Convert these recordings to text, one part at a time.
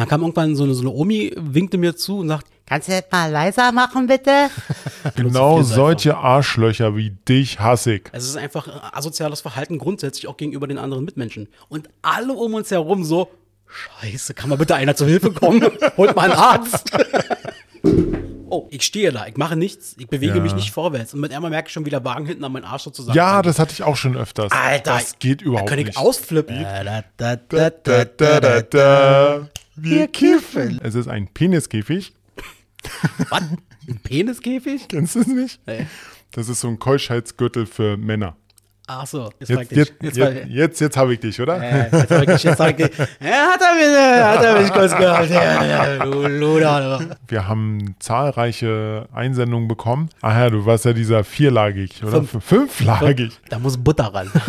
dann kam irgendwann so eine, so eine Omi, winkte mir zu und sagt, kannst du das mal leiser machen, bitte? Genau viel solche Arschlöcher wie dich hasse ich. Es ist einfach asoziales Verhalten grundsätzlich auch gegenüber den anderen Mitmenschen. Und alle um uns herum so, scheiße, kann mal bitte einer zur Hilfe kommen? Holt mal einen Arzt. oh, ich stehe da, ich mache nichts, ich bewege Ja. mich nicht vorwärts. Und mit einmal merke ich schon, wie der Wagen hinten an meinen Arsch sozusagen Ja, das hatte ich auch schon öfters. Alter, das geht überhaupt da kann ich nicht. ausflippen. Da, da, da, da. Wir kiffen. Es ist ein Peniskäfig. Was? Ein Peniskäfig? Kennst du es nicht? Nee. Das ist so ein Keuschheitsgürtel für Männer. Ach so, jetzt, Jetzt, ich. jetzt, Jetzt, jetzt, jetzt, jetzt habe ich dich, oder? Äh, jetzt sag ich, jetzt sag ich, ja, hat er mich, hat er mich kurz gehört, ja, ja, du Luder. Wir haben zahlreiche Einsendungen bekommen. Ach ja, du warst ja dieser vierlagig, oder? Fünf. Fünflagig. Da muss Butter ran.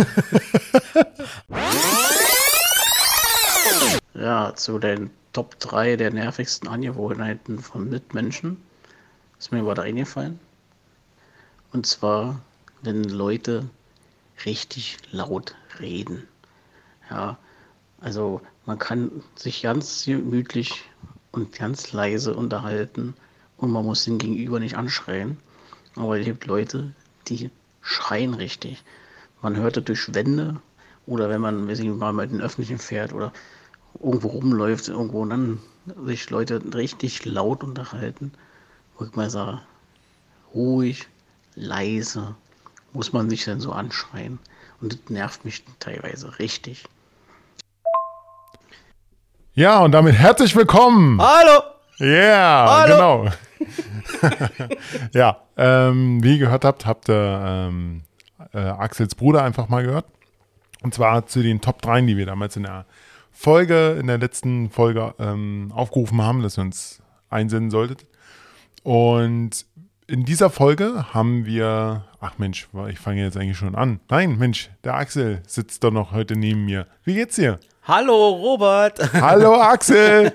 Ja, zu den Top 3 der nervigsten Angewohnheiten von Mitmenschen ist mir was eingefallen. Und zwar, wenn Leute richtig laut reden. Ja, also man kann sich ganz gemütlich und ganz leise unterhalten und man muss den Gegenüber nicht anschreien. Aber es gibt Leute, die schreien richtig. Man hört es durch Wände oder wenn man, weiß ich, mal mit den Öffentlichen fährt oder irgendwo rumläuft, irgendwo und dann sich Leute richtig laut unterhalten, wo ich mal sage, ruhig, leise, muss man sich denn so anschreien. Und das nervt mich teilweise richtig. Ja, und damit herzlich willkommen. Hallo! Yeah, Hallo. genau. ja, ähm, wie ihr gehört habt, habt ihr ähm, äh, Axels Bruder einfach mal gehört. Und zwar zu den Top 3, die wir damals in der Folge, in der letzten Folge ähm, aufgerufen haben, dass ihr uns einsenden solltet. Und in dieser Folge haben wir, ach Mensch, ich fange jetzt eigentlich schon an. Nein, Mensch, der Axel sitzt doch noch heute neben mir. Wie geht's dir? Hallo, Robert! Hallo Axel!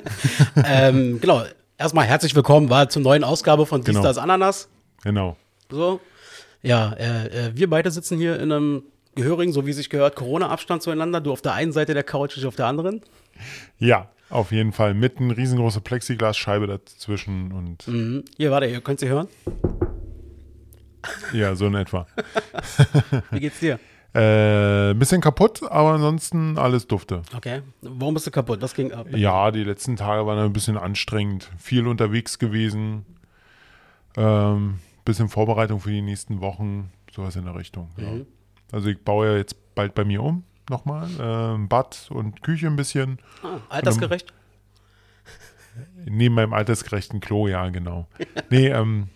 ähm, genau, erstmal herzlich willkommen, war zur neuen Ausgabe von Dies, Genau. das, Ananas. genau. So. Ja, äh, äh, wir beide sitzen hier in einem gehörigen, so wie sich gehört, Corona-Abstand zueinander. Du auf der einen Seite der Couch, ich auf der anderen. Ja, auf jeden Fall. Mit einer riesengroße Plexiglasscheibe dazwischen und Mhm. Hier, warte, ihr könnt sie hören. ja, so in etwa. Wie geht's dir? Äh, bisschen kaputt, aber ansonsten alles dufte. Okay. Warum bist du kaputt? Was ging ab? Ja, die letzten Tage waren ein bisschen anstrengend. Viel unterwegs gewesen. Ähm, bisschen Vorbereitung für die nächsten Wochen. Sowas in der Richtung. Ja. Mhm. Also ich baue ja jetzt bald bei mir um. Nochmal. Ähm, Bad und Küche ein bisschen. Ah, altersgerecht? Neben meinem altersgerechten Klo, ja, genau. Nee, ähm,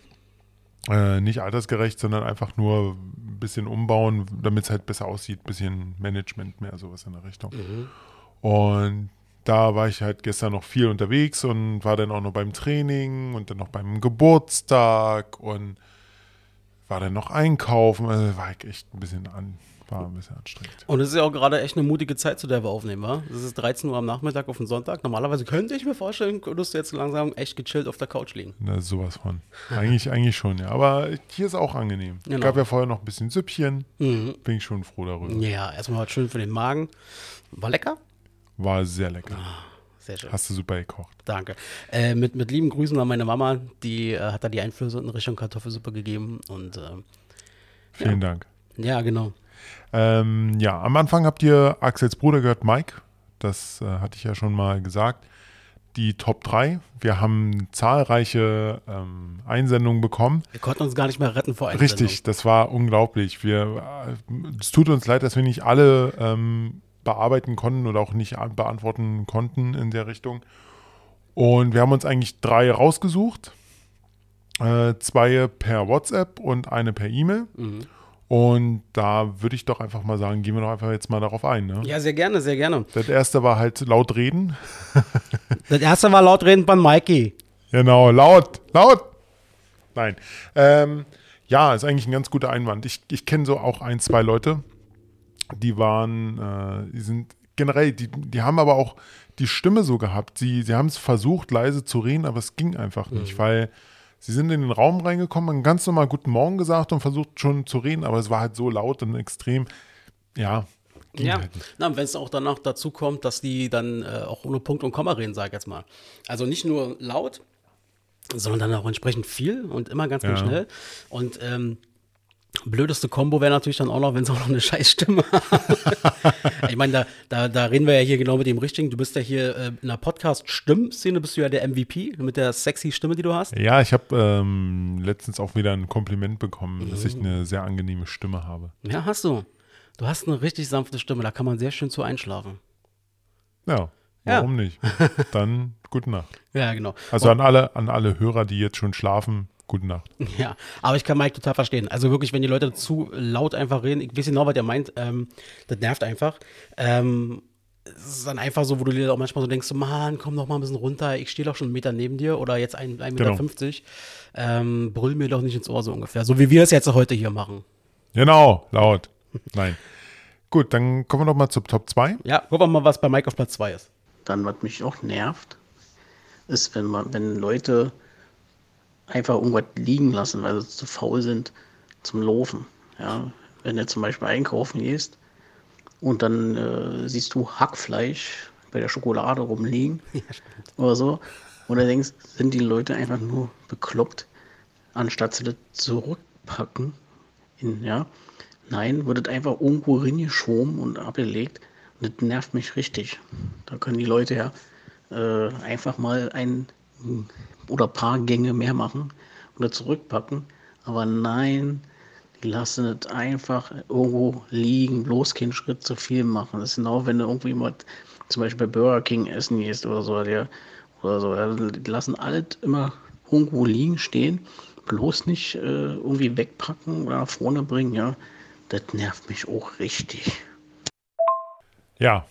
äh, nicht altersgerecht, sondern einfach nur ein bisschen umbauen, damit es halt besser aussieht. bisschen Management mehr, sowas in der Richtung. Und da war ich halt gestern noch viel unterwegs und war dann auch noch beim Training und dann noch beim Geburtstag und war dann noch einkaufen. Also war ich echt ein bisschen an, war ein bisschen anstrengend. Und es ist ja auch gerade echt eine mutige Zeit, zu der wir aufnehmen, wa? Es ist 13 Uhr am Nachmittag auf den Sonntag. Normalerweise könnte ich mir vorstellen, könntest du jetzt langsam echt gechillt auf der Couch liegen. Na, sowas von. Eigentlich, eigentlich schon, ja. Aber hier ist auch angenehm. Genau. Gab ja vorher noch ein bisschen Süppchen. Mhm. Bin ich schon froh darüber. Ja, erstmal was schön für den Magen. War lecker? War sehr lecker. Sehr schön. Hast du super gekocht. Danke. Äh, mit, mit lieben Grüßen an meine Mama, die äh, hat da die Einflüsse in Richtung Kartoffelsuppe gegeben. Und äh, Vielen Dank. ja, genau. Ähm, ja, am Anfang habt ihr Axels Bruder gehört, Mike. Das äh, hatte ich ja schon mal gesagt. Die Top 3. Wir haben zahlreiche ähm, Einsendungen bekommen. Wir konnten uns gar nicht mehr retten vor einer Richtig, das war unglaublich. Wir, äh, es tut uns leid, dass wir nicht alle ähm, bearbeiten konnten oder auch nicht an- beantworten konnten in der Richtung. Und wir haben uns eigentlich drei rausgesucht. Äh, zwei per WhatsApp und eine per E-Mail. Mhm. Und da würde ich doch einfach mal sagen, gehen wir doch einfach jetzt mal darauf ein. Ne? Ja, sehr gerne, sehr gerne. Das erste war halt laut reden. Das erste war laut reden von Mikey. Genau, laut, laut. Nein. Ähm, ja, ist eigentlich ein ganz guter Einwand. Ich, ich kenne so auch ein, zwei Leute, die waren, äh, die sind generell, die, die haben aber auch die Stimme so gehabt. Sie, sie haben es versucht, leise zu reden, aber es ging einfach nicht, weil sie sind in den Raum reingekommen, haben ganz normal Guten Morgen gesagt und versucht schon zu reden, aber es war halt so laut und extrem, ja, Ja, halt na, und wenn es auch danach dazu kommt, dass die dann äh, auch ohne Punkt und Komma reden, sag ich jetzt mal. Also nicht nur laut, sondern dann auch entsprechend viel und immer ganz, ganz Ja. schnell. Und ähm, blödeste Kombo wäre natürlich dann auch noch, wenn sie auch noch eine Scheißstimme haben. ich meine, da, da, da reden wir ja hier genau mit dem Richtigen. Du bist ja hier äh, in der Podcast-Stimmszene, bist du ja der MVP mit der sexy Stimme, die du hast. Ja, ich habe ähm, letztens auch wieder ein Kompliment bekommen, dass ich eine sehr angenehme Stimme habe. Ja, hast du. Du hast eine richtig sanfte Stimme, da kann man sehr schön zu einschlafen. Ja, Ja. warum nicht? Dann gute Nacht. Ja, genau. Also an alle, an alle Hörer, die jetzt schon schlafen, gute Nacht. Ja, aber ich kann Mike total verstehen. Also wirklich, wenn die Leute zu laut einfach reden, ich weiß genau, was der meint, ähm, das nervt einfach. Ähm, es ist dann einfach so, wo du dir auch manchmal so denkst, so, Mann, komm doch mal ein bisschen runter, ich stehe doch schon einen Meter neben dir oder jetzt 1,50 Meter. Genau. 50. Ähm, brüll mir doch nicht ins Ohr so ungefähr. So wie wir es jetzt heute hier machen. Genau, laut. Nein. Gut, dann kommen wir noch mal zur Top 2. Ja, gucken wir mal, was bei Mike auf Platz 2 ist. Dann, was mich auch nervt, ist, wenn man, wenn Leute einfach irgendwas liegen lassen, weil sie zu faul sind zum Laufen. Ja, wenn du zum Beispiel einkaufen gehst und dann äh, siehst du Hackfleisch bei der Schokolade rumliegen oder so, und dann denkst, sind die Leute einfach nur bekloppt, anstatt sie das zurückpacken. In, ja, nein, wird das einfach irgendwo reingeschoben und abgelegt. Und das nervt mich richtig. Da können die Leute ja äh, einfach mal ein oder paar Gänge mehr machen oder zurückpacken. Aber nein, die lassen es einfach irgendwo liegen, bloß keinen Schritt zu viel machen. Das ist genau, wenn du irgendwie mal zum Beispiel bei Burger King essen gehst oder so, der, oder so. Die lassen alles immer irgendwo liegen, stehen, bloß nicht äh, irgendwie wegpacken oder nach vorne bringen, ja. Das nervt mich auch richtig. Ja.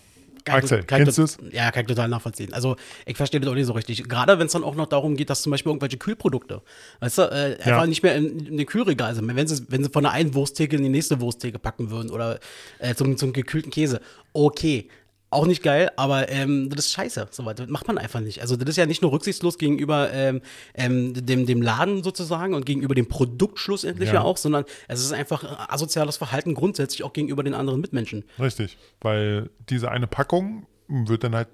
Kann ich Axel, kann kennst du es? Ja, kann ich total nachvollziehen. Also, ich verstehe das auch nicht so richtig. Gerade wenn es dann auch noch darum geht, dass zum Beispiel irgendwelche Kühlprodukte, weißt du, äh, einfach Ja. nicht mehr in, in den Kühlregal sind. Wenn sie, wenn sie von der einen Wursttheke in die nächste Wursttheke packen würden oder äh, zum, zum gekühlten Käse. Okay. Auch nicht geil, aber ähm, das ist scheiße. So was das macht man einfach nicht. Also, das ist ja nicht nur rücksichtslos gegenüber ähm, ähm, dem, dem Laden sozusagen und gegenüber dem Produkt schlussendlich ja. Ja. auch, sondern es ist einfach asoziales Verhalten grundsätzlich auch gegenüber den anderen Mitmenschen. Richtig. Weil diese eine Packung wird dann halt,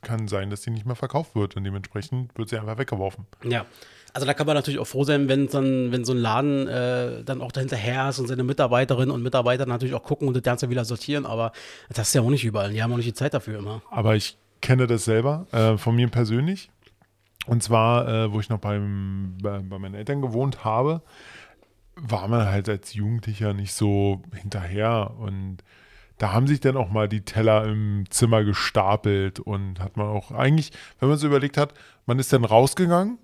kann sein, dass die nicht mehr verkauft wird und dementsprechend wird sie einfach weggeworfen. Ja. Also da kann man natürlich auch froh sein, wenn dann, wenn so ein Laden äh, dann auch dahinterher ist und seine Mitarbeiterinnen und Mitarbeiter natürlich auch gucken und das Ganze wieder sortieren, aber das ist ja auch nicht überall. Die haben auch nicht die Zeit dafür immer. Aber ich kenne das selber äh, von mir persönlich. Und zwar, äh, wo ich noch beim, bei, bei meinen Eltern gewohnt habe, war man halt als Jugendlicher nicht so hinterher. Und da haben sich dann auch mal die Teller im Zimmer gestapelt und hat man auch eigentlich, wenn man so überlegt hat, man ist dann rausgegangen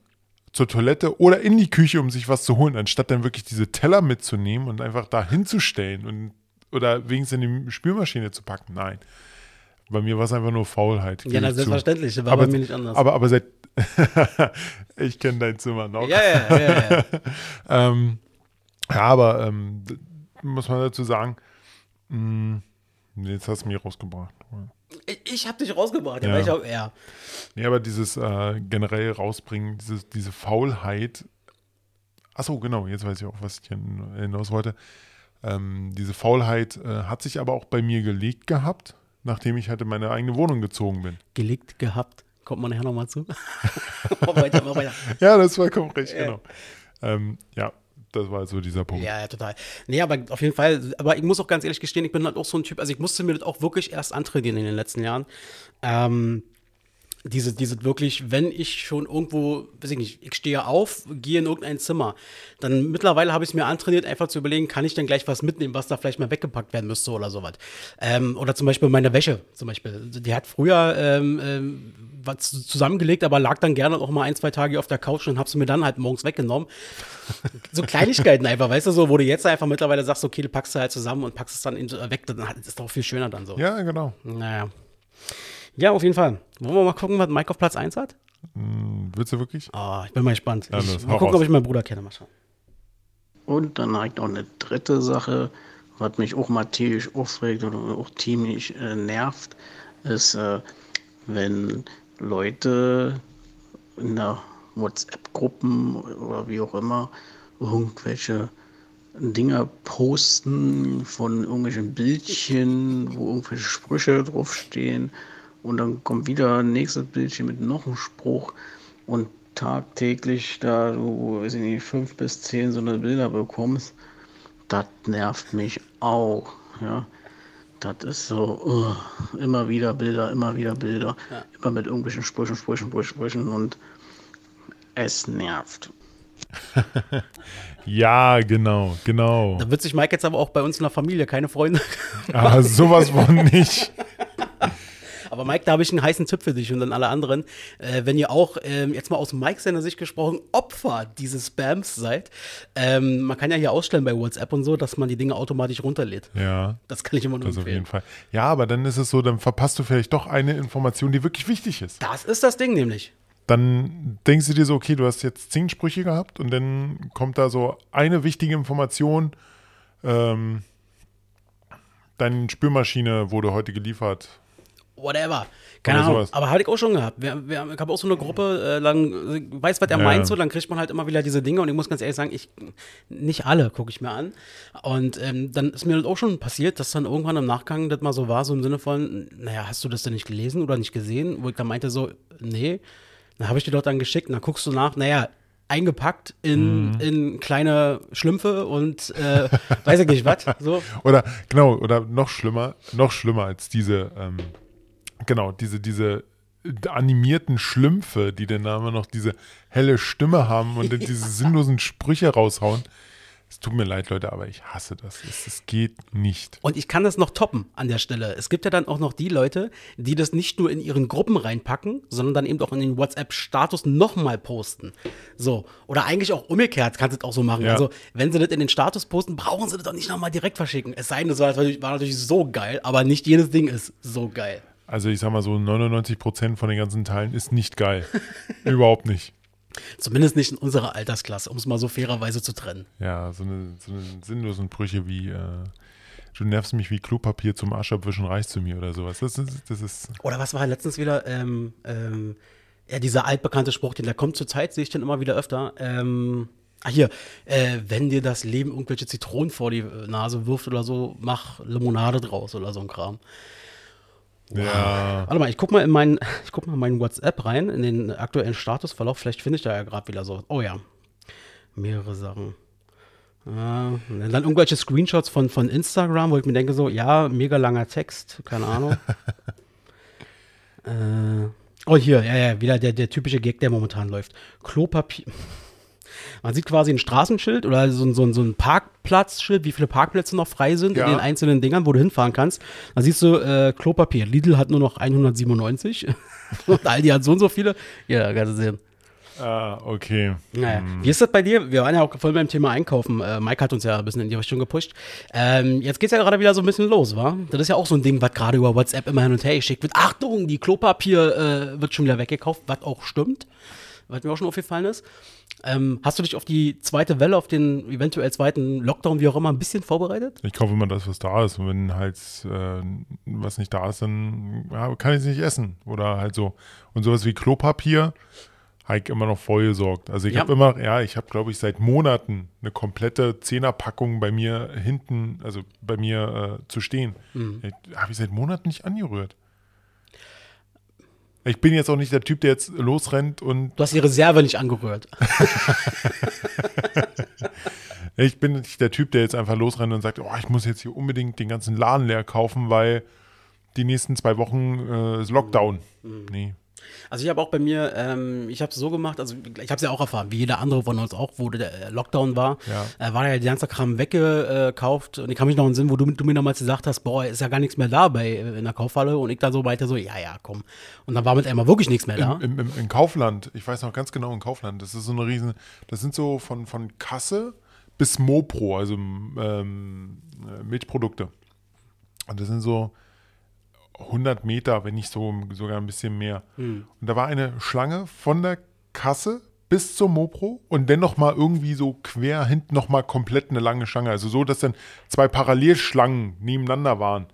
zur Toilette oder in die Küche, um sich was zu holen, anstatt dann wirklich diese Teller mitzunehmen und einfach da hinzustellen und oder wenigstens in die Spülmaschine zu packen. Nein. Bei mir war es einfach nur Faulheit. Ja, na, selbstverständlich. War aber, bei mir nicht anders. Aber, aber seit. ich kenne dein Zimmer noch. ja, ja, ja, ja. Ähm, ja, aber ähm, muss man dazu sagen, mh, jetzt hast du mich rausgebracht. Ich, ich hab dich rausgebracht. Ja. Ja. weil Ich auch, ja. Nee, aber dieses äh, generell rausbringen, dieses, diese Faulheit. Achso, genau, jetzt weiß ich auch, was ich hin- hinaus wollte. Ähm, diese Faulheit äh, hat sich aber auch bei mir gelegt gehabt, nachdem ich halt in meine eigene Wohnung gezogen bin. Gelegt gehabt. Kommt man nachher nochmal zu. mach weiter, mach weiter. Ja, das war vollkommen recht, genau. Ähm, ja, das war so dieser Punkt. Ja, ja, total. Nee, aber auf jeden Fall, aber ich muss auch ganz ehrlich gestehen, ich bin halt auch so ein Typ, also ich musste mir das auch wirklich erst antrainieren in den letzten Jahren. Ähm, diese, diese wirklich, wenn ich schon irgendwo, weiß ich nicht, ich stehe auf, gehe in irgendein Zimmer, dann mittlerweile habe ich es mir antrainiert, einfach zu überlegen, kann ich denn gleich was mitnehmen, was da vielleicht mal weggepackt werden müsste oder sowas. Ähm, oder zum Beispiel meine Wäsche, zum Beispiel. Die hat früher ähm, ähm, was zusammengelegt, aber lag dann gerne auch mal ein, zwei Tage auf der Couch und habe sie mir dann halt morgens weggenommen. so Kleinigkeiten einfach, weißt du, so, wo du jetzt einfach mittlerweile sagst, okay, du packst du halt zusammen und packst es dann in- weg, dann ist doch viel schöner dann so. Ja, genau. Naja. Ja, auf jeden Fall. Wollen wir mal gucken, was Mike auf Platz 1 hat? Hm, Willst du wirklich? Oh, ich bin mal gespannt. Ja, ich, mal gucken, raus. ob ich meinen Bruder kenne. Mal schauen. Und dann halt noch eine dritte Sache, was mich auch mal tierisch aufregt oder auch ziemlich äh, nervt, ist, äh, wenn Leute in der WhatsApp-Gruppen oder wie auch immer irgendwelche Dinger posten von irgendwelchen Bildchen, wo irgendwelche Sprüche draufstehen. Und dann kommt wieder ein nächstes Bildchen mit noch einem Spruch. Und tagtäglich da du, weiß ich nicht, fünf bis zehn so eine Bilder bekommst, das nervt mich auch. Ja. Das ist so, uh, immer wieder Bilder, immer wieder Bilder, ja. immer mit irgendwelchen Sprüchen, Sprüchen, Sprüchen, Sprüchen und es nervt. ja, genau, genau. Da wird sich Mike jetzt aber auch bei uns in der Familie keine Freunde. ah, sowas von nicht. Aber Mike, da habe ich einen heißen Tipp für dich und dann alle anderen. Äh, wenn ihr auch, ähm, jetzt mal aus Mike seiner Sicht gesprochen, Opfer dieses Spams seid, ähm, man kann ja hier ausstellen bei WhatsApp und so, dass man die Dinge automatisch runterlädt. Ja. Das kann ich immer nur das empfehlen. auf jeden Fall. Ja, aber dann ist es so, dann verpasst du vielleicht doch eine Information, die wirklich wichtig ist. Das ist das Ding nämlich dann denkst du dir so, okay, du hast jetzt zehn Sprüche gehabt und dann kommt da so eine wichtige Information. Ähm, deine Spülmaschine wurde heute geliefert whatever. Keine Ahnung. Sowas. Aber hatte ich auch schon gehabt. Wir, wir, ich habe auch so eine Gruppe, äh, lang, weiß, was er ja. meint, so, dann kriegt man halt immer wieder diese Dinge und ich muss ganz ehrlich sagen, ich, nicht alle gucke ich mir an. Und ähm, dann ist mir das auch schon passiert, dass dann irgendwann im Nachgang das mal so war, so im Sinne von, naja, hast du das denn nicht gelesen oder nicht gesehen? Wo ich dann meinte so, nee. Dann habe ich dir dort dann geschickt und dann guckst du nach, naja, eingepackt in, mhm. in kleine Schlümpfe und äh, weiß ich nicht was. So. Oder genau, oder noch schlimmer, noch schlimmer als diese ähm, Genau, diese, diese animierten Schlümpfe, die dann immer noch diese helle Stimme haben und diese sinnlosen Sprüche raushauen. Es tut mir leid, Leute, aber ich hasse das. Es, es, geht nicht. Und ich kann das noch toppen an der Stelle. Es gibt ja dann auch noch die Leute, die das nicht nur in ihren Gruppen reinpacken, sondern dann eben auch in den WhatsApp-Status nochmal posten. So. Oder eigentlich auch umgekehrt kannst du das auch so machen. Ja. Also, wenn sie das in den Status posten, brauchen sie das doch nicht nochmal direkt verschicken. Es sei denn, das war natürlich so geil, aber nicht jedes Ding ist so geil. Also ich sag mal so, 99 Prozent von den ganzen Teilen ist nicht geil. Überhaupt nicht. Zumindest nicht in unserer Altersklasse, um es mal so fairerweise zu trennen. Ja, so eine, so eine sinnlosen Brüche wie äh, du nervst mich wie Klopapier zum Arschabwischen reicht zu mir oder sowas. Das ist, das ist oder was war letztens wieder, ähm, ähm, ja, dieser altbekannte Spruch, den der kommt zur Zeit, sehe ich den immer wieder öfter. Ähm, ah, hier, äh, wenn dir das Leben irgendwelche Zitronen vor die Nase wirft oder so, mach Limonade draus oder so ein Kram. Ja. Warte mal, ich guck mal in meinen, ich guck mal in meinen WhatsApp rein, in den aktuellen Statusverlauf. Vielleicht finde ich da ja gerade wieder so. Oh ja. Mehrere Sachen. Äh, dann irgendwelche Screenshots von, von Instagram, wo ich mir denke, so, ja, mega langer Text, keine Ahnung. äh, oh, hier, ja, ja, wieder der, der typische Gag, der momentan läuft. Klopapier. Man sieht quasi ein Straßenschild oder so, so, so ein Parkplatzschild, wie viele Parkplätze noch frei sind ja. in den einzelnen Dingern, wo du hinfahren kannst. Da siehst du äh, Klopapier. Lidl hat nur noch 197 und Aldi hat so und so viele. Ja, kannst du sehen. Ah, okay. Naja. Hm. Wie ist das bei dir? Wir waren ja auch voll beim Thema Einkaufen. Äh, Mike hat uns ja ein bisschen in die Richtung gepusht. Ähm, jetzt es ja gerade wieder so ein bisschen los, wa? Das ist ja auch so ein Ding, was gerade über WhatsApp immer hin und her geschickt wird. Achtung, die Klopapier äh, wird schon wieder weggekauft, was auch stimmt. Was mir auch schon aufgefallen ist. Ähm, hast du dich auf die zweite Welle, auf den eventuell zweiten Lockdown, wie auch immer, ein bisschen vorbereitet? Ich kaufe immer das, was da ist. Und wenn halt äh, was nicht da ist, dann ja, kann ich es nicht essen. Oder halt so. Und sowas wie Klopapier habe ich immer noch vorgesorgt. Also ich ja. habe immer, ja, ich habe, glaube ich, seit Monaten eine komplette Zehnerpackung bei mir hinten, also bei mir äh, zu stehen. Mhm. Habe ich seit Monaten nicht angerührt. Ich bin jetzt auch nicht der Typ, der jetzt losrennt und. Du hast die Reserve nicht angerührt. ich bin nicht der Typ, der jetzt einfach losrennt und sagt, oh, ich muss jetzt hier unbedingt den ganzen Laden leer kaufen, weil die nächsten zwei Wochen äh, ist Lockdown. Mhm. Nee. Also ich habe auch bei mir, ähm, ich habe es so gemacht, also ich habe es ja auch erfahren, wie jeder andere von uns auch, wo der Lockdown war, ja. äh, war ja der ganze Kram weggekauft und ich kann mich noch Sinn, wo du, du mir damals gesagt hast, boah, ist ja gar nichts mehr da bei, äh, in der Kaufhalle und ich dann so weiter so, ja, ja, komm. Und dann war mit einmal wirklich nichts mehr da. Im, im, in Kaufland, ich weiß noch ganz genau, in Kaufland, das ist so eine riesen, das sind so von, von Kasse bis Mopro, also ähm, äh, Milchprodukte. Und das sind so 100 Meter, wenn nicht so, sogar ein bisschen mehr. Hm. Und da war eine Schlange von der Kasse bis zum Mopro und dann nochmal irgendwie so quer hinten nochmal komplett eine lange Schlange. Also so, dass dann zwei Parallelschlangen nebeneinander waren.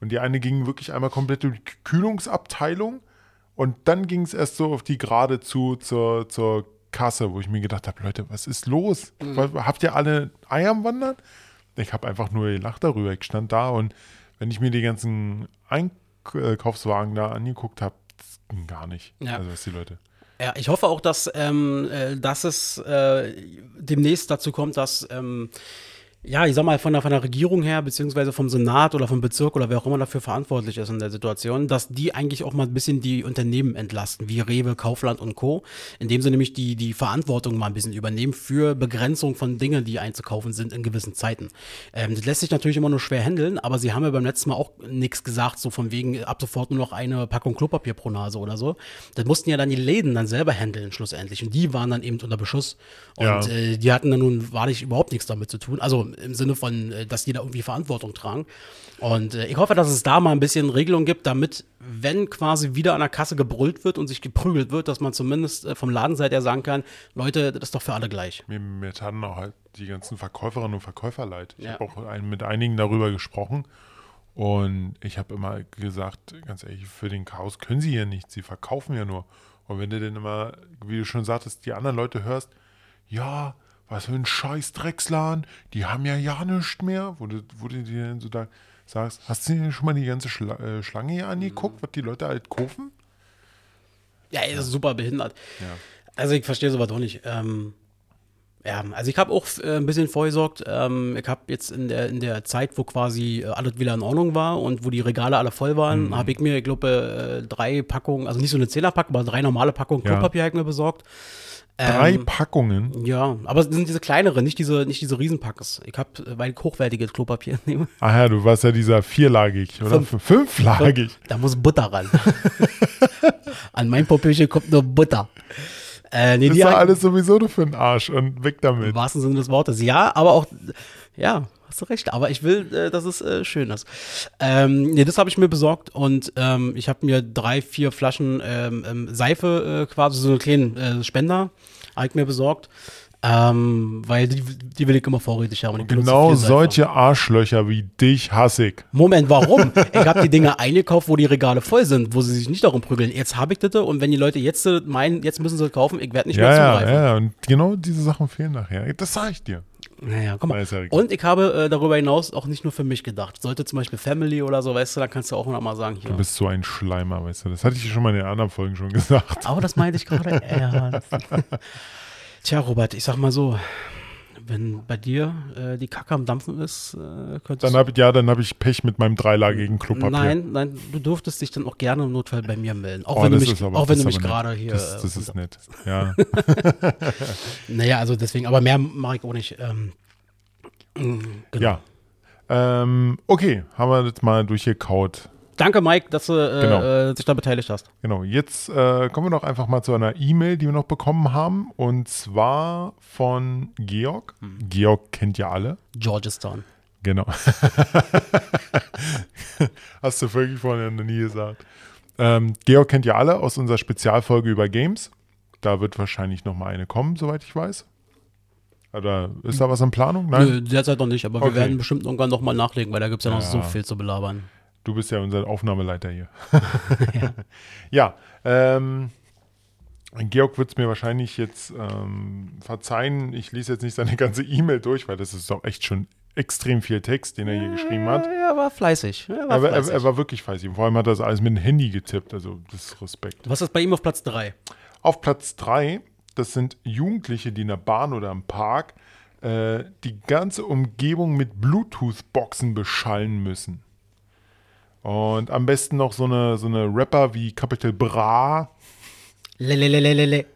Und die eine ging wirklich einmal komplett durch die Kühlungsabteilung und dann ging es erst so auf die gerade zu, zur, zur Kasse, wo ich mir gedacht habe, Leute, was ist los? Mhm. Habt ihr alle Eier am Wandern? Ich habe einfach nur gelacht darüber. Ich stand da und wenn ich mir die ganzen Einkaufswagen da angeguckt habe, gar nicht. Ja. Also was die Leute. Ja, ich hoffe auch, dass, ähm, äh, dass es äh, demnächst dazu kommt, dass, ähm, ja, ich sag mal, von der, von der Regierung her, beziehungsweise vom Senat oder vom Bezirk oder wer auch immer dafür verantwortlich ist in der Situation, dass die eigentlich auch mal ein bisschen die Unternehmen entlasten, wie Rewe, Kaufland und Co., indem sie nämlich die, die Verantwortung mal ein bisschen übernehmen für Begrenzung von Dingen, die einzukaufen sind in gewissen Zeiten. Ähm, das lässt sich natürlich immer nur schwer handeln, aber sie haben ja beim letzten Mal auch nichts gesagt, so von wegen ab sofort nur noch eine Packung Klopapier pro Nase oder so. Das mussten ja dann die Läden dann selber handeln schlussendlich und die waren dann eben unter Beschuss und Ja. äh, die hatten dann nun wahrlich überhaupt nichts damit zu tun. Also im Sinne von, äh, dass die da irgendwie Verantwortung tragen. Und äh, ich hoffe, dass es da mal ein bisschen Regelung gibt, damit, wenn quasi wieder an der Kasse gebrüllt wird und sich geprügelt wird, dass man zumindest äh, vom Ladenseite her sagen kann, Leute, das ist doch für alle gleich. Mir, mir taten auch halt die ganzen Verkäuferinnen und Verkäufer leid. Ich Ja. habe auch ein, mit einigen darüber gesprochen und ich habe immer gesagt, ganz ehrlich, für den Chaos können sie hier nichts, sie verkaufen ja nur. Und wenn du denn immer, wie du schon sagtest, die anderen Leute hörst, ja, was für ein scheiß Drecksladen, die haben ja ja nichts mehr, wo du, wo du dir dann so da sagst, hast du dir schon mal die ganze Schla äh, Schlange hier angeguckt, was die Leute halt kaufen? Ja, ey, das ist super behindert. Ja. Also ich verstehe sowas doch nicht. Ähm, ja, also ich habe auch äh, ein bisschen vorgesorgt. Ähm, ich habe jetzt in der, in der Zeit, wo quasi äh, alles wieder in Ordnung war und wo die Regale alle voll waren, Mhm. habe ich mir, ich glaube, äh, drei Packungen, also nicht so eine Zehnerpackung, aber drei normale Packungen Ja. Klopapier ich mir besorgt. Drei Ähm, Packungen. Ja, aber es sind diese kleineren, nicht diese, nicht diese Riesenpackes. Ich habe, weil ich hochwertiges Klopapier nehme. Ach ja, du warst ja dieser vierlagig, oder? Fünf. Fünflagig. Da muss Butter ran. An mein Popöchen kommt nur Butter. Äh, nee, ist die doch hab- alles sowieso nur für den Arsch und weg damit. Im wahrsten Sinne des Wortes. Ja, aber auch, ja, hast du recht. Aber ich will, äh, dass es äh, schön ist. Ähm, nee, das habe ich mir besorgt und ähm, ich habe mir drei, vier Flaschen ähm, ähm, Seife, äh, quasi so einen kleinen äh, Spender, habe ich mir besorgt. Ähm, weil die, die will ich immer vorrätig haben. und Genau solche Arschlöcher wie dich hasse ich. Moment, warum? ich habe die Dinge eingekauft, wo die Regale voll sind, wo sie sich nicht darum prügeln. Jetzt habe ich das und wenn die Leute jetzt äh, meinen, jetzt müssen sie es kaufen, ich werde nicht Ja, mehr ja, zugreifen. ja. Und genau diese Sachen fehlen nachher. Das sage ich dir. Naja, Na, mal. ja. Und ich habe äh, darüber hinaus auch nicht nur für mich gedacht. Sollte zum Beispiel Family oder so, weißt du, dann kannst du auch noch mal sagen, hier. Du bist so ein Schleimer, weißt du. Das hatte ich schon mal in den anderen Folgen schon gesagt. Aber das meinte ich gerade ernst. Tja, Robert, ich sag mal so, wenn bei dir äh, die Kacke am Dampfen ist, äh, könntest Dann habe ich, ja, dann habe ich Pech mit meinem dreilagigen Klopapier. Nein, nein, du dürftest dich dann auch gerne im Notfall bei mir melden. Auch Oh, wenn du mich, aber- auch wenn du mich gerade hier. Das, das äh, ist nett. Ja. Naja, also deswegen, aber mehr mache ich auch nicht. Ähm, mm, genau. ja. Ähm, okay, haben wir das mal durchgekaut. Danke, Mike, dass du äh, Genau. äh, dich da beteiligt hast. Genau, jetzt äh, kommen wir doch einfach mal zu einer E-Mail, die wir noch bekommen haben. Und zwar von Georg. Hm. Georg kennt ja alle. Georgistan. Genau. Hast du wirklich vorhin noch nie gesagt. Ähm, Georg kennt ja alle aus unserer Spezialfolge über Games. Da wird wahrscheinlich noch mal eine kommen, soweit ich weiß. Oder ist da was in Planung? Nein? Nö, derzeit noch nicht, aber Okay. wir werden bestimmt irgendwann noch mal nachlegen, weil da gibt es ja noch Ja. so viel zu belabern. Du bist ja unser Aufnahmeleiter hier. ja, ähm, Georg wird es mir wahrscheinlich jetzt ähm, verzeihen. Ich lese jetzt nicht seine ganze E-Mail durch, weil das ist doch echt schon extrem viel Text, den er hier geschrieben hat. Ja, er war fleißig. Er war Er, war- er, fleißig. er war wirklich fleißig. Vor allem hat er das alles mit dem Handy getippt. Also, das ist Respekt. Was ist bei ihm auf Platz 3? Auf Platz 3, das sind Jugendliche, die in der Bahn oder im Park äh, die ganze Umgebung mit Bluetooth-Boxen beschallen müssen. Und am besten noch so eine, so eine Rapper wie Capital Bra, Lelelelelele.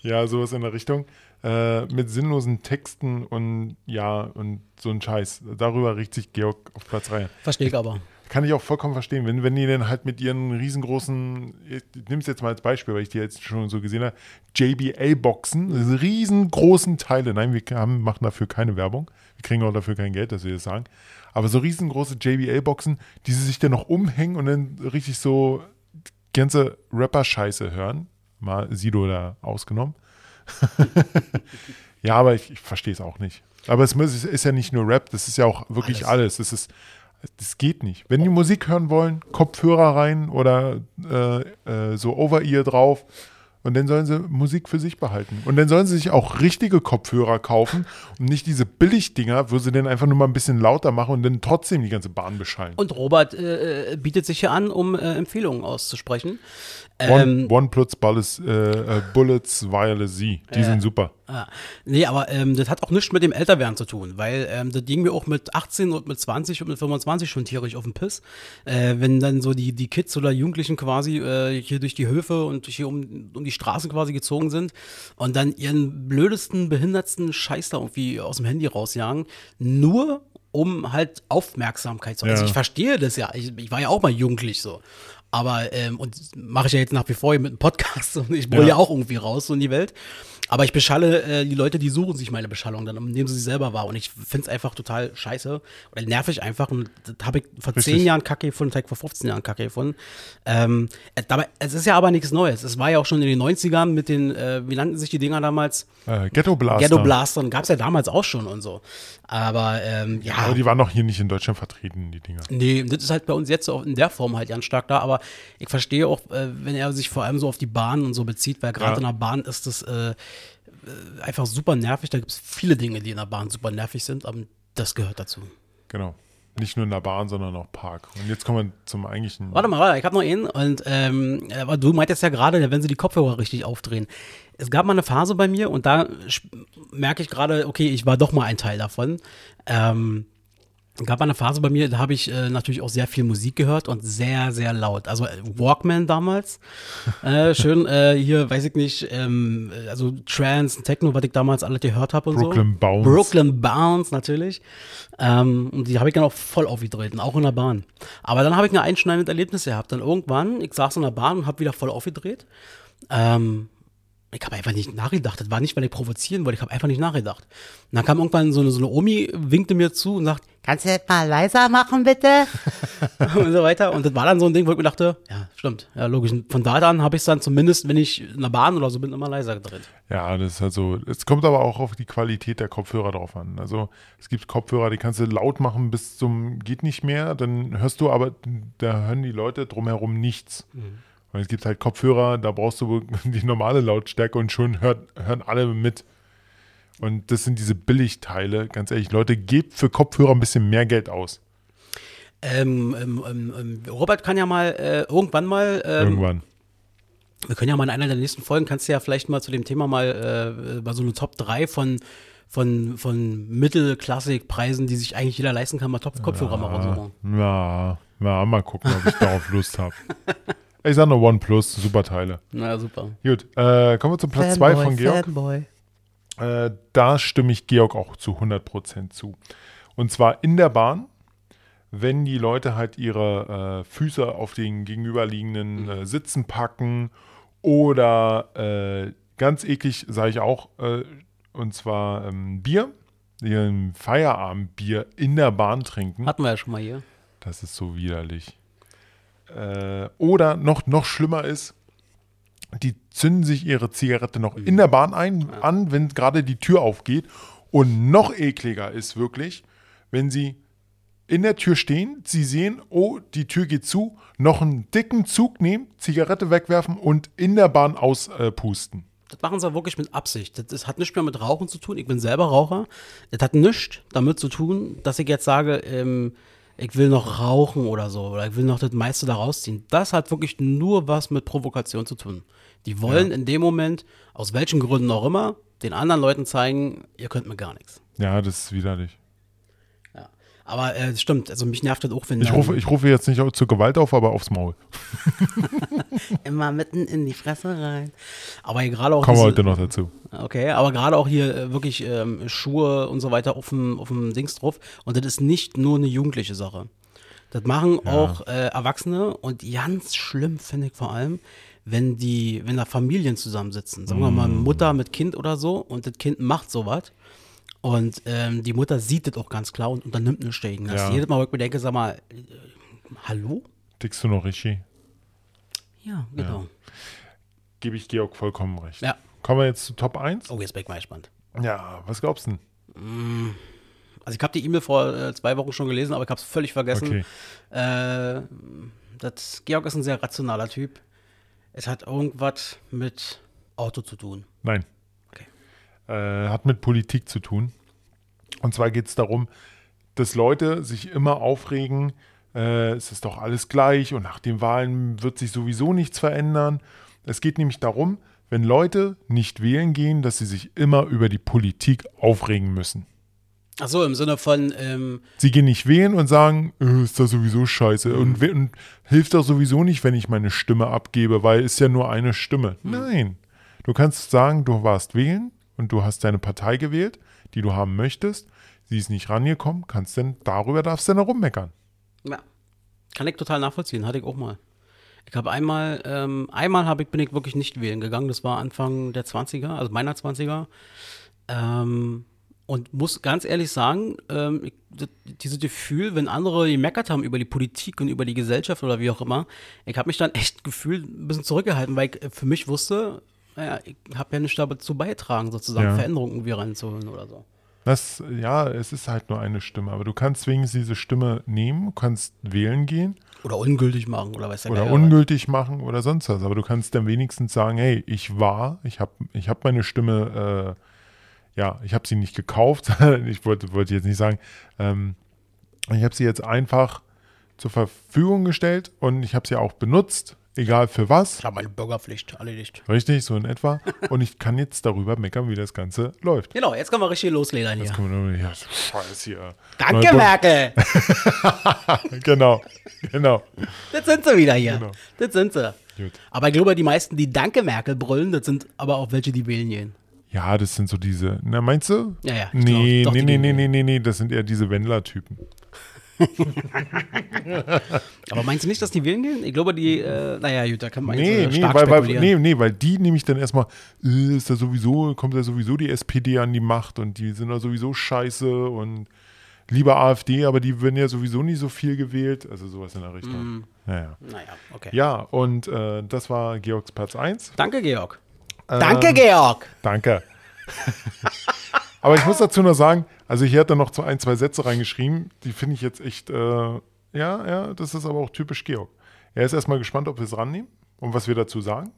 ja, sowas in der Richtung, äh, mit sinnlosen Texten und ja, und so ein Scheiß. Darüber riecht sich Georg auf Platz 3. Verstehe ich aber. Kann ich auch vollkommen verstehen. Wenn, wenn die dann halt mit ihren riesengroßen, ich nehme es jetzt mal als Beispiel, weil ich die jetzt schon so gesehen habe, JBL-Boxen, diese riesengroßen Teile. Nein, wir haben, machen dafür keine Werbung. Wir kriegen auch dafür kein Geld, dass wir das sagen. Aber so riesengroße JBL-Boxen, die sie sich dann noch umhängen und dann richtig so ganze Rapper-Scheiße hören. Mal Sido da ausgenommen. ja, aber ich, ich verstehe es auch nicht. Aber es muss- es ist ja nicht nur Rap, das ist ja auch wirklich alles. Das ist, das geht nicht. Wenn die Musik hören wollen, Kopfhörer rein oder äh, äh, so Over-Ear drauf Und dann sollen sie Musik für sich behalten. Und dann sollen sie sich auch richtige Kopfhörer kaufen und nicht diese Billigdinger, wo sie dann einfach nur mal ein bisschen lauter machen und dann trotzdem die ganze Bahn beschallen. Und Robert äh, bietet sich hier an, um äh, Empfehlungen auszusprechen. One, Ähm, OnePlus Bullets, äh, äh, Bullets Wireless Z. Die sind super. Ah, nee, aber ähm, das hat auch nichts mit dem Älterwerden zu tun, weil ähm, das ging mir auch mit 18 und mit 20 und mit 25 schon tierisch auf den Piss. Äh, wenn dann so die, die Kids oder Jugendlichen quasi äh, hier durch die Höfe und hier um, um die Straßen quasi gezogen sind und dann ihren blödesten, behindertsten Scheiß da irgendwie aus dem Handy rausjagen, nur um halt Aufmerksamkeit zu haben. Also Ja. ich verstehe das ja. Ich, ich war ja auch mal jugendlich so. Aber, ähm, und mache ich ja jetzt nach wie vor hier mit einem Podcast und ich brülle Ja. ja auch irgendwie raus so in die Welt. Aber ich beschalle äh, die Leute, die suchen sich meine Beschallung dann, indem sie sie selber war. Und ich finde es einfach total scheiße oder nervig einfach. Und das habe ich vor Richtig. 10 Jahren Kacke gefunden, das ich vor 15 Jahren Kacke gefunden. Ähm, äh, dabei, es ist ja aber nichts Neues. Es war ja auch schon in den 90ern mit den, äh, wie nannten sich die Dinger damals? Äh, Ghetto Blaster. Ghetto Blastern gab es ja damals auch schon und so. Aber ähm, ja. Aber die waren noch hier nicht in Deutschland vertreten, die Dinger. Nee, das ist halt bei uns jetzt auch in der Form halt ganz stark da, aber ich verstehe auch, äh, wenn er sich vor allem so auf die Bahn und so bezieht, weil gerade Ja. in der Bahn ist das äh, einfach super nervig. Da gibt es viele Dinge, die in der Bahn super nervig sind, aber das gehört dazu. Genau. Nicht nur in der Bahn, sondern auch Park. Und jetzt kommen wir zum eigentlichen. Warte mal, warte, ich habe noch einen und ähm, du meintest ja gerade, wenn sie die Kopfhörer richtig aufdrehen. Es gab mal eine Phase bei mir und da merke ich gerade, okay, ich war doch mal ein Teil davon. Ähm, gab eine Phase bei mir, da habe ich äh, natürlich auch sehr viel Musik gehört und sehr, sehr laut. Also äh, Walkman damals. äh, schön äh, hier, weiß ich nicht, ähm, also Trance, Techno, was ich damals alle gehört habe und Brooklyn so. Bounce. Brooklyn Bounce, natürlich. Ähm, und die habe ich dann auch voll aufgedreht, und auch in der Bahn. Aber dann habe ich ein einschneidendes Erlebnis gehabt. Dann irgendwann, ich saß in der Bahn und habe wieder voll aufgedreht. Ähm, ich habe einfach nicht nachgedacht. Das war nicht, weil ich provozieren wollte. Ich habe einfach nicht nachgedacht. Und dann kam irgendwann so eine, so eine Omi, winkte mir zu und sagt, kannst du das mal leiser machen, bitte? und so weiter. Und das war dann so ein Ding, wo ich mir dachte, ja, stimmt. Ja, logisch. Und von da an habe ich es dann zumindest, wenn ich in der Bahn oder so bin, immer leiser gedreht. Ja, das ist halt so. Es kommt aber auch auf die Qualität der Kopfhörer drauf an. Also es gibt Kopfhörer, die kannst du laut machen bis zum geht nicht mehr. Dann hörst du aber, da hören die Leute drumherum nichts. Weil es gibt halt Kopfhörer, da brauchst du die normale Lautstärke und schon hört, hören alle mit. Und das sind diese Billigteile. Ganz ehrlich, Leute, gebt für Kopfhörer ein bisschen mehr Geld aus. Ähm, ähm, ähm, ähm, Robert kann ja mal äh, irgendwann mal ähm, Irgendwann. Wir können ja mal in einer der nächsten Folgen, kannst du ja vielleicht mal zu dem Thema mal, äh, mal so eine Top 3 von, von, von Mittelklassik-Preisen, die sich eigentlich jeder leisten kann, mal Top-Kopfhörer mal raussuchen. Ja, ja, mal gucken, ob ich darauf Lust habe. Ich sage nur OnePlus, super Teile. Na super. Gut, äh, kommen wir zum Platz 2 von Georg. Fanboy. Äh, da stimme ich Georg auch zu 100% zu. Und zwar in der Bahn, wenn die Leute halt ihre äh, Füße auf den gegenüberliegenden äh, Sitzen packen oder äh, ganz eklig, sage ich auch, äh, und zwar ähm, Bier, ihren Feierabendbier in der Bahn trinken. Hatten wir ja schon mal hier. Das ist so widerlich. Äh, oder noch, noch schlimmer ist, die zünden sich ihre Zigarette noch in der Bahn ein, an, wenn gerade die Tür aufgeht. Und noch ekliger ist wirklich, wenn sie in der Tür stehen, sie sehen, oh, die Tür geht zu, noch einen dicken Zug nehmen, Zigarette wegwerfen und in der Bahn auspusten. Das machen sie wirklich mit Absicht. Das, das hat nichts mehr mit Rauchen zu tun. Ich bin selber Raucher. Das hat nichts damit zu tun, dass ich jetzt sage, ähm, ich will noch rauchen oder so. Oder ich will noch das meiste da rausziehen. Das hat wirklich nur was mit Provokation zu tun. Die wollen in dem Moment, aus welchen Gründen auch immer, den anderen Leuten zeigen, ihr könnt mir gar nichts. ja, das ist widerlich. Ja. Aber äh, stimmt, also mich nervt das auch, wenn Ich rufe, ich rufe jetzt nicht zur Gewalt auf, aber aufs Maul. immer mitten in die Fresse rein. Aber hier gerade auch Kommen wir heute noch dazu. Okay, aber gerade auch hier äh, wirklich ähm, Schuhe und so weiter auf dem, auf dem Dings drauf. Und das ist nicht nur eine jugendliche Sache. Das machen auch äh, Erwachsene und ganz schlimm finde ich vor allem, wenn die, wenn da Familien zusammensitzen, sagen wir mal Mutter mit Kind oder so und das Kind macht sowas und ähm, die Mutter sieht das auch ganz klar und unternimmt eine Stegen. Ja. jedes Mal, wo ich mir denke, sag mal, äh, hallo? Tickst du noch richtig? Ja, genau. Gebe ich Georg vollkommen recht. Ja. Kommen wir jetzt zu Top 1? Oh, jetzt bin ich mal gespannt. Ja, was glaubst du denn? Also ich habe die E-Mail vor äh, zwei Wochen schon gelesen, aber ich habe es völlig vergessen. Okay. Äh, das, Georg ist ein sehr rationaler Typ. Es hat irgendwas mit Auto zu tun. Nein. Äh, hat mit Politik zu tun. Und zwar geht es darum, dass Leute sich immer aufregen, äh, es ist doch alles gleich und nach den Wahlen wird sich sowieso nichts verändern. Es geht nämlich darum, wenn Leute nicht wählen gehen, dass sie sich immer über die Politik aufregen müssen. Ach so, im Sinne von, ähm, Sie gehen nicht wählen und sagen, äh, ist das sowieso scheiße und, we- und hilft doch sowieso nicht, wenn ich meine Stimme abgebe, weil ist ja nur eine Stimme. Nein. Du kannst sagen, du warst wählen und du hast deine Partei gewählt, die du haben möchtest. Sie ist nicht rangekommen, kannst denn darüber darfst du dann rummeckern. ja, kann ich total nachvollziehen, hatte ich auch mal. Ich habe einmal, ähm, einmal hab ich, bin ich wirklich nicht wählen gegangen, das war Anfang der 20er, also meiner 20er. Ähm, und muss ganz ehrlich sagen, ähm, ich, das, dieses Gefühl, wenn andere gemeckert haben über die Politik und über die Gesellschaft oder wie auch immer, ich habe mich dann echt gefühlt ein bisschen zurückgehalten, weil ich für mich wusste, naja, ich habe ja nicht dazu beigetragen, sozusagen Ja. Veränderungen irgendwie reinzuholen oder so. Das, ja, es ist halt nur eine Stimme, aber du kannst wenigstens diese Stimme nehmen, kannst wählen gehen Oder ungültig machen oder weiß der oder ungültig machen oder sonst was. Aber du kannst dann wenigstens sagen, hey, ich war, ich habe ich hab meine Stimme, äh, ja, ich habe sie nicht gekauft, ich wollte, wollte jetzt nicht sagen, ähm, ich habe sie jetzt einfach zur Verfügung gestellt und ich habe sie auch benutzt, egal für was. Ich habe meine Bürgerpflicht erledigt. Richtig, so in etwa. Und ich kann jetzt darüber meckern, wie das Ganze läuft. Genau, jetzt können wir richtig losledern hier. Wir ja, scheiß hier. Danke, Merkel. Genau, genau. Das sind sie wieder hier. Genau. Das sind sie. Gut. Aber ich glaube, die meisten, die Danke, Merkel brüllen, das sind aber auch welche, die wählen gehen. Ja, das sind so diese, na meinst du? Ja, ja, Nee, glaub, doch, nee, nee, nee, nee, nee, nee, das sind eher diese Wendler-Typen. Aber meinst du nicht, dass die wählen gehen? Ich glaube, die, äh, naja, gut, da kann man jetzt, Nee, äh, nee, stark weil, weil, spekulieren. nee, nee, weil die nämlich dann erstmal, äh, ist da sowieso, kommt da sowieso die SPD an die Macht und die sind da sowieso scheiße und lieber AfD, aber die werden ja sowieso nie so viel gewählt. Also sowas in der Richtung. Mhm. Naja. Naja, okay. Ja, und äh, das war Georgs Platz 1. Danke, Georg. Ähm, Danke, Georg. Danke. Aber ich muss dazu noch sagen, also hier hat er noch ein, zwei Sätze reingeschrieben, die finde ich jetzt echt, äh, ja, ja, das ist aber auch typisch Georg. Er ist erstmal gespannt, ob wir es rannehmen und was wir dazu sagen.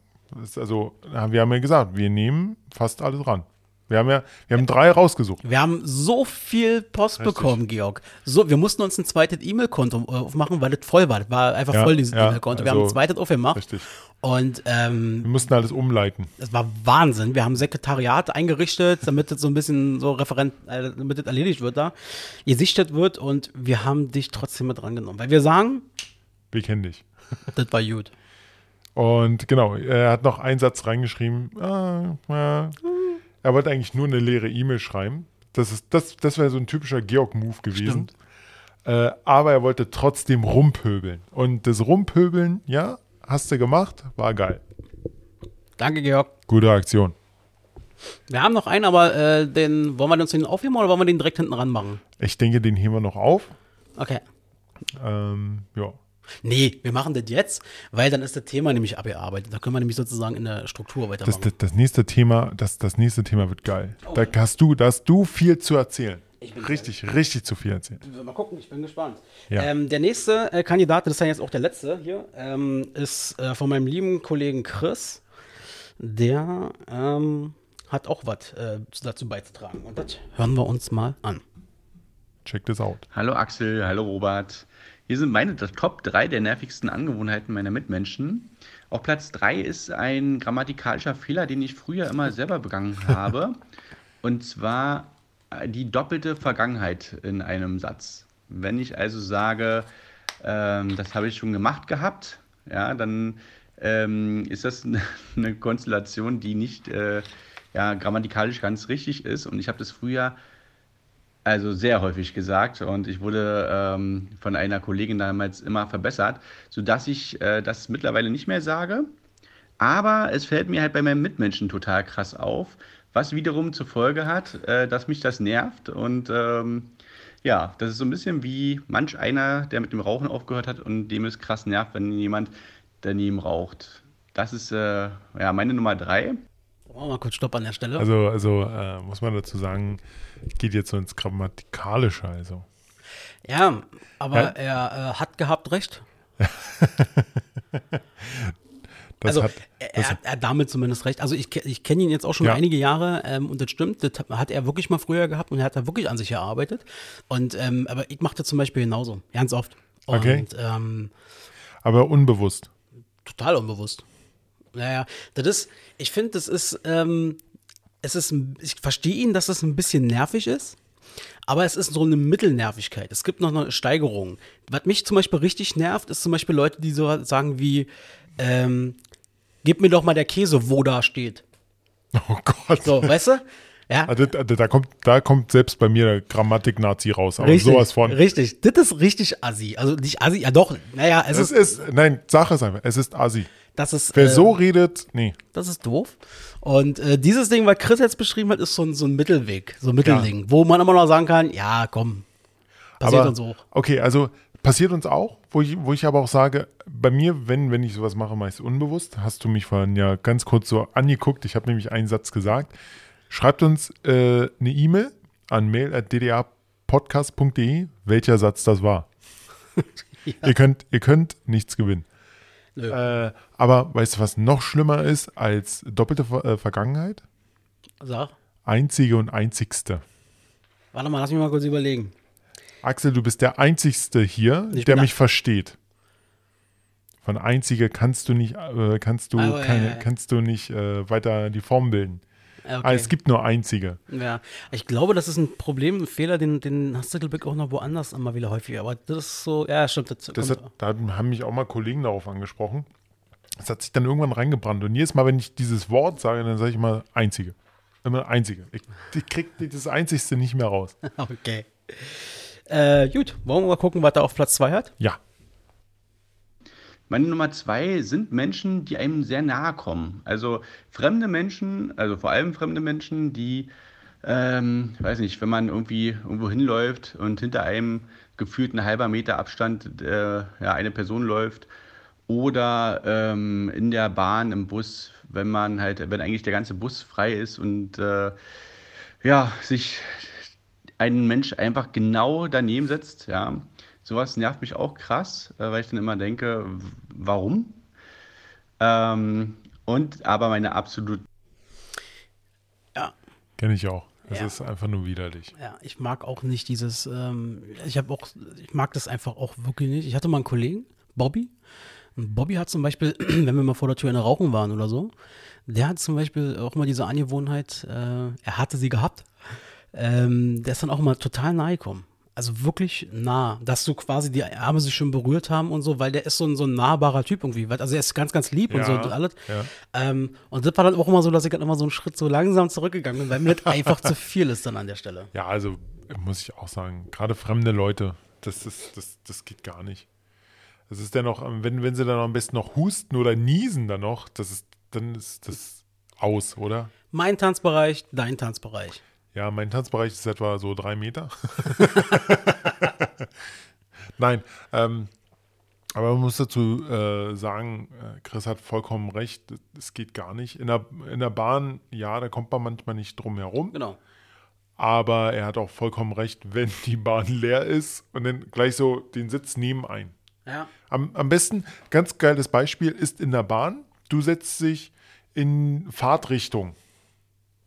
Also, wir haben ja gesagt, wir nehmen fast alles ran. Wir haben ja, wir haben drei rausgesucht. Wir haben so viel Post Richtig. bekommen, Georg. So, wir mussten uns ein zweites E-Mail-Konto äh, aufmachen, weil das voll war. Das war einfach Ja, voll, dieses ja, E-Mail-Konto. wir also- haben ein zweites aufgemacht. Richtig. Und ähm, Wir mussten alles umleiten. Das war Wahnsinn. Wir haben Sekretariat eingerichtet, damit das so ein bisschen so Referent, äh, damit das erledigt wird da, gesichtet wird und wir haben dich trotzdem mit rangenommen. Weil wir sagen, Wir kennen dich. das war gut. Und genau, er hat noch einen Satz reingeschrieben. Ah, ja. Er wollte eigentlich nur eine leere E-Mail schreiben. Das, ist, das, das wäre so ein typischer Georg-Move gewesen. Äh, aber er wollte trotzdem rumpöbeln. Und das Rumpöbeln, ja, hast du gemacht, war geil. Danke, Georg. Gute Aktion. Wir haben noch einen, aber äh, den, wollen wir uns den aufheben oder wollen wir den direkt hinten ranmachen? Ich denke, den heben wir noch auf. Okay. Ähm, ja. Nee, wir machen das jetzt, weil dann ist das Thema nämlich abgearbeitet. Da können wir nämlich sozusagen in der Struktur Das, weitermachen. das, das nächste Thema, das, das nächste Thema wird geil. Da hast du, da hast du viel zu erzählen. Ich bin Richtig, richtig zu viel erzählen. Mal gucken, ich bin gespannt. Ja. Ähm, der nächste äh, Kandidat, das ist ja jetzt auch der letzte hier, ähm, ist äh, von meinem lieben Kollegen Chris. Der ähm, hat auch was äh, dazu beizutragen. Und das hören wir uns mal an. Check this out. Hallo Axel, hallo Robert. Hier sind meine Top 3 der nervigsten Angewohnheiten meiner Mitmenschen. Auf Platz 3 ist ein grammatikalischer Fehler, den ich früher immer selber begangen habe. Und zwar äh, die doppelte Vergangenheit in einem Satz. Wenn ich also sage, ähm, das habe ich schon gemacht gehabt, ja, dann ähm, ist das eine- eine Konstellation, die nicht äh, ja, grammatikalisch ganz richtig ist. Und ich habe das früher also sehr häufig gesagt und ich wurde ähm, von einer Kollegin damals immer verbessert, sodass ich äh, das mittlerweile nicht mehr sage. Aber es fällt mir halt bei meinen Mitmenschen total krass auf, was wiederum zur Folge hat, äh, dass mich das nervt. Und ähm, ja, das ist so ein bisschen wie manch einer, der mit dem Rauchen aufgehört hat und dem es krass nervt, wenn jemand daneben raucht. Das ist äh, ja meine Nummer drei. Machen wir mal kurz Stopp an der Stelle. Also, also äh, muss man dazu sagen, geht jetzt so ins Grammatikalische. Also. ja, aber Ja. er äh, hat gehabt recht. Also hat, er, das, er, hat damit zumindest recht. Also ich, ich kenne ihn jetzt auch schon Ja. einige Jahre ähm, und das stimmt, das hat er wirklich mal früher gehabt und er hat da wirklich an sich gearbeitet. Und ähm, aber ich mache das zum Beispiel genauso, ganz oft. Und Okay. ähm, aber unbewusst. total unbewusst. Naja, das ist, ich finde, das ist, ähm, es ist, ich verstehe ihn, dass das ein bisschen nervig ist, aber es ist so eine Mittelnervigkeit. Es gibt noch eine Steigerung. Was mich zum Beispiel richtig nervt, ist zum Beispiel Leute, die so sagen wie, ähm, gib mir doch mal der Käse, wo da steht. Oh Gott. So, weißt du? Ja. Das, da, da, kommt, da kommt selbst bei mir der Grammatik-Nazi raus. Aber sowas von. Richtig. Das ist richtig assi. Also nicht assi, ja doch. Naja, es Es ist, ist, nein, Sache ist einfach, es ist Assi. Das ist, Wer äh, so redet, nee. Das ist doof. Und äh, dieses Ding, was Chris jetzt beschrieben hat, ist so ein, so ein Mittelweg, so ein Mittelding, wo man immer noch sagen kann, ja, komm, passiert aber, uns auch. Okay, also passiert uns auch, wo ich, wo ich aber auch sage, bei mir, wenn, wenn ich sowas mache, meist unbewusst, hast du mich vorhin ja ganz kurz so angeguckt, ich habe nämlich einen Satz gesagt. Schreibt uns äh, eine E-Mail an mail.ddapodcast.de, welcher Satz das war. ihr, könnt, ihr könnt nichts gewinnen. Äh, aber weißt du, was noch schlimmer ist als doppelte Ver äh, Vergangenheit? Sag, Einzige und einzigste. warte mal, lass mich mal kurz überlegen. Axel, du bist der Einzigste hier, Ich der mich versteht. Von Einzige kannst du nicht, äh, kannst du, ja, keine, ja, ja. kannst du nicht äh, weiter die Form bilden. Okay. Ah, es gibt nur Einzige. ja, ich glaube, das ist ein Problem, ein Fehler, den, den hast du, glaube ich, auch noch woanders immer wieder häufiger. Aber das ist so, ja, stimmt. Das, Das hat, da haben mich auch mal Kollegen darauf angesprochen. Das hat sich dann irgendwann reingebrannt. Und jedes Mal, wenn ich dieses Wort sage, dann sage ich mal Einzige. Immer Einzige. Ich, ich krieg das Einzigste nicht mehr raus. okay. Äh, gut, wollen wir mal gucken, was er auf Platz 2 hat? Ja. Meine Nummer zwei sind Menschen, die einem sehr nahe kommen. Also fremde Menschen, also vor allem fremde Menschen, die, ähm, weiß nicht, wenn man irgendwie irgendwo hinläuft und hinter einem gefühlt ein halber Meter Abstand äh, ja, eine Person läuft oder ähm, in der Bahn, im Bus, wenn man halt, wenn eigentlich der ganze Bus frei ist und äh, ja, sich ein Mensch einfach genau daneben setzt, ja. Sowas nervt mich auch krass, äh, weil ich dann immer denke, warum? Ähm, und aber meine absolut Ja, Kenne ich auch. Das Ja. ist einfach nur widerlich. Ja, ich mag auch nicht dieses, ähm, ich habe auch, ich mag das einfach auch wirklich nicht. Ich hatte mal einen Kollegen, Bobby. Und Bobby hat zum Beispiel, wenn wir mal vor der Tür in der Rauchen waren oder so, der hat zum Beispiel auch immer diese Angewohnheit, äh, er hatte sie gehabt, ähm, der ist dann auch immer total nahe gekommen. Also wirklich nah, dass du quasi die Arme sich schon berührt haben und so, weil der ist so ein, so ein nahbarer Typ irgendwie. Also er ist ganz, ganz lieb und so Ja, und alles. ja. Ähm, und das war dann auch immer so, dass ich dann immer so einen Schritt so langsam zurückgegangen bin, weil mir das einfach zu viel ist dann an der Stelle. Ja, also muss ich auch sagen, gerade fremde Leute, das, ist, das, das geht gar nicht. Das ist dann noch, wenn, wenn sie dann am besten noch husten oder niesen dann noch, das ist, dann ist das aus, oder? Mein Tanzbereich, dein Tanzbereich. Ja, mein Tanzbereich ist etwa so drei Meter. Nein, ähm, aber man muss dazu äh, sagen, äh, Chris hat vollkommen recht, es geht gar nicht. In der, in der Bahn, ja, da kommt man manchmal nicht drum herum. Genau. Aber er hat auch vollkommen recht, wenn die Bahn leer ist und dann gleich so den Sitz neben ein. Ja. Am, am besten, ganz geiles Beispiel, ist in der Bahn. Du setzt dich in Fahrtrichtung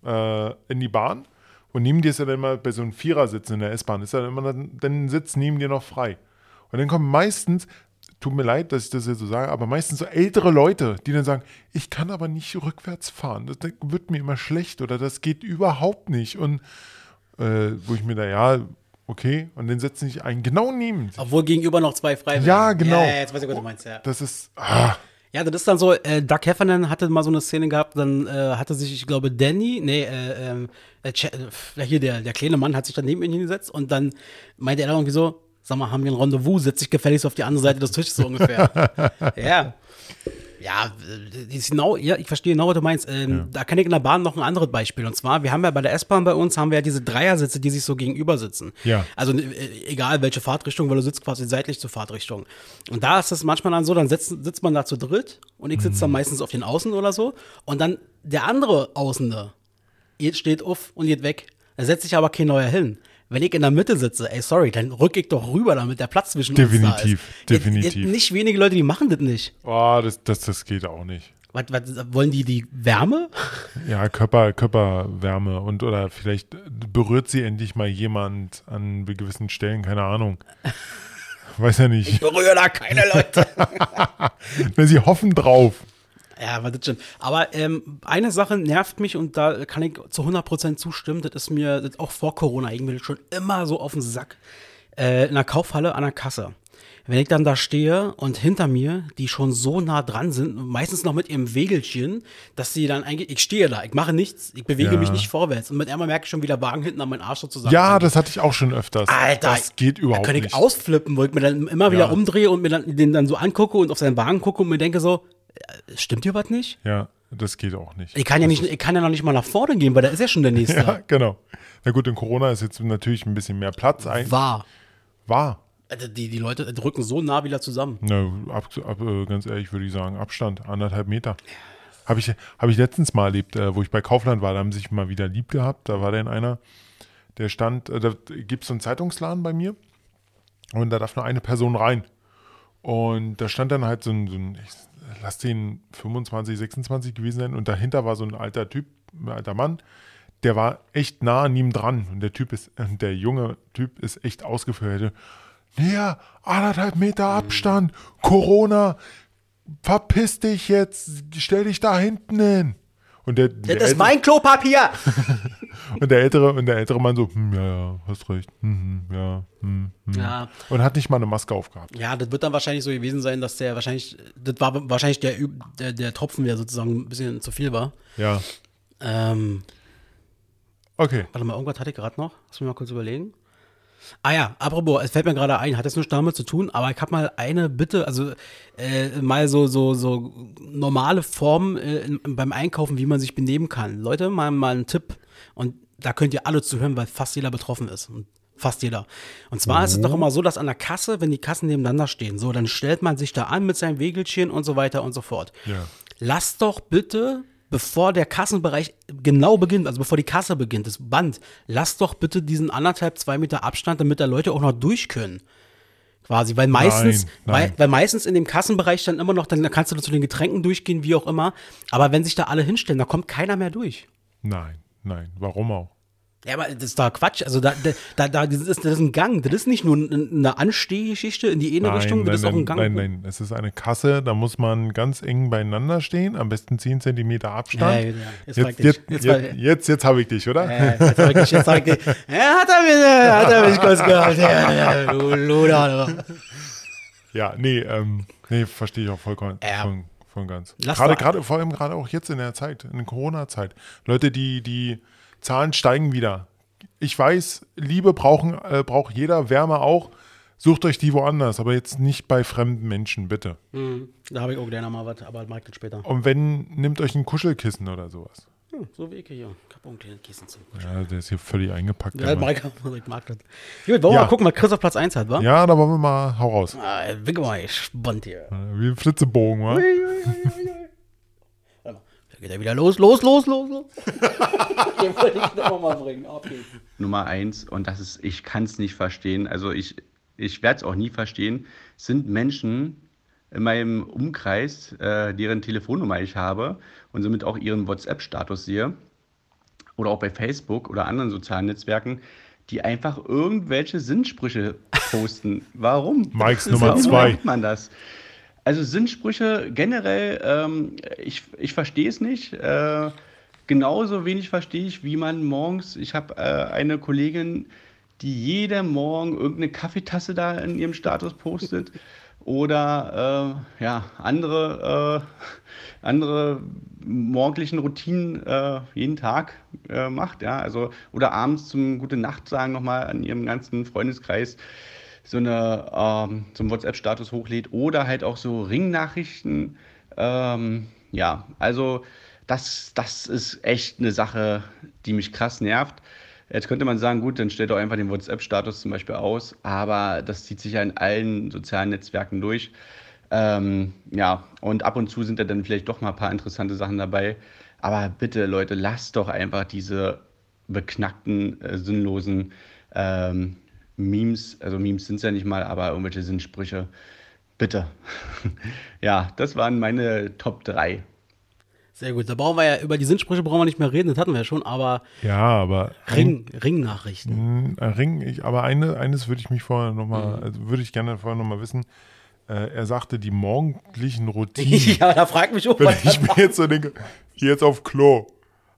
äh, in die Bahn und neben dir ist ja dann mal bei so einem Vierersitz in der S-Bahn, ist ja immer dann, dann ein Sitz neben dir noch frei. Und dann kommen meistens, tut mir leid, dass ich das jetzt so sage, aber meistens so ältere Leute, die dann sagen, ich kann aber nicht rückwärts fahren, das wird mir immer schlecht oder das geht überhaupt nicht. Und äh, wo ich mir da, ja, okay, und dann setzen sich einen genau neben. Obwohl gegenüber noch zwei frei wären. Ja, genau. Ja, ja, jetzt weiß ich, was du meinst, ja. Das ist, ah, Ja, das ist dann so, äh, Doug Heffernan hatte mal so eine Szene gehabt, dann äh, hatte sich, ich glaube, Danny, nee, äh, ähm, äh, äh, hier der, der kleine Mann hat sich dann neben ihn hingesetzt und dann meinte er dann irgendwie so, sag mal, haben wir ein Rendezvous, setz dich gefälligst auf die andere Seite des Tisches so ungefähr. ja. Ja, genau, ja, ich verstehe genau, was du meinst. Ähm, Da kann ich in der Bahn noch ein anderes Beispiel. Und zwar, wir haben ja bei der S-Bahn bei uns, haben wir ja diese Dreiersitze, die sich so gegenüber sitzen. Ja. Also äh, egal welche Fahrtrichtung, weil du sitzt quasi seitlich zur Fahrtrichtung. Und da ist es manchmal dann so, dann sitzt, sitzt man da zu dritt und ich sitze dann meistens auf den Außen oder so. Und dann der andere Außende steht auf und geht weg. Da setzt sich aber kein neuer hin. Wenn ich in der Mitte sitze, ey, sorry, dann rück ich doch rüber, damit der Platz zwischen uns da ist. Definitiv, definitiv. Nicht wenige Leute, die machen das nicht. oh, das, das, das geht auch nicht. Was, was, wollen die die Wärme? Ja, Körper, Körperwärme und oder vielleicht berührt sie endlich mal jemand an gewissen Stellen, keine Ahnung. Weiß ja nicht. Berühre da keine Leute. Wenn sie hoffen drauf. Ja, aber das stimmt. Aber ähm, eine Sache nervt mich und da kann ich zu 100% zustimmen. Das ist mir das auch vor Corona irgendwie schon immer so auf den Sack. Äh, in der Kaufhalle an der Kasse. Wenn ich dann da stehe und hinter mir, die schon so nah dran sind, meistens noch mit ihrem Wegelchen, dass sie dann eigentlich, ich stehe da, ich mache nichts, ich bewege Ja. mich nicht vorwärts. Und mit einmal merke ich schon, wie der Wagen hinten an meinen Arsch sozusagen. Ja, das hatte ich auch schon öfters. Alter, das geht überhaupt da könnte ich nicht. ausflippen, wo ich mir dann immer wieder Ja. umdrehe und mir dann, den dann so angucke und auf seinen Wagen gucke und mir denke so, stimmt hier was nicht? Ja, das geht auch nicht. Ich kann ja nicht, ich kann ja noch nicht mal nach vorne gehen, weil da ist ja schon der nächste. Ja, genau. Na gut, in Corona ist jetzt natürlich ein bisschen mehr Platz. Ein War. war. Also die, die Leute drücken so nah wieder zusammen. Na, ab, ab, äh, ganz ehrlich würde ich sagen, Abstand, anderthalb Meter. Habe ich, hab ich letztens mal erlebt, äh, wo ich bei Kaufland war, da haben sie sich mal wieder lieb gehabt. Da war dann einer, der stand, äh, da gibt es so einen Zeitungsladen bei mir und da darf nur eine Person rein. Und da stand dann halt so ein, so ein lass den 25, 26 gewesen sein und dahinter war so ein alter Typ, ein alter Mann, der war echt nah an ihm dran und der Typ ist, der junge Typ ist echt ausgeführt. Näher, anderthalb Meter Abstand, Corona, verpiss dich jetzt, stell dich da hinten hin. Und der, der, Das ist mein Klopapier! und der ältere und der ältere Mann so, hm, ja, ja, hast recht, hm, hm, ja, hm, hm. Ja. Und hat nicht mal eine Maske aufgehabt. Ja, das wird dann wahrscheinlich so gewesen sein, dass der wahrscheinlich, das war wahrscheinlich der, der, der Tropfen, der sozusagen ein bisschen zu viel war. Ja, Ähm, okay. warte mal, irgendwas hatte ich gerade noch. Lass mich mal kurz überlegen. Ah ja, apropos, es fällt mir gerade ein, hat jetzt nichts damit zu tun, aber ich habe mal eine Bitte, also äh, mal so, so, so normale Formen äh, in, beim Einkaufen, wie man sich benehmen kann. Leute, mal, mal einen Tipp und da könnt ihr alle zuhören, weil fast jeder betroffen ist. Und fast jeder. Und zwar ist es doch immer so, dass an der Kasse, wenn die Kassen nebeneinander stehen, so, dann stellt man sich da an mit seinem Wegelchen und so weiter und so fort. Ja. Lasst doch bitte, bevor der Kassenbereich genau beginnt, also bevor die Kasse beginnt, das Band, lasst doch bitte diesen anderthalb, zwei Meter Abstand, damit da Leute auch noch durch können. Quasi, weil meistens, Nein, Weil, nein. weil meistens in dem Kassenbereich dann immer noch, dann kannst du zu den Getränken durchgehen, wie auch immer. Aber wenn sich da alle hinstellen, da kommt keiner mehr durch. Nein, nein, warum auch? Ja, aber das ist doch Quatsch. Also da, da, da das, ist, das ist ein Gang. Das ist nicht nur ein- eine Anstehgeschichte in die eine Nein, Richtung, das nein, ist auch ein nein, Gang. nein, nein, es ist eine Kasse, da muss man ganz eng beieinander stehen, am besten 10 Zentimeter Abstand. Ja, ja, jetzt jetzt, dich. jetzt, Jetzt jetzt, jetzt, jetzt, habe ich dich, oder? Äh, jetzt sag ich, jetzt sag ich, ja, hat er mich, hat er mich kurz gehabt. Ja, ja, du Luder. Ja, nee, ähm, nee, verstehe ich auch vollkommen, Ja. voll, voll ganz. Lass Gerade, gerade, vor allem gerade auch jetzt in der Zeit, in der Corona-Zeit. Leute, die, die Zahlen steigen wieder. Ich weiß, Liebe brauchen, äh, braucht jeder, Wärme auch. Sucht euch die woanders, aber jetzt nicht bei fremden Menschen, bitte. Hm, da habe ich auch gerne mal was, aber mag das später. Und wenn, nehmt euch ein Kuschelkissen oder sowas. Hm, so wie ich hier. Ich habe auch ein kleines Kissen zum Ja, der ist hier völlig eingepackt. Ja, mag ich, ich mag das. Gut, wollen wir Ja. mal gucken, was Chris auf Platz 1 hat, wa? Ja, da wollen wir mal, hau raus. Ah, bin mal gespannt hier. Wie ein Flitzebogen, wa? Da geht er wieder los, los, los, los, los. Den wollte ich noch mal bringen. Ab geht's. Nummer eins, und das ist, ich kann es nicht verstehen, also ich, ich werde es auch nie verstehen, sind Menschen in meinem Umkreis, äh, deren Telefonnummer ich habe und somit auch ihren WhatsApp-Status sehe oder auch bei Facebook oder anderen sozialen Netzwerken, die einfach irgendwelche Sinnsprüche posten. Warum? Mikes Nummer warum zwei. macht man das? Also Sinnsprüche generell, ähm, ich, ich verstehe es nicht. Äh, genauso wenig verstehe ich, wie man morgens, ich habe äh, eine Kollegin, die jeden Morgen irgendeine Kaffeetasse da in ihrem Status postet. Oder äh, ja, andere, äh, andere morgendlichen Routinen äh, jeden Tag äh, macht. Ja? Also, oder abends zum Gute Nacht sagen nochmal an ihrem ganzen Freundeskreis so, eine, ähm, so einen WhatsApp-Status hochlädt oder halt auch so Ringnachrichten. Ähm, ja, also das, das ist echt eine Sache, die mich krass nervt. Jetzt könnte man sagen, gut, dann stellt doch einfach den WhatsApp-Status zum Beispiel aus, aber das zieht sich ja in allen sozialen Netzwerken durch. Ähm, ja, und ab und zu sind da dann vielleicht doch mal ein paar interessante Sachen dabei. Aber bitte, Leute, lasst doch einfach diese beknackten, äh, sinnlosen ähm, Memes, also Memes sind es ja nicht mal, aber irgendwelche Sinnsprüche. Bitte. ja, das waren meine Top 3. Sehr gut. Da brauchen wir ja, über die Sinnsprüche brauchen wir nicht mehr reden, das hatten wir ja schon, aber Ja, aber Ring, Ringnachrichten. Ring, äh, Ring ich, aber eine, eines würde ich mich vorher Mhm. nochmal, also würde ich gerne vorher nochmal wissen. Äh, er sagte, die morgendlichen Routinen. ja, da frag mich auch, Wenn was ich mir jetzt so denke, jetzt auf Klo,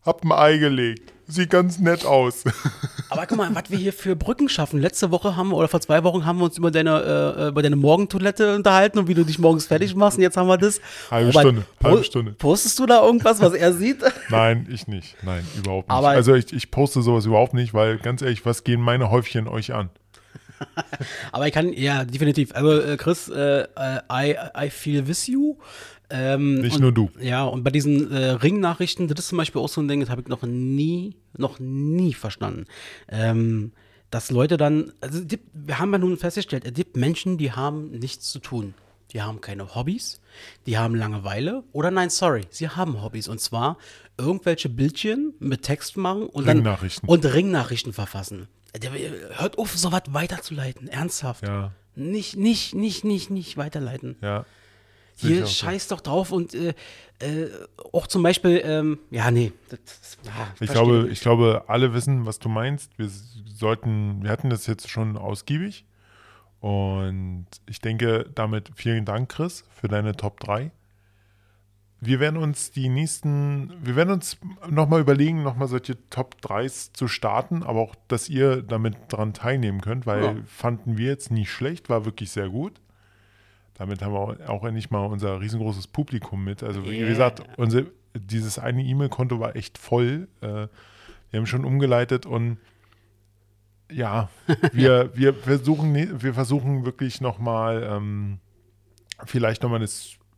hab ein Ei gelegt, sieht ganz nett aus. Aber guck mal, was wir hier für Brücken schaffen. Letzte Woche haben wir, oder vor zwei Wochen haben wir uns über deine, äh, über deine Morgentoilette unterhalten und wie du dich morgens fertig machst. Und jetzt haben wir das. Halbe Robert, Stunde, halbe Stunde. Postest du da irgendwas, was er sieht? Nein, ich nicht. Nein, überhaupt nicht. Aber- also ich, ich poste sowas überhaupt nicht, weil ganz ehrlich, was gehen meine Häufchen euch an? Aber ich kann, ja, definitiv. Also, äh, Chris, äh, äh, I, I feel with you. Ähm, Nicht und, nur du. Ja, und bei diesen äh, Ringnachrichten, das ist zum Beispiel auch so ein Ding, das habe ich noch nie, noch nie verstanden. Ähm, dass Leute dann, also gibt- wir haben ja nun festgestellt, es gibt Menschen, die haben nichts zu tun. Die haben keine Hobbys, die haben Langeweile oder nein, sorry, sie haben Hobbys und zwar irgendwelche Bildchen mit Text machen und Ringnachrichten. dann und Ringnachrichten verfassen. Der, hört auf, sowas weiterzuleiten, ernsthaft. Ja, Nicht, nicht, nicht, nicht, nicht weiterleiten. ja. Hier scheiß doch drauf und äh, äh, auch zum Beispiel, ähm, ja, nee. Das, ja, Ich glaube, ich glaube, alle wissen, was du meinst. Wir sollten, wir hatten das jetzt schon ausgiebig. Und ich denke, damit vielen Dank, Chris, für deine Top 3. Wir werden uns die nächsten, wir werden uns nochmal überlegen, nochmal solche Top 3s zu starten, aber auch, dass ihr damit dran teilnehmen könnt, weil Ja. fanden wir jetzt nicht schlecht, war wirklich sehr gut. Damit haben wir auch- endlich mal unser riesengroßes Publikum mit. Also wie Yeah. gesagt, unser, dieses eine E-Mail-Konto war echt voll. Äh, wir haben schon umgeleitet und ja, wir, wir versuchen, ne- wir versuchen wirklich nochmal, ähm, vielleicht nochmal eine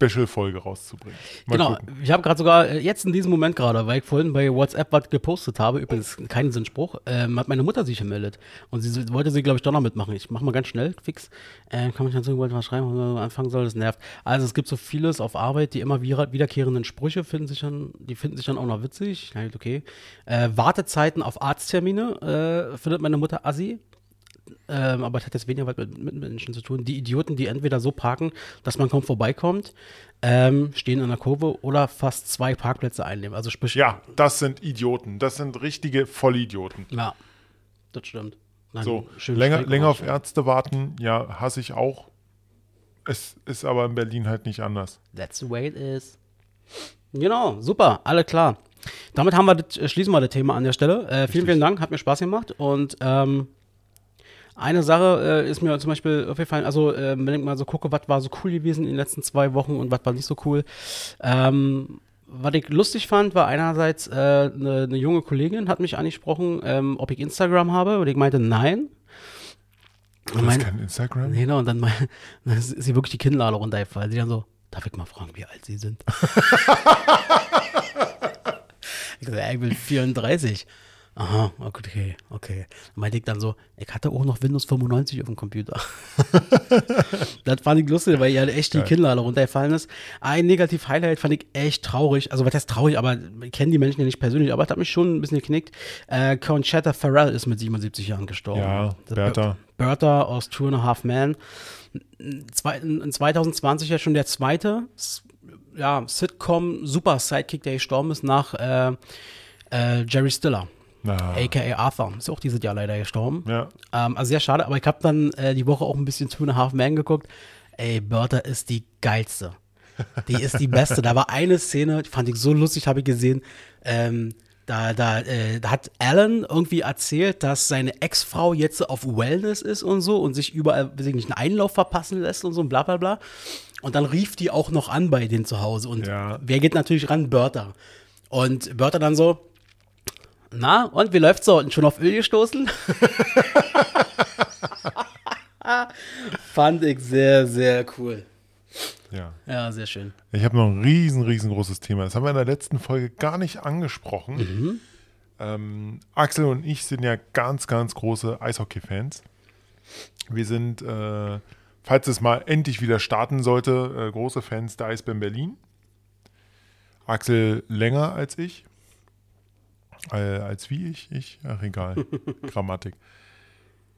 Special-Folge rauszubringen. Mal Genau, gucken. ich habe gerade sogar äh, jetzt in diesem Moment gerade, weil ich vorhin bei WhatsApp was gepostet habe, übrigens keinen Sinnspruch, ähm, hat meine Mutter sich gemeldet. Und sie wollte sie, glaube ich, doch noch mitmachen. Ich mache mal ganz schnell, fix. Äh, kann mich dazu wollte was schreiben, man anfangen soll, das nervt. Also es gibt so vieles auf Arbeit, die immer wieder, wiederkehrenden Sprüche finden sich dann, die finden sich dann auch noch witzig. Okay. Äh, Wartezeiten auf Arzttermine äh, findet meine Mutter assi. Ähm, aber es hat jetzt weniger was mit, mit Menschen zu tun. Die Idioten, die entweder so parken, dass man kaum vorbeikommt, ähm, stehen in der Kurve oder fast zwei Parkplätze einnehmen. Also sprich, Ja, das sind Idioten. Das sind richtige Vollidioten. ja das stimmt. Nein, So, länger, länger auf. Ärzte warten, ja, hasse ich auch. Es ist aber in Berlin halt nicht anders. That's the way it is. Genau, super, alle klar. Damit haben wir das, äh, schließen wir das Thema an der Stelle. Äh, vielen, vielen Dank, hat mir Spaß gemacht. Und ähm, eine Sache äh, ist mir zum Beispiel aufgefallen, also äh, wenn ich mal so gucke, was war so cool gewesen in den letzten zwei Wochen und was war nicht so cool. Ähm, was ich lustig fand, war einerseits eine äh, ne- ne junge Kollegin hat mich angesprochen, ähm, ob ich Instagram habe und ich meinte nein. Du hast kein Instagram? Genau, und dann, mein, dann ist sie wirklich die Kinnlade runtergefallen. Sie dann so, darf ich mal fragen, wie alt sie sind? ich gesagt, ja, ich bin 34. Aha, okay, okay. Dann meinte ich dann so, ich hatte auch noch Windows 95 auf dem Computer. das fand ich lustig, weil halt echt die. Kinnlade runtergefallen ist. Ein Negativ-Highlight fand ich echt traurig. Also, was heißt traurig, aber ich kenne die Menschen ja nicht persönlich, aber es hat mich schon ein bisschen geknickt. Äh, Conchetta Farrell ist mit 77 Jahren gestorben. Ja, Das Bertha. Bertha aus Two and a Half Men. In 2020 ja schon der zweite ja, Sitcom Super Sidekick, der gestorben ist nach äh, äh, Jerry Stiller, Na, aka Arthur. Ist auch dieses Jahr leider gestorben. ja. Ähm, also sehr schade, aber ich habe dann äh, die Woche auch ein bisschen Two and a Half Men geguckt. Ey, Bertha ist die geilste. Die ist die beste. da war eine Szene, die fand ich so lustig, habe ich gesehen. Ähm, da, da, äh, da hat Alan irgendwie erzählt, dass seine Ex-Frau jetzt auf Wellness ist und so und sich überall weiß ich nicht, einen Einlauf verpassen lässt und so und bla bla bla. Und dann rief die auch noch an bei denen zu Hause. Und Ja. wer geht natürlich ran? Bertha. Und Bertha dann so, na, und wie läuft's so? Schon auf Öl gestoßen? Fand ich sehr, sehr cool. ja. Ja, sehr schön. Ich habe noch ein riesen, riesengroßes Thema. Das haben wir in der letzten Folge gar nicht angesprochen. Mhm. Ähm, Axel und ich sind ja ganz, ganz große Eishockey-Fans. Wir sind, äh, falls es mal endlich wieder starten sollte, äh, große Fans der Eisbären Berlin. Axel länger als ich. Äh, als wie ich? Ich? Ach, egal. Grammatik.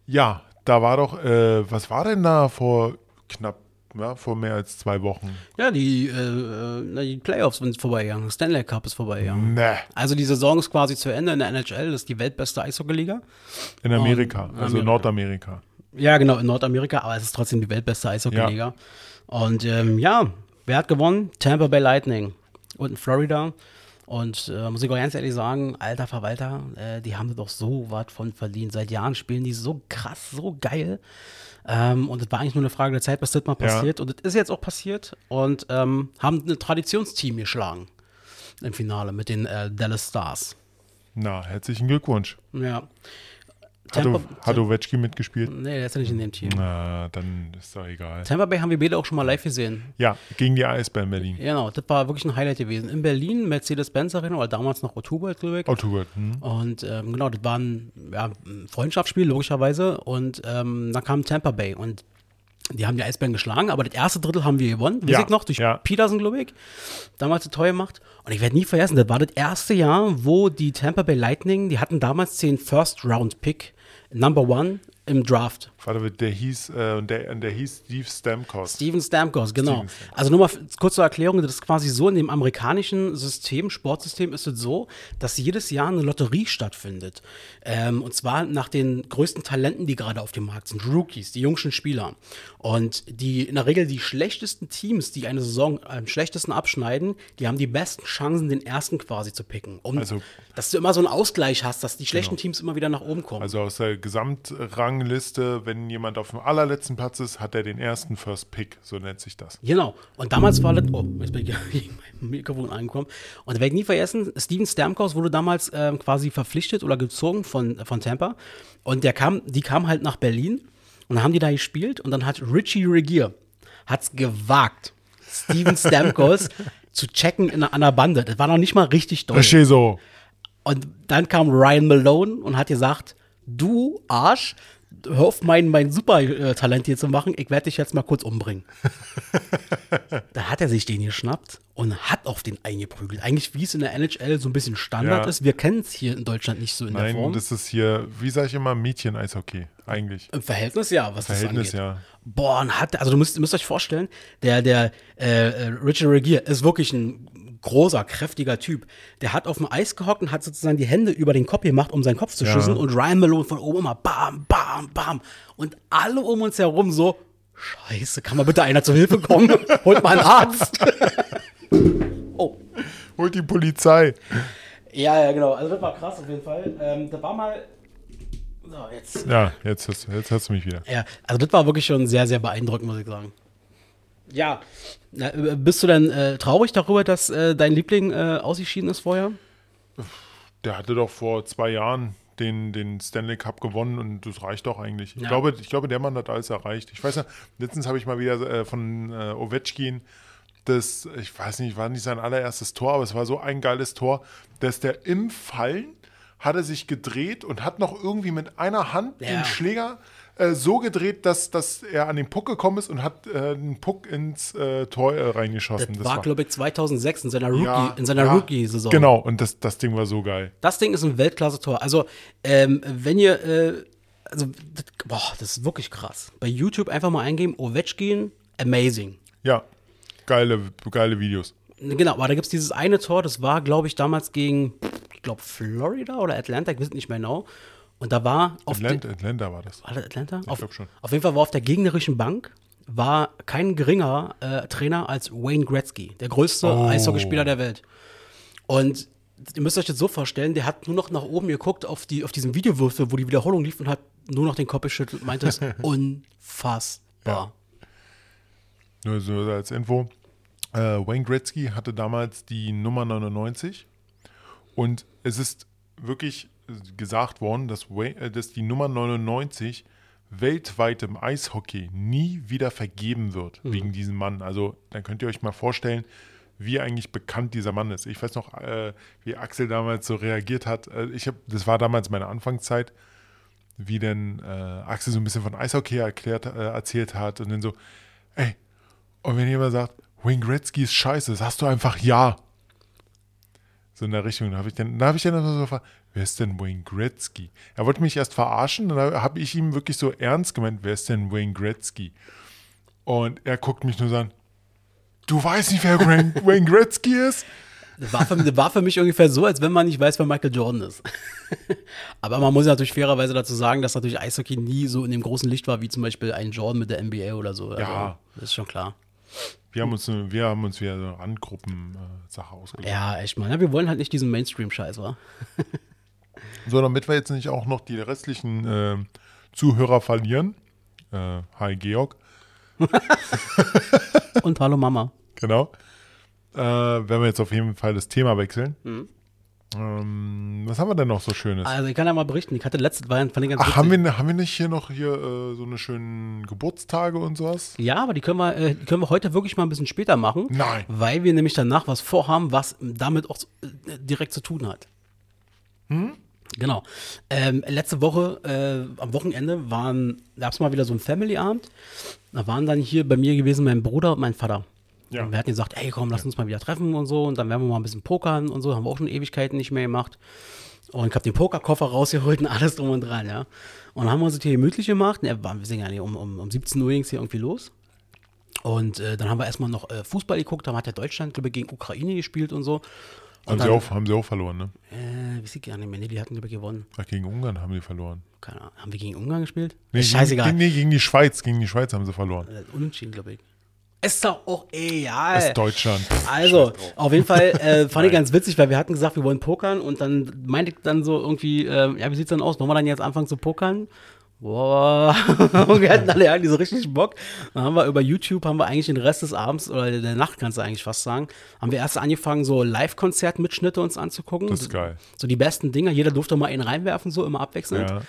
Ja, da war doch, äh, was war denn da vor knapp ja, vor mehr als zwei Wochen. Ja, die, äh, äh, die Playoffs sind vorbeigegangen. Stanley Cup ist vorbeigegangen. Ne, Also die Saison ist quasi zu Ende in der NHL. Das ist die weltbeste Eishockey-Liga. in Amerika, in also Amerika. Nordamerika. Ja, genau, in Nordamerika, aber es ist trotzdem die weltbeste Eishockey-Liga. Und ähm, ja, wer hat gewonnen? Tampa Bay Lightning und in Florida. Und äh, muss ich auch ganz ehrlich sagen, alter Verwalter, äh, die haben doch so was von verdient. Seit Jahren spielen die so krass, so geil. Ähm, und es war eigentlich nur eine Frage der Zeit, bis das mal Ja. passiert. Und es ist jetzt auch passiert. Und ähm, haben ein Traditionsteam geschlagen im Finale mit den äh, Dallas Stars. Na, herzlichen Glückwunsch. Ja. Hat, Tampa- hat Ovechki mitgespielt? Nee, der ist ja nicht in dem Team. Na, dann ist doch egal. Tampa Bay haben wir beide auch schon mal live gesehen. Ja, gegen die Eisbären Berlin. Genau, das war wirklich ein Highlight gewesen. In Berlin, Mercedes-Benz Arena, oder damals noch Ottobo, glaube ich. Autobahn. Hm? Und ähm, genau, das war ein, ja, Freundschaftsspiel, logischerweise. Und ähm, dann kam Tampa Bay und die haben die Eisbären geschlagen, aber das erste Drittel haben wir gewonnen. Weiß Ja, ich noch, durch ja. Peterson, glaube ich. Damals das Tor gemacht. Und ich werde nie vergessen, das war das erste Jahr, wo die Tampa Bay Lightning, die hatten damals den First-Round-Pick, Number One im Draft. Warte, der hieß, äh, der, der hieß Steve Stamkos. Steven Stamkos, genau. Steven Stamkos. Also nur mal kurz zur Erklärung, das ist quasi so, in dem amerikanischen System, Sportsystem ist es so, dass jedes Jahr eine Lotterie stattfindet. Ähm, und zwar nach den größten Talenten, die gerade auf dem Markt sind, Rookies, die jüngsten Spieler. Und die in der Regel die schlechtesten Teams, die eine Saison am schlechtesten abschneiden, die haben die besten Chancen, den ersten quasi zu picken. Um, Also- dass du immer so einen Ausgleich hast, dass die schlechten Teams immer wieder nach oben kommen. Also aus der Gesamtrangliste, wenn jemand auf dem allerletzten Platz ist, hat er den ersten First Pick, so nennt sich das. Genau. Und damals war das. Oh, jetzt bin ich gegen mein Mikrofon angekommen. Und da werde ich nie vergessen, Steven Stamkos wurde damals ähm, quasi verpflichtet oder gezogen von, von Tampa. Und der kam, die kam halt nach Berlin und dann haben die da gespielt und dann hat Richie Regier hat's gewagt, Steven Stamkos zu checken in einer, Bande. Das war noch nicht mal richtig. Versteh so. Und dann kam Ryan Malone und hat gesagt, du Arsch, hör auf mein, mein Supertalent hier zu machen, ich werde dich jetzt mal kurz umbringen. da hat er sich den geschnappt und hat auf den eingeprügelt. Eigentlich wie es in der NHL so ein bisschen Standard Ja. ist. Wir kennen es hier in Deutschland nicht so in der Nein, Form. das ist hier, wie sage ich immer, Mädchen-Eishockey, eigentlich. Im Verhältnis ja, was Verhältnis, das angeht. ja. Boah, und hat, also du müsst, müsst euch vorstellen, der, der äh, äh, Richard Regier ist wirklich ein großer, kräftiger Typ. Der hat auf dem Eis gehockt und hat sozusagen die Hände über den Kopf gemacht, um seinen Kopf zu Ja. schützen. Und Ryan Malone von oben immer bam, bam, bam. Und alle um uns herum so, scheiße, kann mal bitte einer zur Hilfe kommen? Holt mal einen Arzt. oh. Holt die Polizei. Ja, ja, genau. Also das war krass auf jeden Fall. Ähm, da war mal, so, jetzt Ja, jetzt hast, jetzt hast du mich wieder. Ja, also das war wirklich schon sehr, sehr beeindruckend, muss ich sagen. Ja, Na, äh, bist du denn äh, traurig darüber, dass äh, dein Liebling äh, ausgeschieden ist vorher? Der hatte doch vor zwei Jahren den, den Stanley Cup gewonnen und das reicht doch eigentlich. Ich, Ja. glaube, ich glaube, der Mann hat alles erreicht. Ich weiß ja, letztens habe ich mal wieder äh, von äh, Ovechkin das, ich weiß nicht, war nicht sein allererstes Tor, aber es war so ein geiles Tor, dass der im Fallen hat er sich gedreht und hat noch irgendwie mit einer Hand Ja. den Schläger äh, so gedreht, dass, dass er an den Puck gekommen ist und hat äh, den Puck ins äh, Tor äh, Das, reingeschossen. war, glaube ich, 2006 in seiner Rookie, Ja, ja, Rookie-Saison. Genau, und das, das Ding war so geil. Das Ding ist ein Weltklasse-Tor. Also, ähm, wenn ihr, äh, also, das, boah, das ist wirklich krass. Bei YouTube einfach mal eingeben, Ovechkin, amazing. Ja, geile, geile Videos. Genau, aber da gibt es dieses eine Tor, das war, glaube ich, damals gegen, ich glaube, Florida oder Atlanta, ich weiß nicht mehr genau. Und da war auf de- Atlanta, Atlanta war das. War das Atlanta? auf, glaub schon. Auf jeden Fall war auf der gegnerischen Bank war kein geringer äh, Trainer als Wayne Gretzky, der größte Oh. Eishockeyspieler der Welt. Und ihr müsst euch das so vorstellen, der hat nur noch nach oben geguckt auf, die, auf diesen Videowürfel, wo die Wiederholung lief und hat nur noch den Kopf geschüttelt und meinte es unfassbar. Nur so als Info. Äh, Wayne Gretzky hatte damals die Nummer 99 und es ist wirklich gesagt worden, dass, Wayne, äh, dass die Nummer 99 weltweit im Eishockey nie wieder vergeben wird wegen diesem Mann. Also dann könnt ihr euch mal vorstellen, wie eigentlich bekannt dieser Mann ist. Ich weiß noch, äh, wie Axel damals so reagiert hat. Äh, ich hab, das war damals meine Anfangszeit, wie denn äh, Axel so ein bisschen von Eishockey erklärt, äh, erzählt hat und dann so, ey, und wenn jemand sagt, Wayne Gretzky ist scheiße, sagst du einfach ja. So in der Richtung. Da habe ich dann, da habe ich dann so gefragt, wer ist denn Wayne Gretzky? Er wollte mich erst verarschen, dann habe ich ihm wirklich so ernst gemeint, wer ist denn Wayne Gretzky? Und er guckt mich nur so an. Du weißt nicht, wer Wayne, Gretzky ist? Das war, für, das war für mich ungefähr so, als wenn man nicht weiß, wer Michael Jordan ist. Aber man muss natürlich fairerweise dazu sagen, dass natürlich Eishockey nie so in dem großen Licht war, wie zum Beispiel ein Jordan mit der NBA oder so. Also, Ja. Das ist schon klar. Wir haben uns, wir haben uns wieder so eine Randgruppen-Sache ausgedacht. Ja, echt mal. Ja, wir wollen halt nicht diesen Mainstream-Scheiß, wa? So, damit wir jetzt nicht auch noch die restlichen äh, Zuhörer verlieren. Äh, hi, Georg. Und hallo Mama. Genau. Äh, werden wir jetzt auf jeden Fall das Thema wechseln. Ähm, was haben wir denn noch so Schönes? Also ich kann ja mal berichten, ich hatte letztes, war, fand ich ganz Ach, haben wir, haben wir nicht hier noch hier äh, so eine schönen Geburtstage und sowas? Ja, aber die können wir, äh, die können wir heute wirklich mal ein bisschen später machen. Nein. Weil wir nämlich danach was vorhaben, was damit auch äh, direkt zu tun hat. Genau. Ähm, letzte Woche, äh, am Wochenende, waren, gab es mal wieder so ein Family-Abend. Da waren dann hier bei mir gewesen mein Bruder und mein Vater. Ja. Und wir hatten gesagt, ey komm, lass uns mal wieder treffen und so. Und dann werden wir mal ein bisschen pokern und so. Haben wir auch schon Ewigkeiten nicht mehr gemacht. Und ich habe den Pokerkoffer rausgeholt und alles drum und dran, ja. Und dann haben wir uns hier gemütlich gemacht. Ja, wir sind ja nicht, um, um, um 17 Uhr ging es hier irgendwie los. Und äh, dann haben wir erstmal noch äh, Fußball geguckt. Da hat ja Deutschland, glaube ich, gegen Ukraine gespielt und so. Und Haben sie, dann, auch, haben sie auch verloren, ne? Äh, weiß ich gar nicht mehr. Nee, die hatten, glaube ich, gewonnen. Ach, gegen Ungarn haben sie verloren. Keine Ahnung. Haben wir gegen Ungarn gespielt? Nee, Scheißegal. Gegen, nee, gegen die Schweiz. Gegen die Schweiz haben sie verloren. Äh, Unentschieden, glaube ich. Ist doch auch egal. Ist Deutschland. Also, auf jeden Fall äh, fand ich ganz witzig, weil wir hatten gesagt, wir wollen pokern und dann meinte ich dann so irgendwie, äh, ja, wie sieht's dann aus? Wollen wir dann jetzt anfangen zu pokern? Boah, und wir hatten alle eigentlich so richtig Bock. Dann haben wir über YouTube, haben wir eigentlich den Rest des Abends oder der Nacht, kannst du eigentlich fast sagen, haben wir erst angefangen, so Live-Konzert-Mitschnitte uns anzugucken. Das ist geil. So die besten Dinger. Jeder durfte mal einen reinwerfen, so immer abwechselnd. Ja.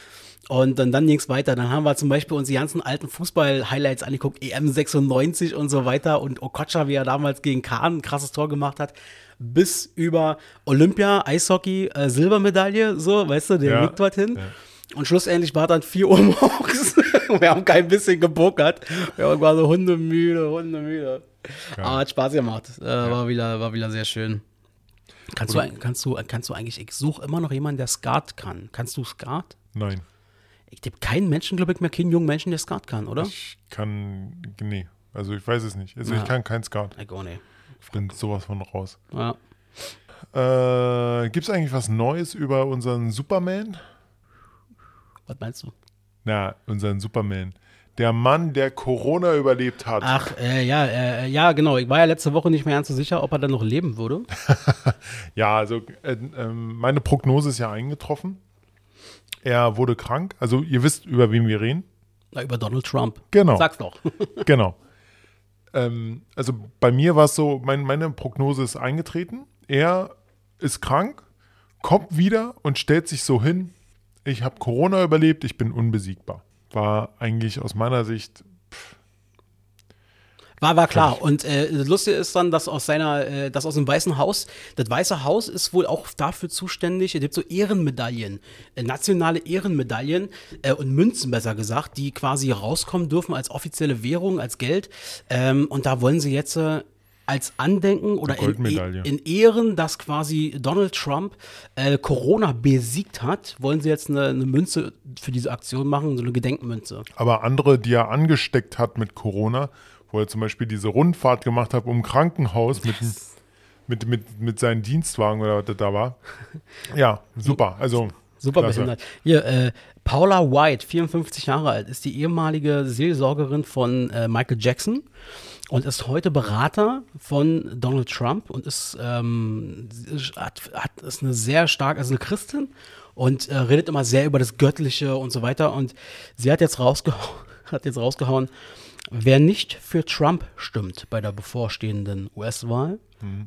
Und dann, dann ging es weiter. Dann haben wir zum Beispiel uns die ganzen alten Fußball-Highlights angeguckt, EM 96 und so weiter. Und Okocha, wie er damals gegen Kahn ein krasses Tor gemacht hat, bis über Olympia, Eishockey, äh, Silbermedaille, so, weißt du, der Ja. liegt dorthin. Ja. Und schlussendlich war dann 4 Uhr morgens. wir haben kein bisschen gepokert. Wir waren so hundemüde, hundemüde. Aber hat Spaß gemacht. Äh, war, wieder, war wieder sehr schön. Kannst du, kannst, du, kannst du eigentlich, ich suche immer noch jemanden, der Skat kann. Kannst du Skat? Nein. Ich gibt keinen Menschen, glaube ich, mehr, keinen jungen Menschen, der Skat kann, oder? Ich kann. Nee. Also ich weiß es nicht. Also Ja. ich kann kein Skat. Ich auch nicht. Ich bin sowas von raus. Ja. Äh, Gibt es eigentlich was Neues über unseren Superman? Was meinst du? Na, unseren Superman. Der Mann, der Corona überlebt hat. Ach, äh, ja, äh, ja, genau. Ich war ja letzte Woche nicht mehr ganz so sicher, ob er dann noch leben würde. Ja, also äh, ähm, meine Prognose ist ja eingetroffen. Er wurde krank. Also ihr wisst, über wen wir reden. Na, über Donald Trump. Genau. Sag's doch. Genau. ähm, also bei mir war es so, mein, meine Prognose ist eingetreten. Er ist krank, kommt wieder und stellt sich so hin, ich habe Corona überlebt, ich bin unbesiegbar. War eigentlich aus meiner Sicht, War, war klar. Und äh, das Lustige ist dann, dass aus seiner, äh, dass aus dem Weißen Haus, das Weiße Haus ist wohl auch dafür zuständig, es gibt so Ehrenmedaillen, äh, nationale Ehrenmedaillen äh, und Münzen besser gesagt, die quasi rauskommen dürfen als offizielle Währung, als Geld. Ähm, und da wollen sie jetzt äh, als Andenken oder in, Goldmedaille. in Ehren, dass quasi Donald Trump äh, Corona besiegt hat, wollen sie jetzt eine, eine Münze für diese Aktion machen, so eine Gedenkmünze. aber andere, die er angesteckt hat mit Corona, wo er zum Beispiel diese Rundfahrt gemacht hat um Krankenhaus mit, dem- mit, mit, mit seinen Dienstwagen oder was das da war. Ja, super. Also Super klasse. behindert. Hier, äh, Paula White, 54 Jahre alt, ist die ehemalige Seelsorgerin von äh, Michael Jackson und ist heute Berater von Donald Trump und ist, ähm, hat, hat, ist eine sehr stark, also eine Christin und äh, redet immer sehr über das Göttliche und so weiter. Und sie hat jetzt rausgehauen, hat jetzt rausgehauen, wer nicht für Trump stimmt bei der bevorstehenden US-Wahl,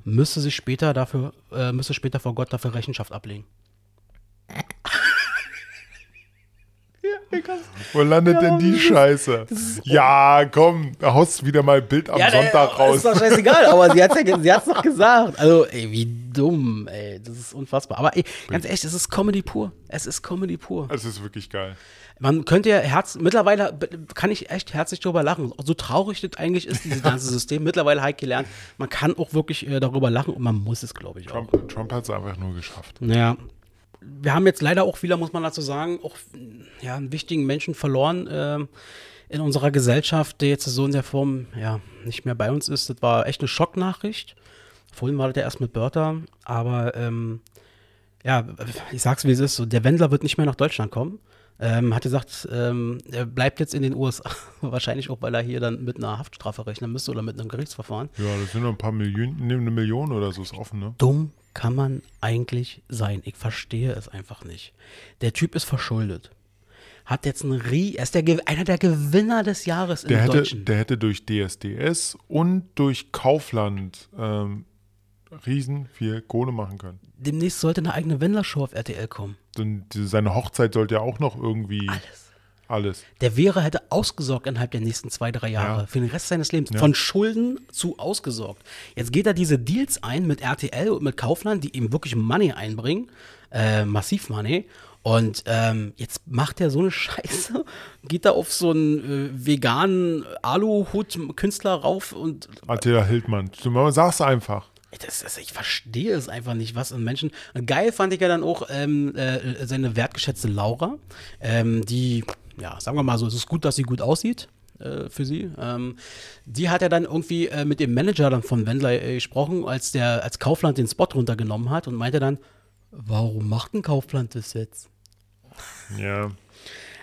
müsste sich später dafür, äh, müsste später vor Gott dafür Rechenschaft ablegen. Wo landet denn die Scheiße? Ja, komm, da haust wieder mal ein Bild am Ja, Sonntag raus. Ist doch scheißegal, aber sie hat's ja ge- sie hat's doch gesagt. Also, ey, wie dumm, ey. Das ist unfassbar. Aber ey, ganz echt, es ist Comedy pur. Es ist Comedy pur. Es ist wirklich geil. Man könnte ja Herz, mittlerweile kann ich echt herzlich drüber lachen. So traurig das eigentlich ist, dieses ganze System. Mittlerweile habe ich gelernt, man kann auch wirklich äh, darüber lachen und man muss es, glaube ich, auch. Trump, Trump hat es einfach nur geschafft. Naja. Wir haben jetzt leider auch wieder, muss man dazu sagen, auch ja, einen wichtigen Menschen verloren. Ähm, in unserer Gesellschaft, der jetzt so in der Form ja nicht mehr bei uns ist. Das war echt eine Schocknachricht. Vorhin war das ja erst mit Bertha, aber ähm, ja, ich sag's wie es ist, so, der Wendler wird nicht mehr nach Deutschland kommen. Ähm, hat gesagt, ähm, er bleibt jetzt in den USA, wahrscheinlich auch, weil er hier dann mit einer Haftstrafe rechnen müsste oder mit einem Gerichtsverfahren. Ja, das sind noch ein paar Millionen, eine Million oder so ist offen, ne? Dumm kann man eigentlich sein. Ich verstehe es einfach nicht. Der Typ ist verschuldet. Hat jetzt einen Rie, er ist der, einer der Gewinner des Jahres Der im hätte, Deutschen. der hätte durch DSDS und durch Kaufland ähm, riesen viel Kohle machen können. Demnächst sollte eine eigene Wendler-Show auf RTL kommen. Seine Hochzeit sollte ja auch noch irgendwie Alles. alles. Der wäre, hätte ausgesorgt innerhalb der nächsten zwei, drei Jahre. Ja. Für den Rest seines Lebens. Ja. Von Schulden zu ausgesorgt. Jetzt geht er diese Deals ein mit RTL und mit Kaufland, die ihm wirklich Money einbringen. Äh, massiv Money. Und ähm, jetzt macht er so eine Scheiße, geht da auf so einen äh, veganen Aluhut-Künstler rauf und Attila Hildmann. Du mal sag's einfach. Das, das, ich verstehe es einfach nicht, was in Menschen. Geil fand ich ja dann auch ähm, äh, seine wertgeschätzte Laura, ähm, die, ja, sagen wir mal so, es ist gut, dass sie gut aussieht äh, für sie. Ähm, die hat ja dann irgendwie äh, mit dem Manager dann von Wendler äh, gesprochen, als der, als Kaufland den Spot runtergenommen hat und meinte dann, warum macht ein Kaufland das jetzt? Ja.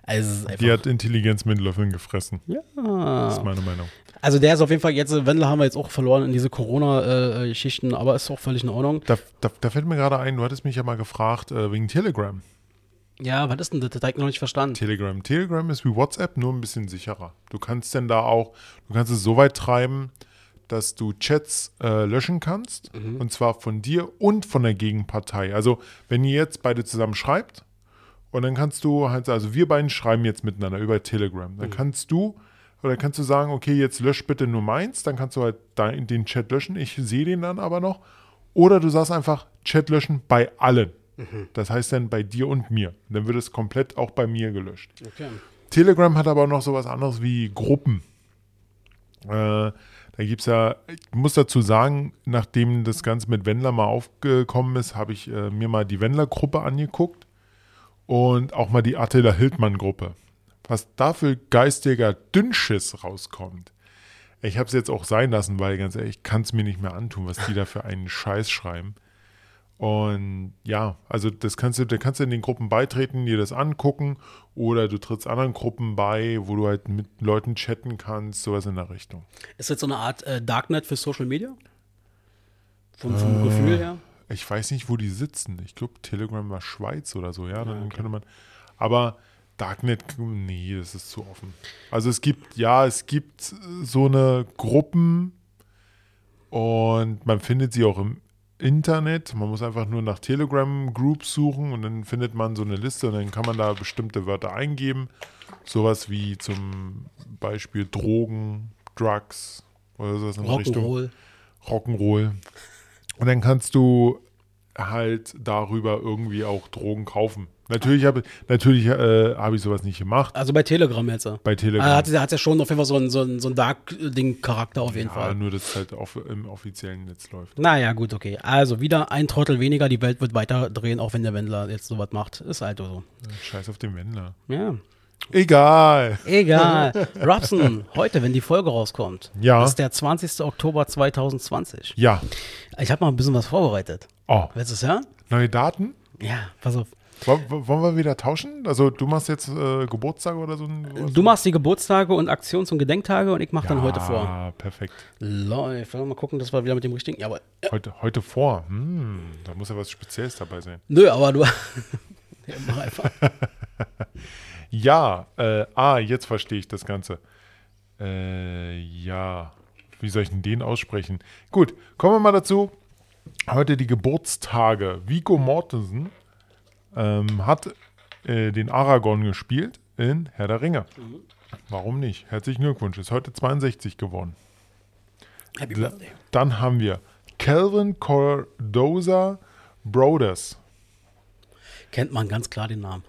Also, Die hat Intelligenz mit Löffeln gefressen. Das ja. ist meine Meinung. Also der ist auf jeden Fall jetzt, Wendler haben wir jetzt auch verloren in diese Corona-Geschichten, aber ist auch völlig in Ordnung. Da, da, da fällt mir gerade ein, du hattest mich ja mal gefragt äh, wegen Telegram. Ja, was ist denn das? Das hab ich noch nicht verstanden. Telegram. Telegram ist wie WhatsApp, nur ein bisschen sicherer. Du kannst denn da auch, du kannst es so weit treiben, dass du Chats äh, löschen kannst. Und zwar von dir und von der Gegenpartei. Also, wenn ihr jetzt beide zusammen schreibt, und dann kannst du halt, also wir beiden schreiben jetzt miteinander über Telegram. Dann kannst du, oder kannst du sagen, okay, jetzt lösch bitte nur meins, dann kannst du halt dein, den Chat löschen. Ich sehe den dann aber noch. Oder du sagst einfach Chat löschen bei allen. Das heißt dann bei dir und mir. Dann wird es komplett auch bei mir gelöscht. Okay. Telegram hat aber noch sowas anderes wie Gruppen. Äh, da gibt es ja, ich muss dazu sagen, nachdem das Ganze mit Wendler mal aufgekommen ist, habe ich äh, mir mal die Wendler-Gruppe angeguckt und auch mal die Attila Hildmann-Gruppe. Was da für geistiger Dünnschiss rauskommt. Ich habe es jetzt auch sein lassen, weil ganz ehrlich, ich kann es mir nicht mehr antun, was die da für einen Scheiß schreiben. Und ja, also das kannst du, da kannst du in den Gruppen beitreten, dir das angucken oder du trittst anderen Gruppen bei, wo du halt mit Leuten chatten kannst, sowas in der Richtung. Ist das so eine Art äh, Darknet für Social Media? Vom, vom Gefühl her? Ich weiß nicht, wo die sitzen. Ich glaube, Telegram war Schweiz oder so, ja, dann könnte man. Aber Darknet, nee, das ist zu offen. Also es gibt, ja, es gibt so eine Gruppen und man findet sie auch im Internet. Man muss einfach nur nach Telegram-Groups suchen und dann findet man so eine Liste und dann kann man da bestimmte Wörter eingeben. Sowas wie zum Beispiel Drogen, Drugs oder sowas in. Rock'n'Roll. Rock'n'Roll. Und dann kannst du halt darüber irgendwie auch Drogen kaufen. Natürlich habe natürlich, äh, hab ich sowas nicht gemacht Also bei Telegram jetzt. ja. bei Telegram. Ah, hat, hat ja schon auf jeden Fall so einen, so einen, so einen Dark-Ding-Charakter auf jeden ja, Fall. nur dass es halt auf, im offiziellen Netz läuft. Naja, gut, okay. Also wieder ein Trottel weniger. Die Welt wird weiter drehen, auch wenn der Wendler jetzt sowas macht. Ist halt so. Scheiß auf den Wendler. Ja. Egal. Egal. Robson, heute, wenn die Folge rauskommt, Ja. ist der 20. Oktober 2020. Ja. Ich habe mal ein bisschen was vorbereitet. Oh, Willst du es hören? neue Daten? Ja, pass auf. Wollen, wir wieder tauschen? Also du machst jetzt äh, Geburtstag oder so? ein- Du machst die Geburtstage und Aktions- und Gedenktage und ich mache dann ja, heute vor. perfekt. Läuft. Mal gucken, dass wir wieder mit dem richtigen. Ja, aber. Heute, heute vor. Hm, da muss ja was Spezielles dabei sein. Nö, aber du. ja, mach einfach. Ja, äh, ah, jetzt verstehe ich das Ganze. Äh, ja, wie soll ich denn den aussprechen? Gut, kommen wir mal dazu. Heute die Geburtstage. Vigo Mortensen ähm, hat äh, den Aragorn gespielt in Herr der Ringe. Warum nicht? Herzlichen Glückwunsch, ist heute 62 geworden. Happy Birthday. Dann haben wir Calvin Cordoza Broders. Kennt man ganz klar den Namen.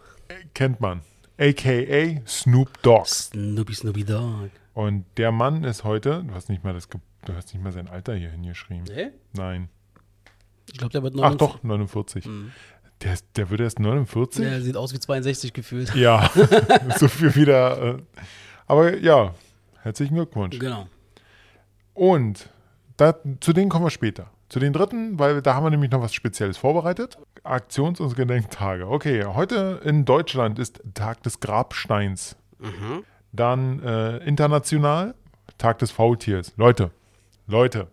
Kennt man. AKA Snoop Dogg. Snoopy Snoopy Dog. Und der Mann ist heute, du hast nicht mal das, du hast nicht mal sein Alter hier hingeschrieben. Nee? Nein. Ich glaube, der wird Ach 49. doch, 49. Der, der wird erst 49? Der sieht aus wie 62 gefühlt. Ja, so viel wieder. Äh, Aber ja, herzlichen Glückwunsch. Genau. Und da, zu denen kommen wir später. Zu den dritten, weil da haben wir nämlich noch was Spezielles vorbereitet. Aktions- und Gedenktage. Okay, heute in Deutschland ist Tag des Grabsteins. Dann äh, international Tag des Faultiers. Leute, Leute,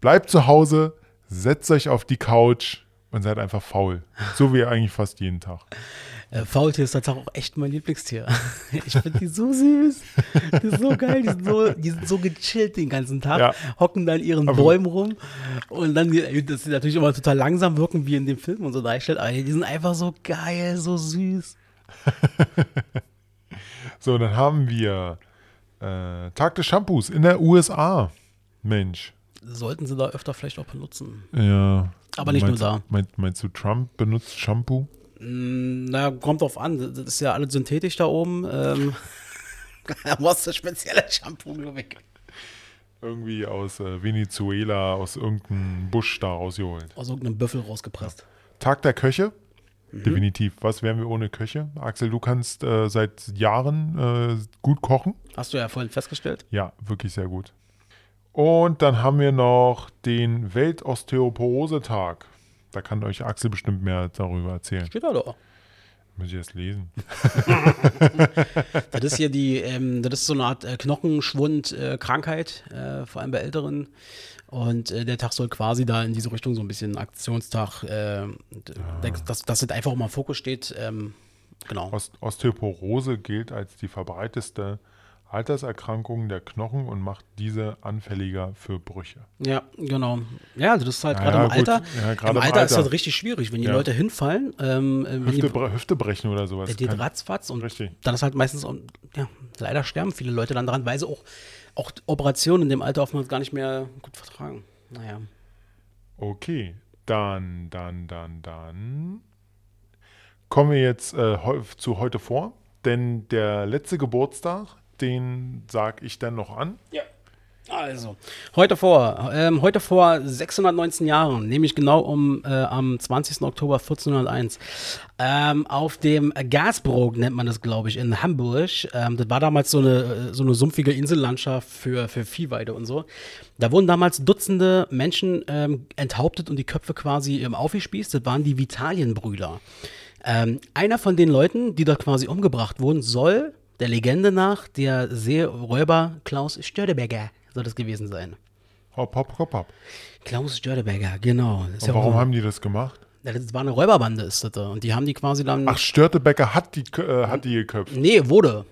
bleibt zu Hause, setzt euch auf die Couch und seid einfach faul. So wie eigentlich fast jeden Tag. Äh, Faultier ist tatsächlich auch echt mein Lieblingstier. Ich finde die so süß. Die sind so geil. Die sind so, die sind so gechillt den ganzen Tag. Ja. Hocken da in ihren Aber- Bäumen rum. Und dann, dass sie natürlich immer total langsam wirken, wie in dem Film und so dargestellt. Aber die sind einfach so geil, so süß. So, dann haben wir äh, Tag des Shampoos in der USA. Mensch. Sollten sie da öfter vielleicht auch benutzen. Ja. Aber nicht nur meinst, da. Meinst, meinst du, Trump benutzt Shampoo? Mm, Na, kommt drauf an. Das ist ja alles synthetisch da oben. Ähm, da brauchst du spezielle Shampoo, glaube ich. Irgendwie aus äh, Venezuela, aus irgendeinem Busch da rausgeholt. Aus irgendeinem Büffel rausgepresst. Tag der Köche? Mhm. Definitiv. Was wären wir ohne Köche? Axel, du kannst äh, seit Jahren äh, gut kochen. Hast du ja vorhin festgestellt. Ja, wirklich sehr gut. Und dann haben wir noch den Weltosteoporose-Tag. Da kann euch Axel bestimmt mehr darüber erzählen. Steht da doch. Muss ich erst lesen. Das ist hier die, ähm, das ist so eine Art äh, Knochenschwund-Krankheit, äh, vor allem bei Älteren. Und äh, der Tag soll quasi da in diese Richtung so ein bisschen Aktionstag, äh, äh, dass, dass das einfach immer im Fokus steht. Ähm, genau. Ost Osteoporose gilt als die verbreiteste Alterserkrankung der Knochen und macht diese anfälliger für Brüche. Ja, genau. Ja, also das ist halt Ja, gerade ja, im. Alter. Ja, Im im Alter ist das richtig schwierig, wenn die. Leute hinfallen. Ähm, äh, Hüfte, die, Hüfte brechen oder sowas. der geht ratzfatz und Richtig. dann ist halt meistens, ja, leider sterben viele Leute dann dran, weil sie auch, auch Operationen in dem Alter oftmals gar nicht mehr gut vertragen. Naja. Okay, dann, dann, dann, dann kommen wir jetzt äh, zu heute vor, denn der letzte Geburtstag, den sag ich dann noch an. Ja. Also, heute vor, ähm, heute vor 619 Jahren, nämlich genau um äh, am 20. Oktober 1401, ähm, auf dem Gasbrook nennt man das, glaube ich, in Hamburg. Ähm, das war damals so eine, so eine sumpfige Insellandschaft für, für Viehweide und so. Da wurden damals Dutzende Menschen ähm, enthauptet und die Köpfe quasi ähm, aufgespießt. Das waren die Vitalienbrüder. Ähm, einer von den Leuten, die dort quasi umgebracht wurden, soll der Legende nach der Seeräuber Klaus Störtebecker soll das gewesen sein. Hopp, hopp, hopp, hopp. Klaus Störtebecker, genau. Und ja warum auch- haben die das gemacht? Das war eine Räuberbande, ist das da. Und die haben die quasi dann. Ach, Störtebecker hat die, äh, hat die geköpft. nee, wurde.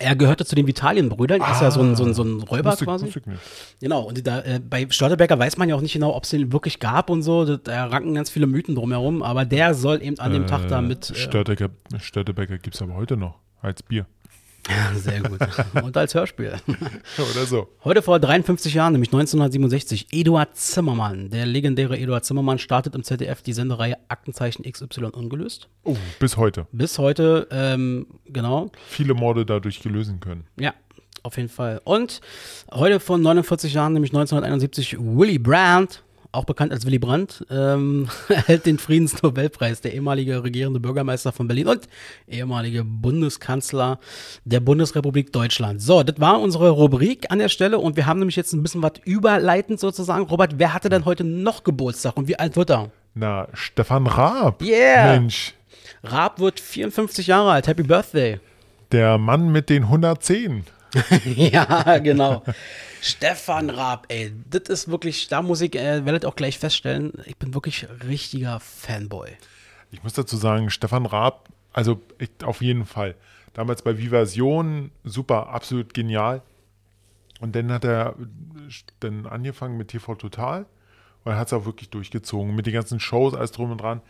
Er gehörte zu den Vitalienbrüdern. Er ist ja so ein, so ein, so ein Räuber quasi. wusste ich nicht. Genau, und da, äh, bei Störtebecker weiß man ja auch nicht genau, ob es den wirklich gab und so. Da, ranken ganz viele Mythen drumherum, aber der soll eben an dem Tag da mit. Äh, Störtebecker, Störtebecker gibt es aber heute noch als Bier. sehr gut. und als Hörspiel. Oder so. Heute vor 53 Jahren, nämlich 1967, Eduard Zimmermann, der legendäre Eduard Zimmermann, startet im ZDF die Sendereihe Aktenzeichen XY ungelöst. Oh, bis heute. Bis heute, ähm, genau, Viele Morde dadurch gelösen können. ja, auf jeden Fall. Und heute vor 49 Jahren, nämlich 1971, Willy Brandt, auch bekannt als Willy Brandt, ähm, erhält den Friedensnobelpreis, der ehemalige regierende Bürgermeister von Berlin und ehemalige Bundeskanzler der Bundesrepublik Deutschland. So, das war unsere Rubrik an der Stelle und wir haben nämlich jetzt ein bisschen was überleitend sozusagen. Robert, wer hatte denn heute noch Geburtstag und wie alt wird er? Na, Stefan Raab. Yeah. Mensch, Raab wird 54 Jahre alt. Happy Birthday. der Mann mit den 110. ja, genau. Stefan Raab, ey, das ist wirklich, da muss ich, äh, werdet auch gleich feststellen, ich bin wirklich richtiger Fanboy. Ich muss dazu sagen, Stefan Raab, also ich, auf jeden Fall. Damals bei Vivasion, super, absolut genial. Und dann hat er dann angefangen mit TV Total und hat es auch wirklich durchgezogen mit den ganzen Shows, alles drum und dran.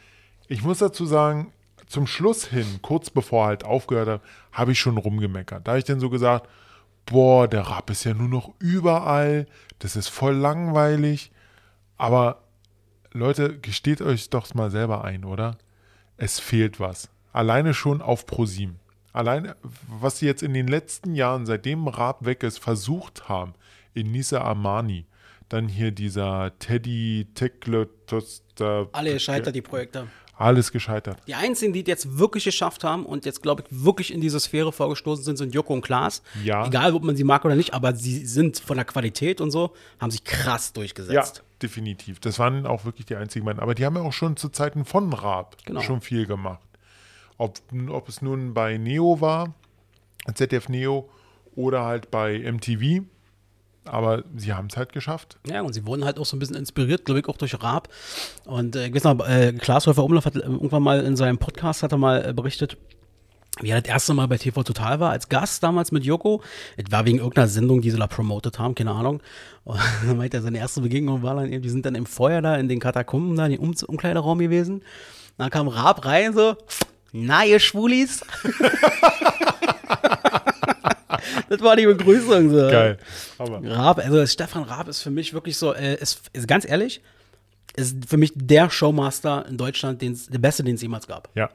Ich muss dazu sagen, zum Schluss hin, kurz bevor er halt aufgehört hat, habe ich schon rumgemeckert. Da habe ich dann so gesagt, boah, der Raab ist ja nur noch überall, das ist voll langweilig. Aber Leute, gesteht euch doch mal selber ein, oder? Es fehlt was. Alleine schon auf ProSieben. Alleine, was sie jetzt in den letzten Jahren, seitdem Raab weg ist, versucht haben, in Nisa Armani, dann hier dieser Teddy Tekletos, Alle scheitert die Projekte. Alles gescheitert. Die einzigen, die es jetzt wirklich geschafft haben und jetzt, glaube ich, wirklich in diese Sphäre vorgestoßen sind, sind Joko und Klaas. Ja. Egal, ob man sie mag oder nicht, aber sie sind von der Qualität und so, haben sich krass Ja, durchgesetzt. definitiv. Das waren auch wirklich die einzigen beiden. Aber die haben ja auch schon zu Zeiten von Raab Genau. schon viel gemacht. Ob, ob es nun bei Neo war, ZDF Neo, oder halt bei MTV. Aber sie haben es halt geschafft. Ja, und sie wurden halt auch so ein bisschen inspiriert, glaube ich, auch durch Raab. Und äh, ich weiß noch, äh, Klaas Häufer Umlauf hat äh, irgendwann mal in seinem Podcast hat er mal äh, berichtet, wie er das erste Mal bei TV Total war, als Gast damals mit Joko. Es war wegen irgendeiner Sendung, die sie da promotet haben, keine Ahnung. Und dann meinte er, seine erste Begegnung war dann eben, die sind dann im Feuer da in den Katakomben da, in den um Umkleideraum gewesen. Dann kam Raab rein, so, na, ihr Schwulis. das war die Begrüßung, so. Geil. Aber Raab, also Stefan Raab ist für mich wirklich so, äh, ist, ist ganz ehrlich, ist für mich der Showmaster in Deutschland, den's, der beste, den es jemals gab. ja,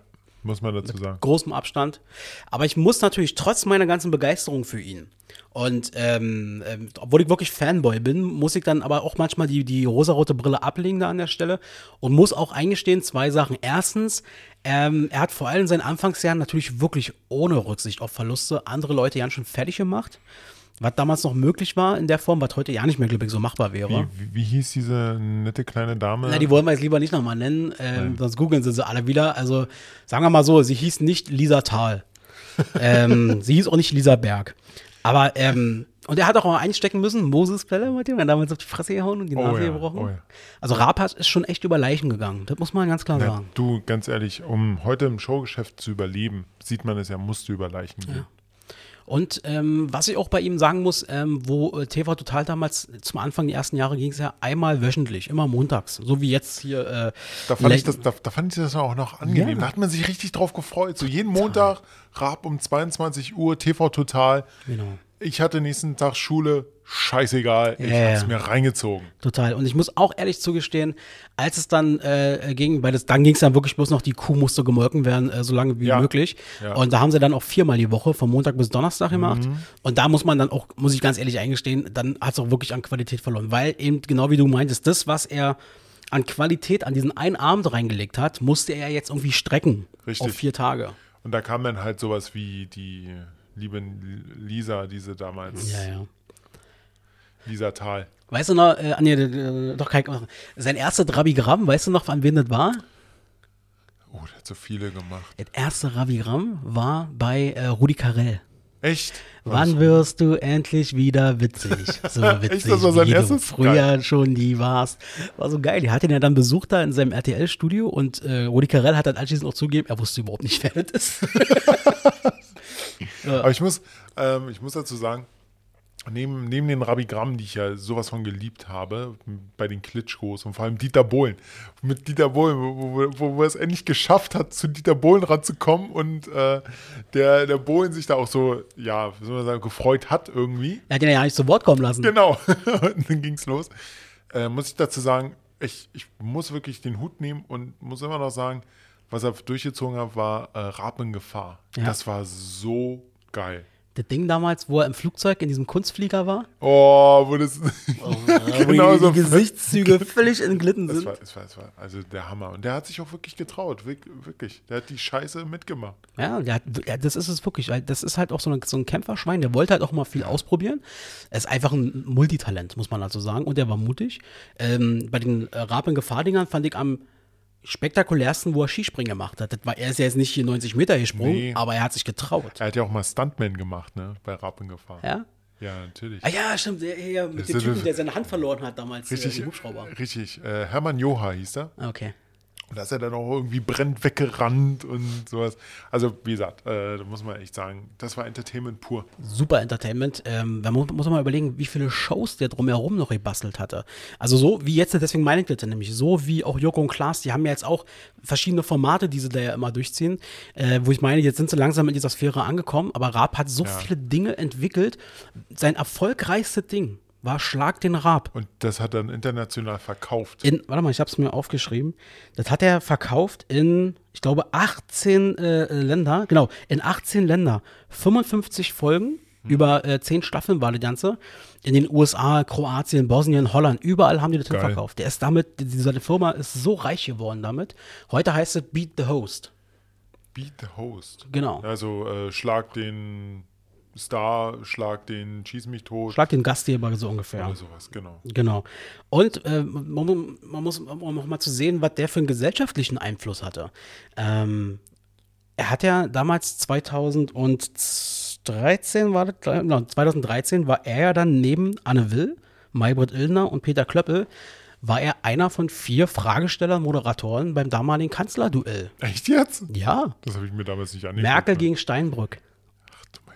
muss man dazu sagen. Großem Abstand. Aber ich muss natürlich trotz meiner ganzen Begeisterung für ihn und ähm, ähm, obwohl ich wirklich Fanboy bin, muss ich dann aber auch manchmal die, die rosarote Brille ablegen da an der Stelle und muss auch eingestehen, zwei Sachen. Erstens, ähm, er hat vor allem in seinen Anfangsjahren natürlich wirklich ohne Rücksicht auf Verluste andere Leute ganz schön fertig gemacht. Was damals noch möglich war in der Form, was heute ja nicht mehr, glaube ich, so machbar wäre. Wie, wie, wie hieß diese nette kleine Dame? Na, die wollen wir jetzt lieber nicht nochmal nennen, ähm, sonst googeln sie sie alle wieder. Also sagen wir mal so, sie hieß nicht Lisa Thal. ähm, sie hieß auch nicht Lisa Berg. Aber, ähm, und er hat auch mal einstecken müssen, Moses Pelle, mit dem er damals auf die Fresse gehauen und die Oh Nase ja, gebrochen. oh ja. Also Rapat ist schon echt über Leichen gegangen. Das muss man ganz klar Ja, sagen. du, ganz ehrlich, um heute im Showgeschäft zu überleben, sieht man es ja, musst du über Leichen gehen. Und ähm, was ich auch bei ihm sagen muss, ähm, wo äh, TV Total damals zum Anfang der ersten Jahre ging es ja einmal wöchentlich, immer montags. So wie jetzt hier. Äh, Da fand, ich das, da, da fand ich das auch noch angenehm. Ja. Da hat man sich richtig drauf gefreut. So jeden Montag, Raab um 22 Uhr, TV Total. Genau. Ich hatte nächsten Tag Schule, scheißegal. Ich Ja, hab's mir reingezogen. Total. Und ich muss auch ehrlich zugestehen, als es dann äh, ging, weil das, dann ging es dann wirklich bloß noch, die Kuh musste gemolken werden, äh, so lange wie Ja. möglich. Ja. Mhm. Und da haben sie dann auch viermal die Woche, von Montag bis Donnerstag gemacht. Und da muss man dann auch, muss ich ganz ehrlich eingestehen, dann hat es auch wirklich an Qualität verloren. Weil eben, genau wie du meintest, das, was er an Qualität an diesen einen Abend reingelegt hat, musste er jetzt irgendwie strecken Richtig. auf vier Tage. Und da kam dann halt sowas wie die liebe Lisa, diese damals, Ja, ja. Lisa Thal. Weißt du noch, äh, nee, äh, doch kein, sein erstes Rabigramm, weißt du noch, an wen das war? Oh, der hat so viele gemacht. Das erste Ravigramm war bei äh, Rudi Carell. Echt? Wann wirst du endlich wieder witzig? So witzig, das war sein wie erstes? du früher schon nie warst. War so geil. Die hat ihn ja dann besucht da in seinem RTL-Studio und äh, Rudi Carell hat dann anschließend auch zugegeben, er wusste überhaupt nicht, wer das ist. Aber ich muss, ähm, ich muss dazu sagen, neben, neben den Rabigrammen, die ich ja sowas von geliebt habe, bei den Klitschkos und vor allem Dieter Bohlen, mit Dieter Bohlen, wo, wo, wo, wo er es endlich geschafft hat, zu Dieter Bohlen ranzukommen und äh, der, der Bohlen sich da auch so, ja, wie soll man sagen, gefreut hat irgendwie. Er hat ihn ja nicht zu Wort kommen lassen. Genau, und dann ging es los. Äh, muss ich dazu sagen, ich, ich muss wirklich den Hut nehmen und muss immer noch sagen, was er durchgezogen hat, war äh, in Gefahr. Ja. Das war so geil. Das Ding damals, wo er im Flugzeug in diesem Kunstflieger war, Oh, wo das. wo genau die, so. die Gesichtszüge völlig entglitten Das sind. war, das, war, das war also der Hammer. Und der hat sich auch wirklich getraut. wirk- Wirklich. Der hat die Scheiße mitgemacht. Ja, der hat, ja, das ist es wirklich. Das ist halt auch so, eine, so ein Kämpferschwein, der wollte halt auch mal viel ausprobieren. Er ist einfach ein Multitalent, muss man dazu sagen. Und er war mutig. Ähm, bei den äh, Raab in Gefahrdingern fand ich am spektakulärsten, wo er Skispringen gemacht hat. Das war, er ist ja jetzt nicht hier 90 Meter gesprungen, Nee. aber er hat sich getraut. Er hat ja auch mal Stuntman gemacht, ne? Bei Rapp in Gefahr. Ja? Ja, natürlich. Ah ja, stimmt. Der, der, mit Das dem Typen, der seine Hand verloren hat damals äh, Richtig, im Hubschrauber. richtig. Äh, Hermann Joha hieß er. Ah, Okay. Und da ist er dann auch irgendwie brennt weggerannt und sowas. Also, wie gesagt, äh, da muss man echt sagen, das war Entertainment pur. super Entertainment. Ähm, da muss, muss man mal überlegen, wie viele Shows der drumherum noch gebastelt hatte. Also so wie jetzt, deswegen meine ich das nämlich, so wie auch Joko und Klaas, die haben ja jetzt auch verschiedene Formate, die sie da ja immer durchziehen, äh, wo ich meine, jetzt sind sie langsam in dieser Sphäre angekommen, aber Raab hat so Ja. viele Dinge entwickelt. Sein erfolgreichstes Ding war Schlag den Raab. Und das hat er dann international verkauft. In, warte mal, ich habe es mir aufgeschrieben. Das hat er verkauft in, ich glaube, 18 äh, Länder. Genau, in 18 Länder. 55 Folgen Über äh, zehn Staffeln war das Ganze. In den USA, Kroatien, Bosnien, Holland, überall haben die das Geil. verkauft. Der ist damit, diese Firma ist so reich geworden damit. Heute heißt es Beat the Host. Beat the Host. Genau. Also äh, schlag den Star, schlag den Schieß mich tot Schlag den Gastgeber so ungefähr. oder sowas, genau. Genau. Und äh, man, man muss, um noch mal zu sehen, was der für einen gesellschaftlichen Einfluss hatte. Ähm, er hat ja damals 2013 war das, glaub- no, 2013 war er ja dann neben Anne Will, Maybrit Illner und Peter Klöppel, war er einer von vier Fragestellern, Moderatoren beim damaligen Kanzlerduell. Echt jetzt? Ja. Das habe ich mir damals nicht angeguckt. Merkel ne? gegen Steinbrück.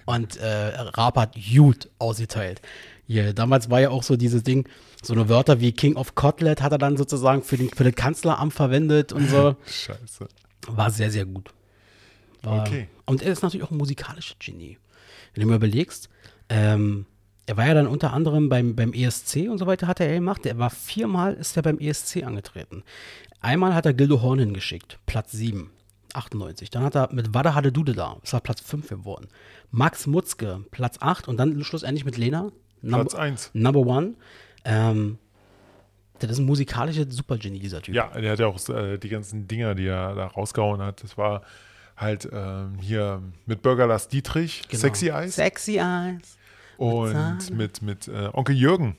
Und äh, Raab hat gut ausgeteilt. Hier, damals war ja auch so dieses Ding, so eine Wörter wie King of Kotlet hat er dann sozusagen für, den, für das Kanzleramt verwendet und so. Scheiße. War sehr, sehr gut. War, Okay. Und er ist natürlich auch ein musikalisches Genie. Wenn du mir überlegst, ähm, er war ja dann unter anderem beim, beim ESC und so weiter, hat er gemacht. Er war viermal, ist er beim ESC angetreten. Einmal hat er Gildo Horn hingeschickt, Platz 7, 98. Dann hat er mit Wada Hade Dude da, ist er Platz 5 geworden. Max Mutzke, Platz 8 und dann schlussendlich mit Lena, Platz Number, 1. Number One. Ähm, das ist ein musikalisches Supergenie, dieser Typ. Ja, der hat ja auch äh, die ganzen Dinger, die er da rausgehauen hat. Das war halt ähm, hier mit Burger Lars Dietrich, Genau. Sexy Eyes Sexy Eyes. und Sahne. mit, mit äh, Onkel Jürgen.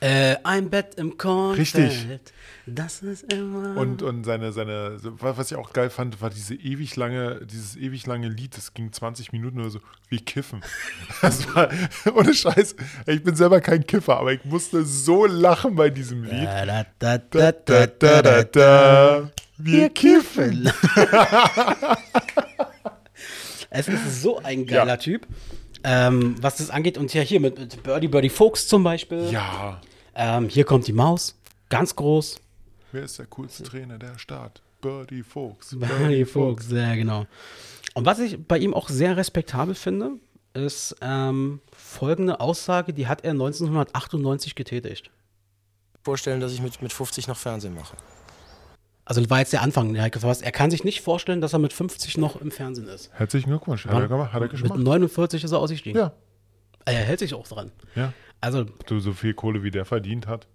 Äh, ein Bett im Kornfeld. Richtig. Das ist immer. Und, und seine, seine, was ich auch geil fand, war diese ewig lange, dieses ewig lange Lied, das ging 20 Minuten oder so, wie Kiffen. Das war, ohne Scheiß, ich bin selber kein Kiffer, aber ich musste so lachen bei diesem Lied. da, Da, da, da, da, da, da. Wir kiffen. Es ist so ein geiler Ja. Typ. Ähm, was das angeht, und ja, hier mit, mit Birdie Birdie Folks zum Beispiel. Ja. Ähm, hier kommt die Maus. Ganz groß. Wer ist der coolste Trainer der Stadt? Birdie Folks. Birdie Folks, sehr genau. Und was ich bei ihm auch sehr respektabel finde, ist ähm, folgende Aussage, die hat er 1998 getätigt. vorstellen, dass ich mit, mit 50 noch Fernsehen mache. Also das war jetzt der Anfang. Er kann sich nicht vorstellen, dass er mit 50 noch im Fernsehen ist. Herzlichen Glückwunsch. Hat er gemacht? Hat er Mit gemacht? 49 ist er ausgestiegen. Ja. Er hält sich auch dran. Ja. Also, Du so viel Kohle, wie der verdient hat.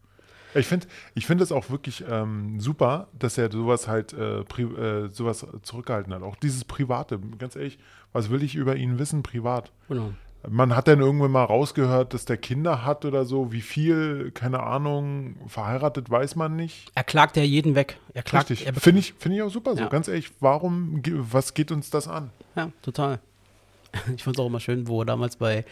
Ich finde ich find es auch wirklich ähm, super, dass er sowas halt äh, pri äh, sowas zurückgehalten hat. Auch dieses Private, ganz ehrlich, was will ich über ihn wissen, privat? genau. Man hat dann irgendwann mal rausgehört, dass der Kinder hat oder so. Wie viel, keine Ahnung, verheiratet weiß man nicht. Er klagt ja jeden weg. Er klagt. Richtig. Finde ich, find ich auch super so. Ja. Ganz ehrlich, warum, was geht uns das an? Ja, total. Ich fand es auch immer schön, wo er damals bei,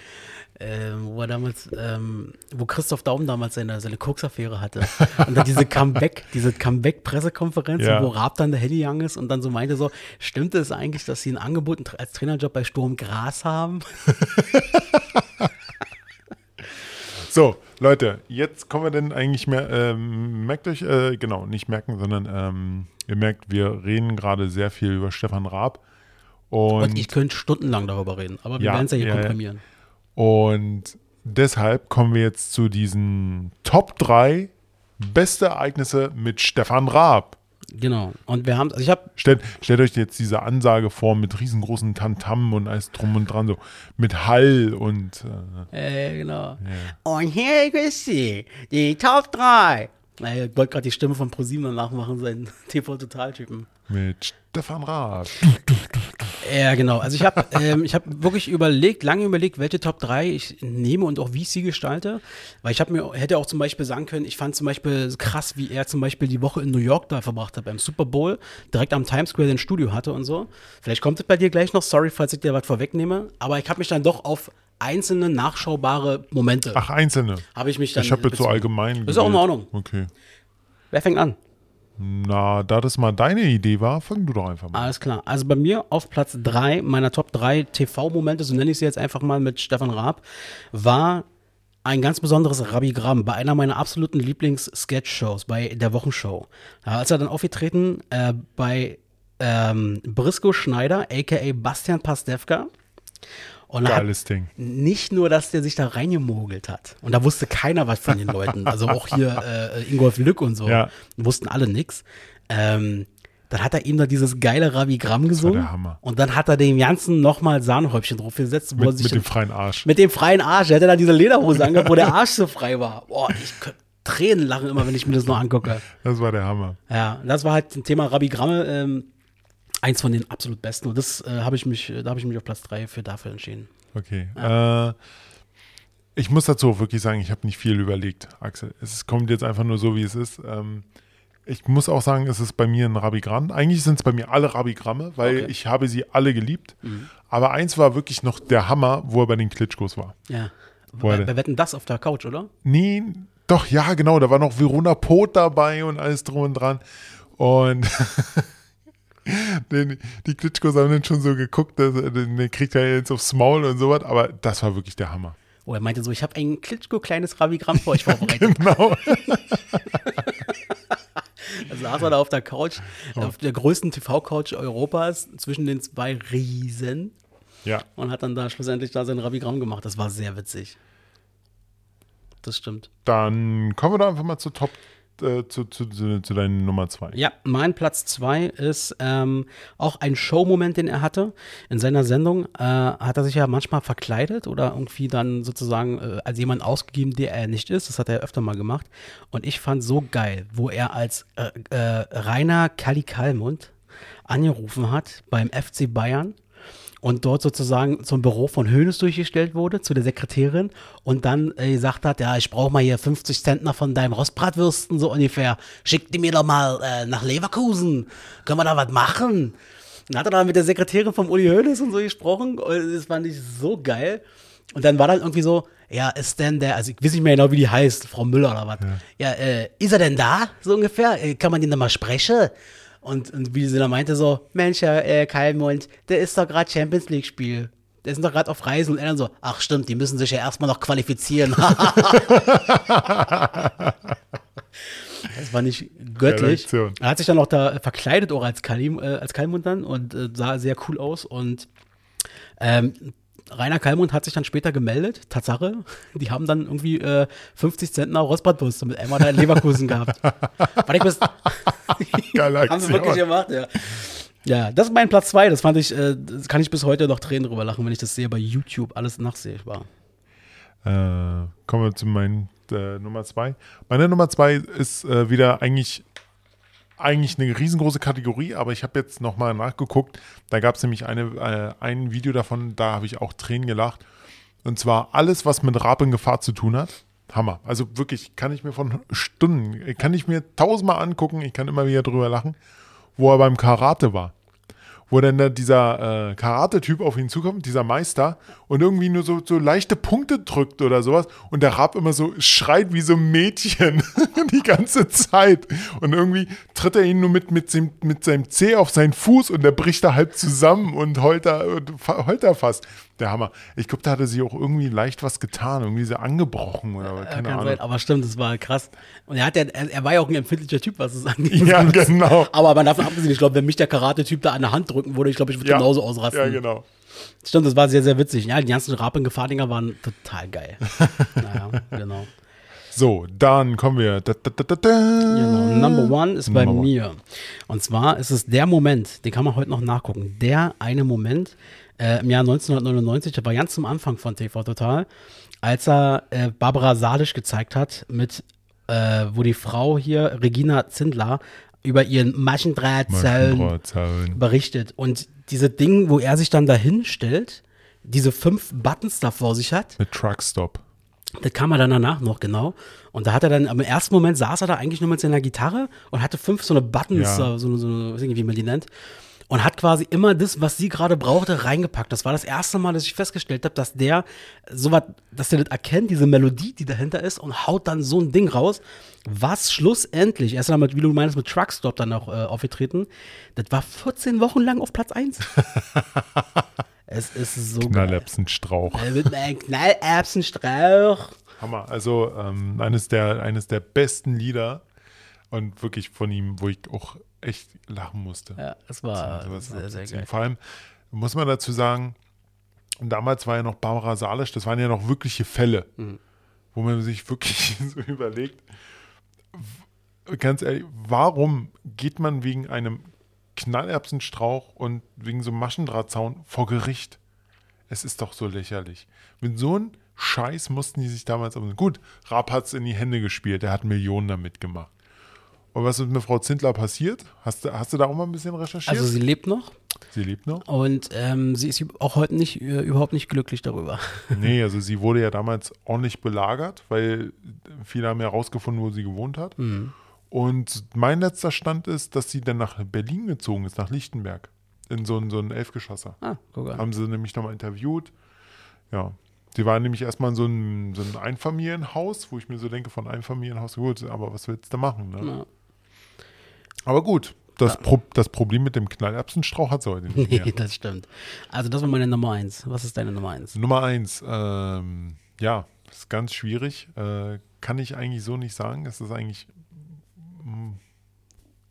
ähm, wo er damals, ähm, wo Christoph Daum damals seine, seine Koks-Affäre hatte. Und dann diese Comeback, diese Comeback-Pressekonferenz, Ja. wo Raab dann der Handygang ist und dann so meinte so, stimmt es eigentlich, dass sie ein Angebot als Trainerjob bei Sturm Gras haben? So, Leute, jetzt kommen wir denn eigentlich mehr, ähm, merkt euch, äh, genau, nicht merken, sondern ähm, ihr merkt, wir reden gerade sehr viel über Stefan Raab. Und, Und ich könnte stundenlang darüber reden, aber wir Ja, werden es ja hier ja, ja. komprimieren. und deshalb kommen wir jetzt zu diesen Top 3 beste Ereignisse mit Stefan Raab. Genau. Und wir haben, also ich habe Stellt, stellt euch jetzt diese Ansage vor mit riesengroßen Tantam und alles drum und dran, so mit Hall und äh, Äh, genau. Und hier ist sie, die Top 3. Naja, ich wollte gerade die Stimme von ProSieben nachmachen, seinen TV-Total-Typen. mit Stefan Raab. Ja, genau. Also ich habe ähm, ich hab wirklich überlegt, lange überlegt, welche Top 3 ich nehme und auch wie ich sie gestalte. Weil ich habe mir, hätte auch zum Beispiel sagen können, ich fand zum Beispiel krass, wie er zum Beispiel die Woche in New York da verbracht hat, beim Super Bowl, direkt am Times Square den Studio hatte und so. Vielleicht kommt es bei dir gleich noch, sorry, falls ich dir was vorwegnehme. Aber ich habe mich dann doch auf einzelne nachschaubare Momente, Ach, einzelne. habe ich mich dann Ich habe jetzt so allgemein. Ist auch in. Ordnung. Okay. Wer fängt an? Na, da das mal deine Idee war, fang du doch einfach mal. Alles klar. Also bei mir auf Platz 3 meiner Top 3 TV-Momente, so nenne ich sie jetzt einfach mal mit Stefan Raab, war ein ganz besonderes Rabbi-Gramm bei einer meiner absoluten Lieblings-Sketch-Shows, bei der Wochenshow. Da ist er dann aufgetreten äh, bei ähm, Brisco Schneider, a.k.a. Bastian Pastewka. Und Geiles Ding. nicht nur, dass der sich da reingemogelt hat. Und da wusste keiner was von den Leuten. Also auch hier äh, Ingolf Lück und so. Ja. Wussten alle nix. Ähm, Dann hat er ihm da dieses geile Ravigramm gesungen. der Hammer. Und dann hat er dem Ganzen nochmal Sahnehäubchen draufgesetzt, wo Mit, sich mit dem freien Arsch. mit dem freien Arsch. Er hatte dann diese Lederhose angehabt, wo der Arsch so frei war. Boah, ich könnte Tränen lachen immer, wenn ich mir das noch angucke. Das war der Hammer. Ja, das war halt ein Thema Rabigramme, ähm, eins von den absolut besten. Und das äh, habe ich mich, da habe ich mich auf Platz 3 für dafür entschieden. Okay. Äh, ich muss dazu auch wirklich sagen, ich habe nicht viel überlegt, Axel. Es kommt jetzt einfach nur so, wie es ist. Ähm, ich muss auch sagen, es ist bei mir ein Rabigramm. Eigentlich sind es bei mir alle Rabigramme, weil Okay. ich habe sie alle geliebt. Aber eins war wirklich noch der Hammer, wo er bei den Klitschkos war. Ja. Wir denn? wetten das auf der Couch, oder? Nee, doch, ja, genau. Da war noch Verona Pot dabei und alles drum und dran. Und den, die Klitschkos haben dann schon so geguckt, dass, er- den kriegt er jetzt aufs Maul und sowas. Aber das war wirklich der Hammer. Oh, er meinte so, ich habe ein klitschko-kleines Rabigramm für euch vorbereitet. Genau. Da saß er da auf der Couch, auf der größten TV-Couch Europas, zwischen den zwei Riesen Ja. und hat dann da schlussendlich da sein Rabigramm gemacht. Das war sehr witzig. Das stimmt. Dann kommen wir doch einfach mal zu Top, äh, zu, zu, zu, zu deinen Nummer zwei. Ja, mein Platz zwei ist ähm, auch ein Showmoment, den er hatte. In seiner Sendung äh, hat er sich ja manchmal verkleidet oder irgendwie dann sozusagen äh, als jemand ausgegeben, der er nicht ist. Das hat er öfter mal gemacht. Und ich fand so geil, wo er als äh, äh, Rainer Kalli Kalmund angerufen hat beim FC Bayern und dort sozusagen zum Büro von Hönes durchgestellt wurde, zu der Sekretärin und dann äh, gesagt hat, ja, ich brauche mal hier 50 Zentner von deinem Rostbratwürsten, so ungefähr. Schick die mir doch mal äh, nach Leverkusen. Können wir da was machen? Dann hat er dann mit der Sekretärin vom Uli Hoeneß und so gesprochen das fand ich so geil. Und dann war dann irgendwie so, ja, ist denn der, also ich weiß nicht mehr genau, wie die heißt, Frau Müller oder was. Ja, äh, ist er denn da, so ungefähr? Äh, kann man den da mal sprechen? Und, und wie sie dann meinte so, Mensch, Herr äh, Kalmund, der ist doch gerade Champions League Spiel. Der ist doch gerade auf Reisen und er dann so, ach stimmt, die müssen sich ja erstmal noch qualifizieren. das war nicht göttlich. Er hat sich dann auch da verkleidet auch als Kalim, äh, als Kalmund dann und äh, sah sehr cool aus und ähm, Rainer Kalmund hat sich dann später gemeldet, Tatsache, die haben dann irgendwie äh, 50 Zentner Rostbratwürste mit einmal da in Leverkusen gehabt. War ich bis, haben sie wirklich gemacht, ja. Ja, das ist mein Platz zwei. Das fand ich, äh, das kann ich bis heute noch Tränen drüber lachen, wenn ich das sehe bei YouTube, alles nachsehbar. Äh, kommen wir zu meinen äh, Nummer zwei. Meine Nummer zwei ist äh, wieder eigentlich, eigentlich eine riesengroße Kategorie, aber ich habe jetzt nochmal nachgeguckt. Da gab es nämlich eine, äh, ein Video davon, da habe ich auch Tränen gelacht. Und zwar alles, was mit Rab in Gefahr zu tun hat. Hammer. Also wirklich, kann ich mir von Stunden, kann ich mir tausendmal angucken, ich kann immer wieder drüber lachen, wo er beim Karate war wo dann da dieser äh, Karate-Typ auf ihn zukommt, dieser Meister, und irgendwie nur so, so leichte Punkte drückt oder sowas. Und der Rab immer so schreit wie so ein Mädchen die ganze Zeit. Und irgendwie tritt er ihn nur mit, mit, seinem, mit seinem Zeh auf seinen Fuß und der bricht da halb zusammen und heult da, heult da fast. Der Hammer. Ich glaube, da hatte sie auch irgendwie leicht was getan, irgendwie so angebrochen oder Ja, keine Ahnung. sein, aber stimmt, das war krass. Und er, hat ja, er, er war ja auch ein empfindlicher Typ, was es angeht. Ja, genau. Aber man davon abgesehen, ich glaube, wenn mich der Karate-Typ da an der Hand drücken würde, ich glaube, ich würde Ja. genauso ausrasten. Ja, genau. Stimmt, das war sehr, sehr witzig. Ja, die ganzen Rap- und Gefahrdinger waren total geil. naja, genau. So, dann kommen wir. Da, da, da. Genau, Number One ist bei Number one. mir. Und zwar ist es der Moment, den kann man heute noch nachgucken. Der eine Moment äh, im Jahr 1999, der war ganz zum Anfang von TV Total, als er äh, Barbara Salisch gezeigt hat, mit, äh, wo die Frau hier, Regina Zindler, über ihren Maschendrahtzaun Maschendrahtzaun. berichtet. Und diese Ding, wo er sich dann dahin stellt, diese fünf Buttons da vor sich hat, Mit Truckstop. das kam er dann danach noch, genau. Und da hat er dann, im ersten Moment saß er da eigentlich nur mit seiner Gitarre und hatte fünf so eine Buttons, Ja. so, so, so weiß nicht, wie man die nennt. Und hat quasi immer das, was sie gerade brauchte, reingepackt. Das war das erste Mal, dass ich festgestellt habe, dass der so was, dass der das erkennt, diese Melodie, die dahinter ist, und haut dann so ein Ding raus, was schlussendlich, er ist dann mit, wie du meinst, mit Truckstop dann auch äh, aufgetreten. Das war 14 Wochen lang auf Platz 1. es ist so. Knallerbsenstrauch. Äh, Mit einem Knallerbsenstrauch. Hammer. Also ähm, eines, der, eines der besten Lieder und wirklich von ihm, wo ich auch echt lachen musste. Ja, es war sehr, sehr abzuziehen. geil. Vor allem muss man dazu sagen, damals war ja noch Barbara Salisch, das waren ja noch wirkliche Fälle, Mhm. wo man sich wirklich so überlegt, ganz ehrlich, warum geht man wegen einem Knallerbsenstrauch und wegen so einem Maschendrahtzaun vor Gericht. Es ist doch so lächerlich. Mit so einem Scheiß mussten die sich damals. Gut, Raab hat es in die Hände gespielt. Der hat Millionen damit gemacht. Und was ist mit Frau Zindler passiert? Hast du, hast du da auch mal ein bisschen recherchiert? Also sie lebt noch sie lebt noch? und ähm, sie ist auch heute nicht, äh, überhaupt nicht glücklich darüber. Nee, also sie wurde ja damals ordentlich belagert, weil viele haben ja herausgefunden, wo sie gewohnt hat. Und mein letzter Stand ist, dass sie dann nach Berlin gezogen ist, nach Lichtenberg. In so ein, so ein Elfgeschosser. Ah, guck an. Haben sie nämlich nochmal interviewt. Ja. Sie war nämlich erstmal in so einem, so einem Einfamilienhaus, wo ich mir so denke, von Einfamilienhaus, gut, aber was willst du machen? Ne? Ja. Aber gut, das, Pro das Problem mit dem Knallerbsenstrauch hat sie heute nicht Nee, mehr. das stimmt. Also das war meine Nummer eins. Was ist deine Nummer eins? Nummer eins, ähm, ja, ist ganz schwierig. Äh, kann ich eigentlich so nicht sagen. Es ist eigentlich, hm,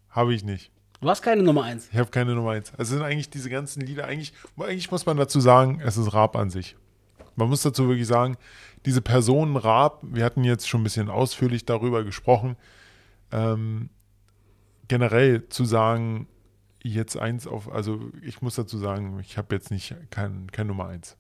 habe ich nicht. Du hast keine Nummer eins. Ich habe keine Nummer eins. Es sind eigentlich diese ganzen Lieder, eigentlich, eigentlich muss man dazu sagen, es ist Raab an sich. Man muss dazu wirklich sagen, diese Person Raab, wir hatten jetzt schon ein bisschen ausführlich darüber gesprochen, ähm, generell zu sagen, jetzt eins auf, also ich muss dazu sagen, ich habe jetzt nicht kein, kein Nummer eins.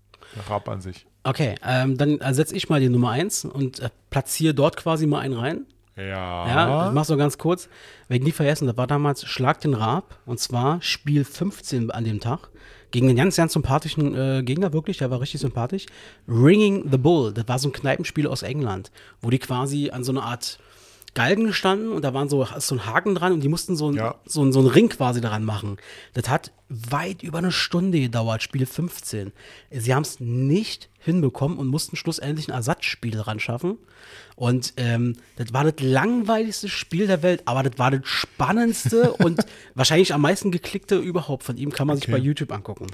Raab an sich. Okay, ähm, dann setze ich mal die Nummer eins und äh, platziere dort quasi mal einen rein. Ja. Ja, ich mach's so ganz kurz. Wegen nie vergessen, das war damals Schlag den Raab und zwar Spiel 15 an dem Tag. Gegen einen ganz, ganz sympathischen äh, Gegner, wirklich, der war richtig sympathisch. Ringing the Bull, das war so ein Kneipenspiel aus England, wo die quasi an so einer Art Galgen standen und da waren so, so ein Haken dran und die mussten so, ein, Ja. so, ein, so einen Ring quasi daran machen. Das hat weit über eine Stunde gedauert, Spiel 15. Sie haben es nicht hinbekommen und mussten schlussendlich ein Ersatzspiel ran schaffen. Und ähm, das war das langweiligste Spiel der Welt, aber das war das spannendste und wahrscheinlich am meisten geklickte überhaupt von ihm. Kann man sich Okay. bei YouTube angucken.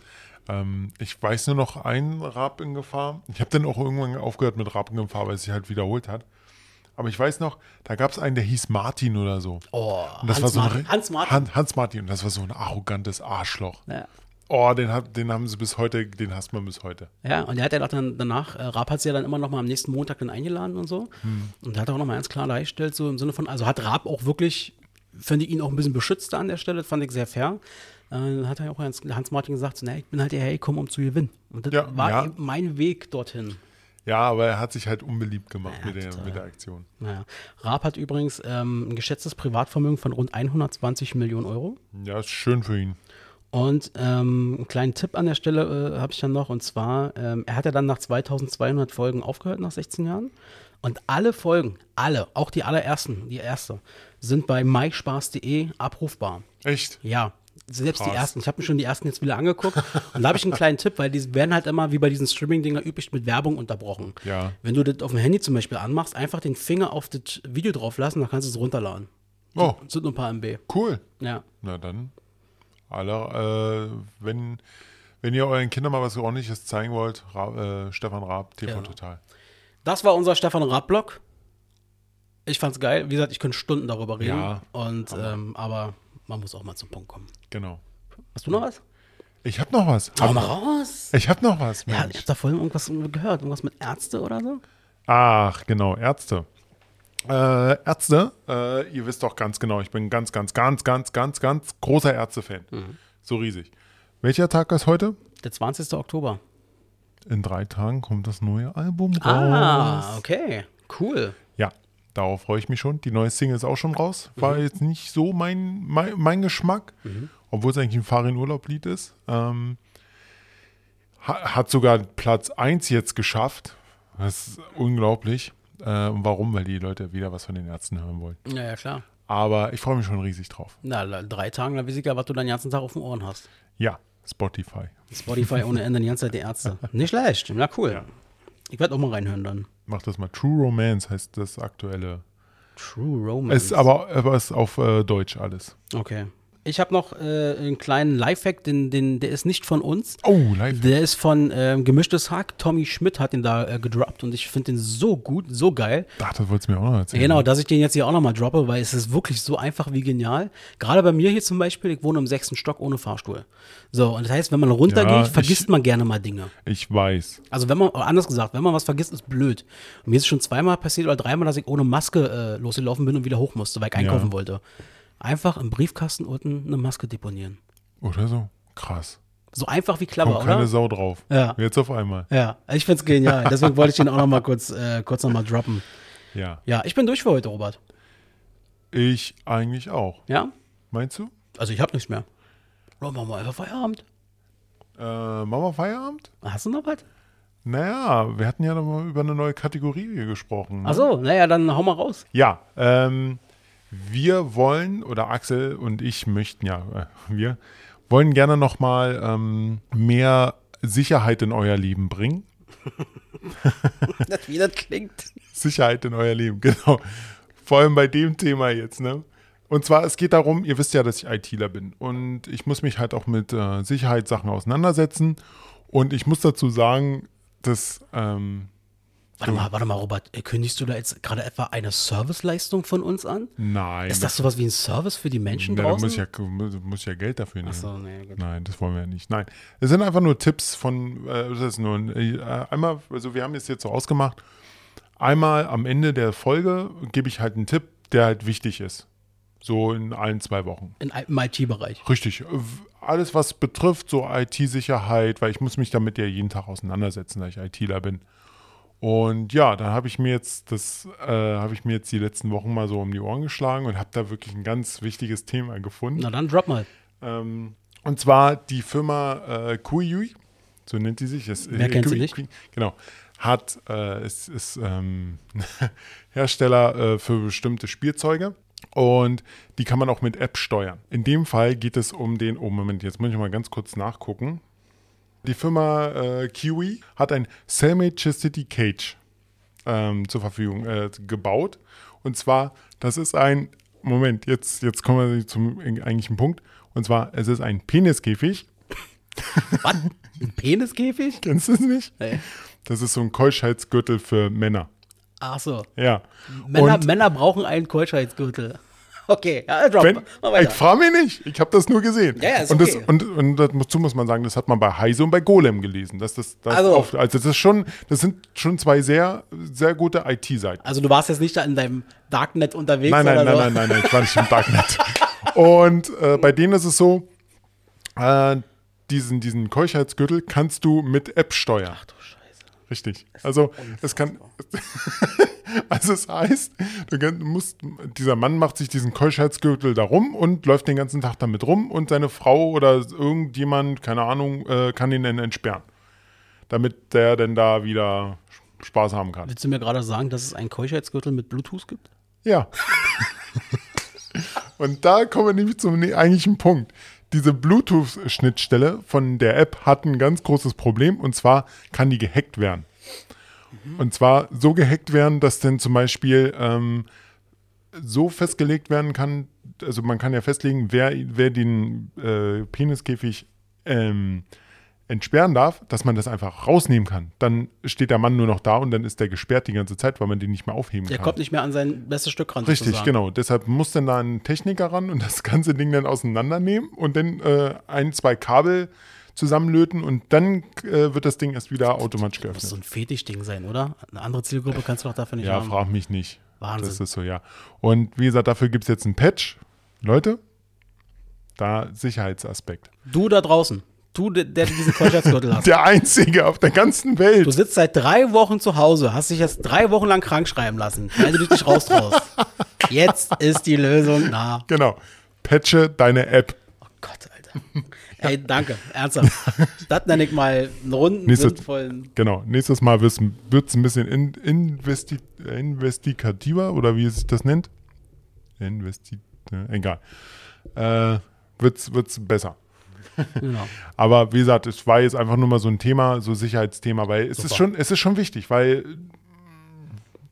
Ähm, ich weiß nur noch einen Raab in Gefahr. Ich habe dann auch irgendwann aufgehört mit Raab in Gefahr, weil es sich halt wiederholt hat. Aber ich weiß noch, da gab es einen, der hieß Martin oder so. Oh, Und das Hans, war so Martin. ein, Hans Martin. Han, Hans Martin. Und das war so ein arrogantes Arschloch. Ja. Oh, den, hat, den haben sie bis heute, den hasst man bis heute. Ja, und er hat ja auch dann danach, äh, Raab hat sie ja dann immer noch mal am nächsten Montag dann eingeladen und so. Hm. Und da hat auch noch mal ganz klar dargestellt, so im Sinne von, also hat Raab auch wirklich, finde ich ihn auch ein bisschen beschützt an der Stelle, das fand ich sehr fair. Äh, Dann hat er auch Hans, Hans Martin gesagt, so, nee, ich bin halt hierher gekommen, um zu gewinnen. Und das Ja, war ja. mein Weg dorthin. Ja, aber er hat sich halt unbeliebt gemacht Ja, mit, der, total. mit der Aktion. Naja. Raab hat übrigens ähm, ein geschätztes Privatvermögen von rund 120 Millionen Euro. Ja, ist schön für ihn. Und ähm, einen kleinen Tipp an der Stelle äh, habe ich dann noch, und zwar, ähm, er hat ja dann nach 2200 Folgen aufgehört, nach 16 Jahren. Und alle Folgen, alle, auch die allerersten, die erste, sind bei myspaß.de abrufbar. Echt? Ja, selbst die Krass. ersten. Ich habe mir schon die ersten jetzt wieder angeguckt. und da habe ich einen kleinen Tipp, weil die werden halt immer wie bei diesen Streaming-Dinger üblich mit Werbung unterbrochen. Ja. Wenn du das auf dem Handy zum Beispiel anmachst, einfach den Finger auf das Video drauf lassen, dann kannst du es runterladen. Oh, Das sind nur ein paar MB. cool. Ja. Na dann, alle, äh, wenn, wenn ihr euren Kindern mal was ordentliches zeigen wollt, Ra äh, Stefan Raab, TV Ja. Total. Das war unser Stefan Raab-Blog. Ich fand's geil. Wie gesagt, ich könnte Stunden darüber reden. Ja, Und, ähm, aber man muss auch mal zum Punkt kommen. Genau. Hast du noch was? Ich hab noch was. Hab, mal raus. ich hab noch was, Ja, Mensch. ich hab da vorhin irgendwas gehört. Irgendwas mit Ärzte oder so? Ach, genau, Ärzte. Äh, Ärzte, äh, ihr wisst doch ganz genau, ich bin ganz, ganz, ganz, ganz, ganz, ganz großer Ärzte-Fan. Mhm. So riesig. Welcher Tag ist heute? Der 20. Oktober. In drei Tagen kommt das neue Album raus. Ah, okay. Cool. Darauf freue ich mich schon. Die neue Single ist auch schon raus. War jetzt nicht so mein, mein, mein Geschmack, obwohl es eigentlich ein Fahr in Urlaub-Lied ist. Ähm, ha, hat sogar Platz 1 jetzt geschafft. Das ist unglaublich. Äh, und warum? Weil die Leute wieder was von den Ärzten hören wollen. Ja, ja, klar. Aber ich freue mich schon riesig drauf. Na, drei Tagen, da weiß ich ja, was du deinen ganzen Tag auf den Ohren hast. Ja, Spotify. Spotify ohne Ende, die ganze Zeit die Ärzte. Nicht schlecht. Na, cool. Ja. Ich werde auch mal reinhören dann. Mach das mal. True Romance heißt das aktuelle. True Romance. Es ist aber, aber es ist auf äh, Deutsch alles. Okay. Ich habe noch äh, einen kleinen Lifehack, den, den, der ist nicht von uns. Oh, live. Der ist von ähm, Gemischtes Hack. Tommy Schmidt hat den da äh, gedroppt und ich finde den so gut, so geil. Ach, das wolltest du mir auch noch erzählen. Genau, dass ich den jetzt hier auch nochmal droppe, weil es ist wirklich so einfach wie genial. Gerade bei mir hier zum Beispiel, ich wohne im sechsten Stock ohne Fahrstuhl. So, und das heißt, wenn man runtergeht, Ja, vergisst ich- man gerne mal Dinge. Ich weiß. Also wenn man, anders gesagt, wenn man was vergisst, ist blöd. Und mir ist schon zweimal passiert oder dreimal, dass ich ohne Maske äh, losgelaufen bin und wieder hoch musste, weil ich einkaufen wollte. Einfach im Briefkasten unten eine Maske deponieren. Oder so. Krass. So einfach wie Klapper, Kommt keine oder? Sau drauf. Ja. Jetzt auf einmal. Ja, ich find's genial. Deswegen wollte ich den auch noch mal kurz, äh, kurz noch mal droppen. Ja. Ja, ich bin durch für heute, Robert. Ich eigentlich auch. Ja? Meinst du? Also ich habe nichts mehr. Robert, machen wir einfach Feierabend. Äh, machen wir Feierabend? Hast du noch was? Naja, wir hatten ja noch mal über eine neue Kategorie hier gesprochen. ne? Ach so, naja, dann hau mal raus. Ja, ähm, wir wollen, oder Axel und ich möchten, ja, äh, wir wollen gerne noch mal ähm, mehr Sicherheit in euer Leben bringen. Wie das klingt. Sicherheit in euer Leben, genau. Vor allem bei dem Thema jetzt, ne? Und zwar, es geht darum, ihr wisst ja, dass ich ITler bin und ich muss mich halt auch mit äh, Sicherheitssachen auseinandersetzen. Und ich muss dazu sagen, dass ähm, Warte mal, warte mal, Robert. äh, Kündigst du da jetzt gerade etwa eine Serviceleistung von uns an? nein, Ist das sowas wie ein Service für die Menschen du draußen? musst ja, du musst ja Geld dafür nehmen. Achso, nee, gut. Nein, das wollen wir ja nicht. Nein, es sind einfach nur Tipps von, äh, das ist nur ein, äh, einmal, also wir haben es jetzt so ausgemacht, einmal am Ende der Folge gebe ich halt einen Tipp, der halt wichtig ist. So in allen zwei Wochen. In, Im IT-Bereich. Richtig. Alles, was betrifft, so IT-Sicherheit, weil ich muss mich damit ja jeden Tag auseinandersetzen, da ich ITler bin. Und ja, dann habe ich mir jetzt das, äh, habe ich mir jetzt die letzten Wochen mal so um die Ohren geschlagen und habe da wirklich ein ganz wichtiges Thema gefunden. Na dann drop mal. Ähm, und zwar die Firma äh, Kuiyui, so nennt die sich. Es, Wer kennt sie Kui- nicht? Kui- Genau. Hat, äh, ist, ist ähm, Hersteller äh, für bestimmte Spielzeuge. Und die kann man auch mit App steuern. In dem Fall geht es um den, oh Moment, jetzt muss ich mal ganz kurz nachgucken. Die Firma äh, Kiwi hat ein Cellmate Chastity Cage ähm, zur Verfügung äh, gebaut. Und zwar, das ist ein, Moment, jetzt, jetzt kommen wir zum eigentlichen Punkt. Und zwar, es ist ein Peniskäfig. Was? Ein Peniskäfig? Kennst du es nicht? Nee. Das ist so ein Keuschheitsgürtel für Männer. Ach so. Ja. Männer, Und Männer brauchen einen Keuschheitsgürtel. Okay, ja, drop. wenn, ich frage mich nicht, ich habe das nur gesehen. Ja, ja, ist und, okay. das, und, und dazu muss man sagen, das hat man bei Heise und bei Golem gelesen. Dass das, das Also- auf, also das ist schon, das sind schon zwei sehr, sehr gute IT-Seiten. Also du warst jetzt nicht da in deinem Darknet unterwegs Nein, nein, oder nein, so? nein, nein, nein, ich war nicht im Darknet. Und äh, bei denen ist es so, äh, diesen, diesen Keuschheitsgürtel kannst du mit App steuern. Ach Richtig. Also es kann, also es heißt, du musst, dieser Mann macht sich diesen Keuschheitsgürtel da rum und läuft den ganzen Tag damit rum und seine Frau oder irgendjemand, keine Ahnung, äh, kann ihn dann entsperren. Damit der denn da wieder Spaß haben kann. Willst du mir gerade sagen, dass es einen Keuschheitsgürtel mit Bluetooth gibt? Ja. Und da kommen wir nämlich zum ne- eigentlichen Punkt. Diese Bluetooth-Schnittstelle von der App hat ein ganz großes Problem und zwar kann die gehackt werden. Und zwar so gehackt werden, dass dann zum Beispiel ähm, so festgelegt werden kann, also man kann ja festlegen, wer, wer den äh, Peniskäfig ähm, entsperren darf, dass man das einfach rausnehmen kann. Dann steht der Mann nur noch da und dann ist der gesperrt die ganze Zeit, weil man den nicht mehr aufheben Der kann. kommt nicht mehr an sein bestes Stück ran. Richtig, sozusagen. genau. Deshalb muss dann da ein Techniker ran und das ganze Ding dann auseinandernehmen und dann äh, ein, zwei Kabel zusammenlöten und dann äh, wird das Ding erst wieder automatisch Das muss so geöffnet. ein Fetischding sein, oder? Eine andere Zielgruppe kannst du doch dafür nicht Ja, haben. frag mich nicht. Wahnsinn. Das ist so, ja. Und wie gesagt, dafür gibt es jetzt ein Patch. Leute, da Sicherheitsaspekt. Du da draußen, du, der, der diesen Keuschheitsgürtel hast. Der einzige auf der ganzen Du Welt. sitzt seit drei Wochen zu Hause, hast dich jetzt drei Wochen lang krank schreiben lassen, weil du dich nicht raustraust. Jetzt ist die Lösung nah. Genau. Patche deine App. Oh Gott, Alter. Ey, danke, ernsthaft. Das nenne ich mal einen runden, Nächstes- sinnvollen. Genau. Nächstes Mal wird es ein bisschen in, investi investigativer oder wie es sich das nennt. Investi äh, egal. Äh, wird's, wird's besser. Genau. Aber wie gesagt, es war jetzt einfach nur mal so ein Thema, so Sicherheitsthema, weil es ist schon, es ist schon wichtig, weil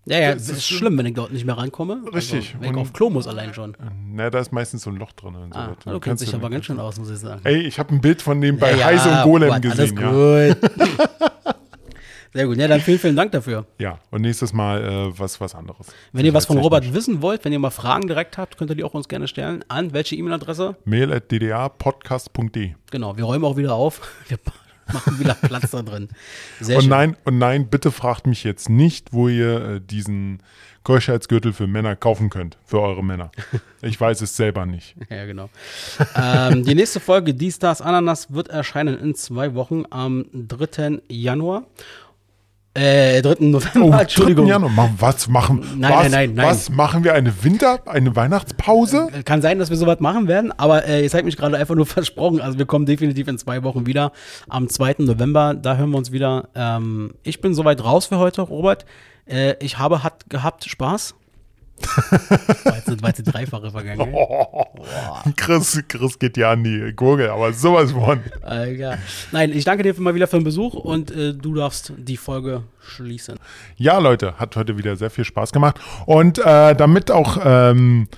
Ja, ja, es ist schlimm, wenn ich dort nicht mehr rankomme. Richtig. Also, wenn ich auf Klo muss allein schon. na, da ist meistens so ein Loch drin und so. Ah, du kennst kannst dich aber ganz schön aus, muss ich sagen. Ey, ich habe ein Bild von dem bei Ja, ja, Heise und Golem gesehen, ja. Alles gut. Sehr gut. Ja, dann vielen, vielen Dank dafür. Ja, und nächstes Mal äh, was, was anderes. Wenn ihr was von. Robert wissen wollt, wenn ihr mal Fragen direkt habt, könnt ihr die auch uns gerne stellen. An welche E-Mail-Adresse? Mail at ddapodcast.de. Genau, wir räumen auch wieder auf. Wir, Machen wieder Platz da drin. Sehr Und schön. nein, und nein, bitte fragt mich jetzt nicht, wo ihr äh, diesen Keuschheitsgürtel für Männer kaufen könnt, für eure Männer. Ich weiß es selber nicht. Ja, genau. ähm, die nächste Folge, Die Stars Ananas, wird erscheinen in zwei Wochen am 3. Januar. Äh, 3. November, Entschuldigung. 3. Januar. Was machen, Nein, was, nein, nein, nein. was machen wir? Eine Winter, eine Weihnachtspause? Kann sein, dass wir sowas machen werden, aber äh, ihr seid mich gerade einfach nur versprochen. Also wir kommen definitiv in zwei Wochen wieder. Am 2. November, da hören wir uns wieder. Ähm, ich bin soweit raus für heute, Robert. Äh, ich habe hat, gehabt Spaß. War jetzt, war jetzt die dreifache vergangen. Chris, Chris geht ja an die Gurgel, aber sowas von. Äh, ja. Nein, ich danke dir mal wieder für den Besuch und äh, du darfst die Folge schließen. Ja, Leute, hat heute wieder sehr viel Spaß gemacht. Und äh, damit auch ähm,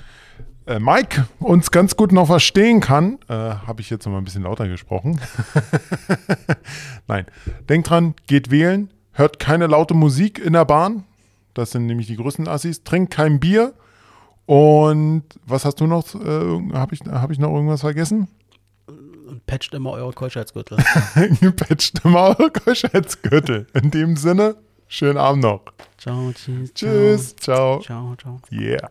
äh, Mike uns ganz gut noch verstehen kann, äh, habe ich jetzt noch mal ein bisschen lauter gesprochen. Nein, denkt dran, geht wählen, hört keine laute Musik in der Bahn. Das sind nämlich die größten Assis. Trinkt kein Bier. Und was hast du noch? Äh, habe ich, hab ich noch irgendwas vergessen? Patcht immer eure Keuschheitsgürtel. Gepatcht immer eure Keuschheitsgürtel. In dem Sinne, schönen Abend noch. ciao, tschüss. Tschüss, ciao. Ciao, ciao. Yeah.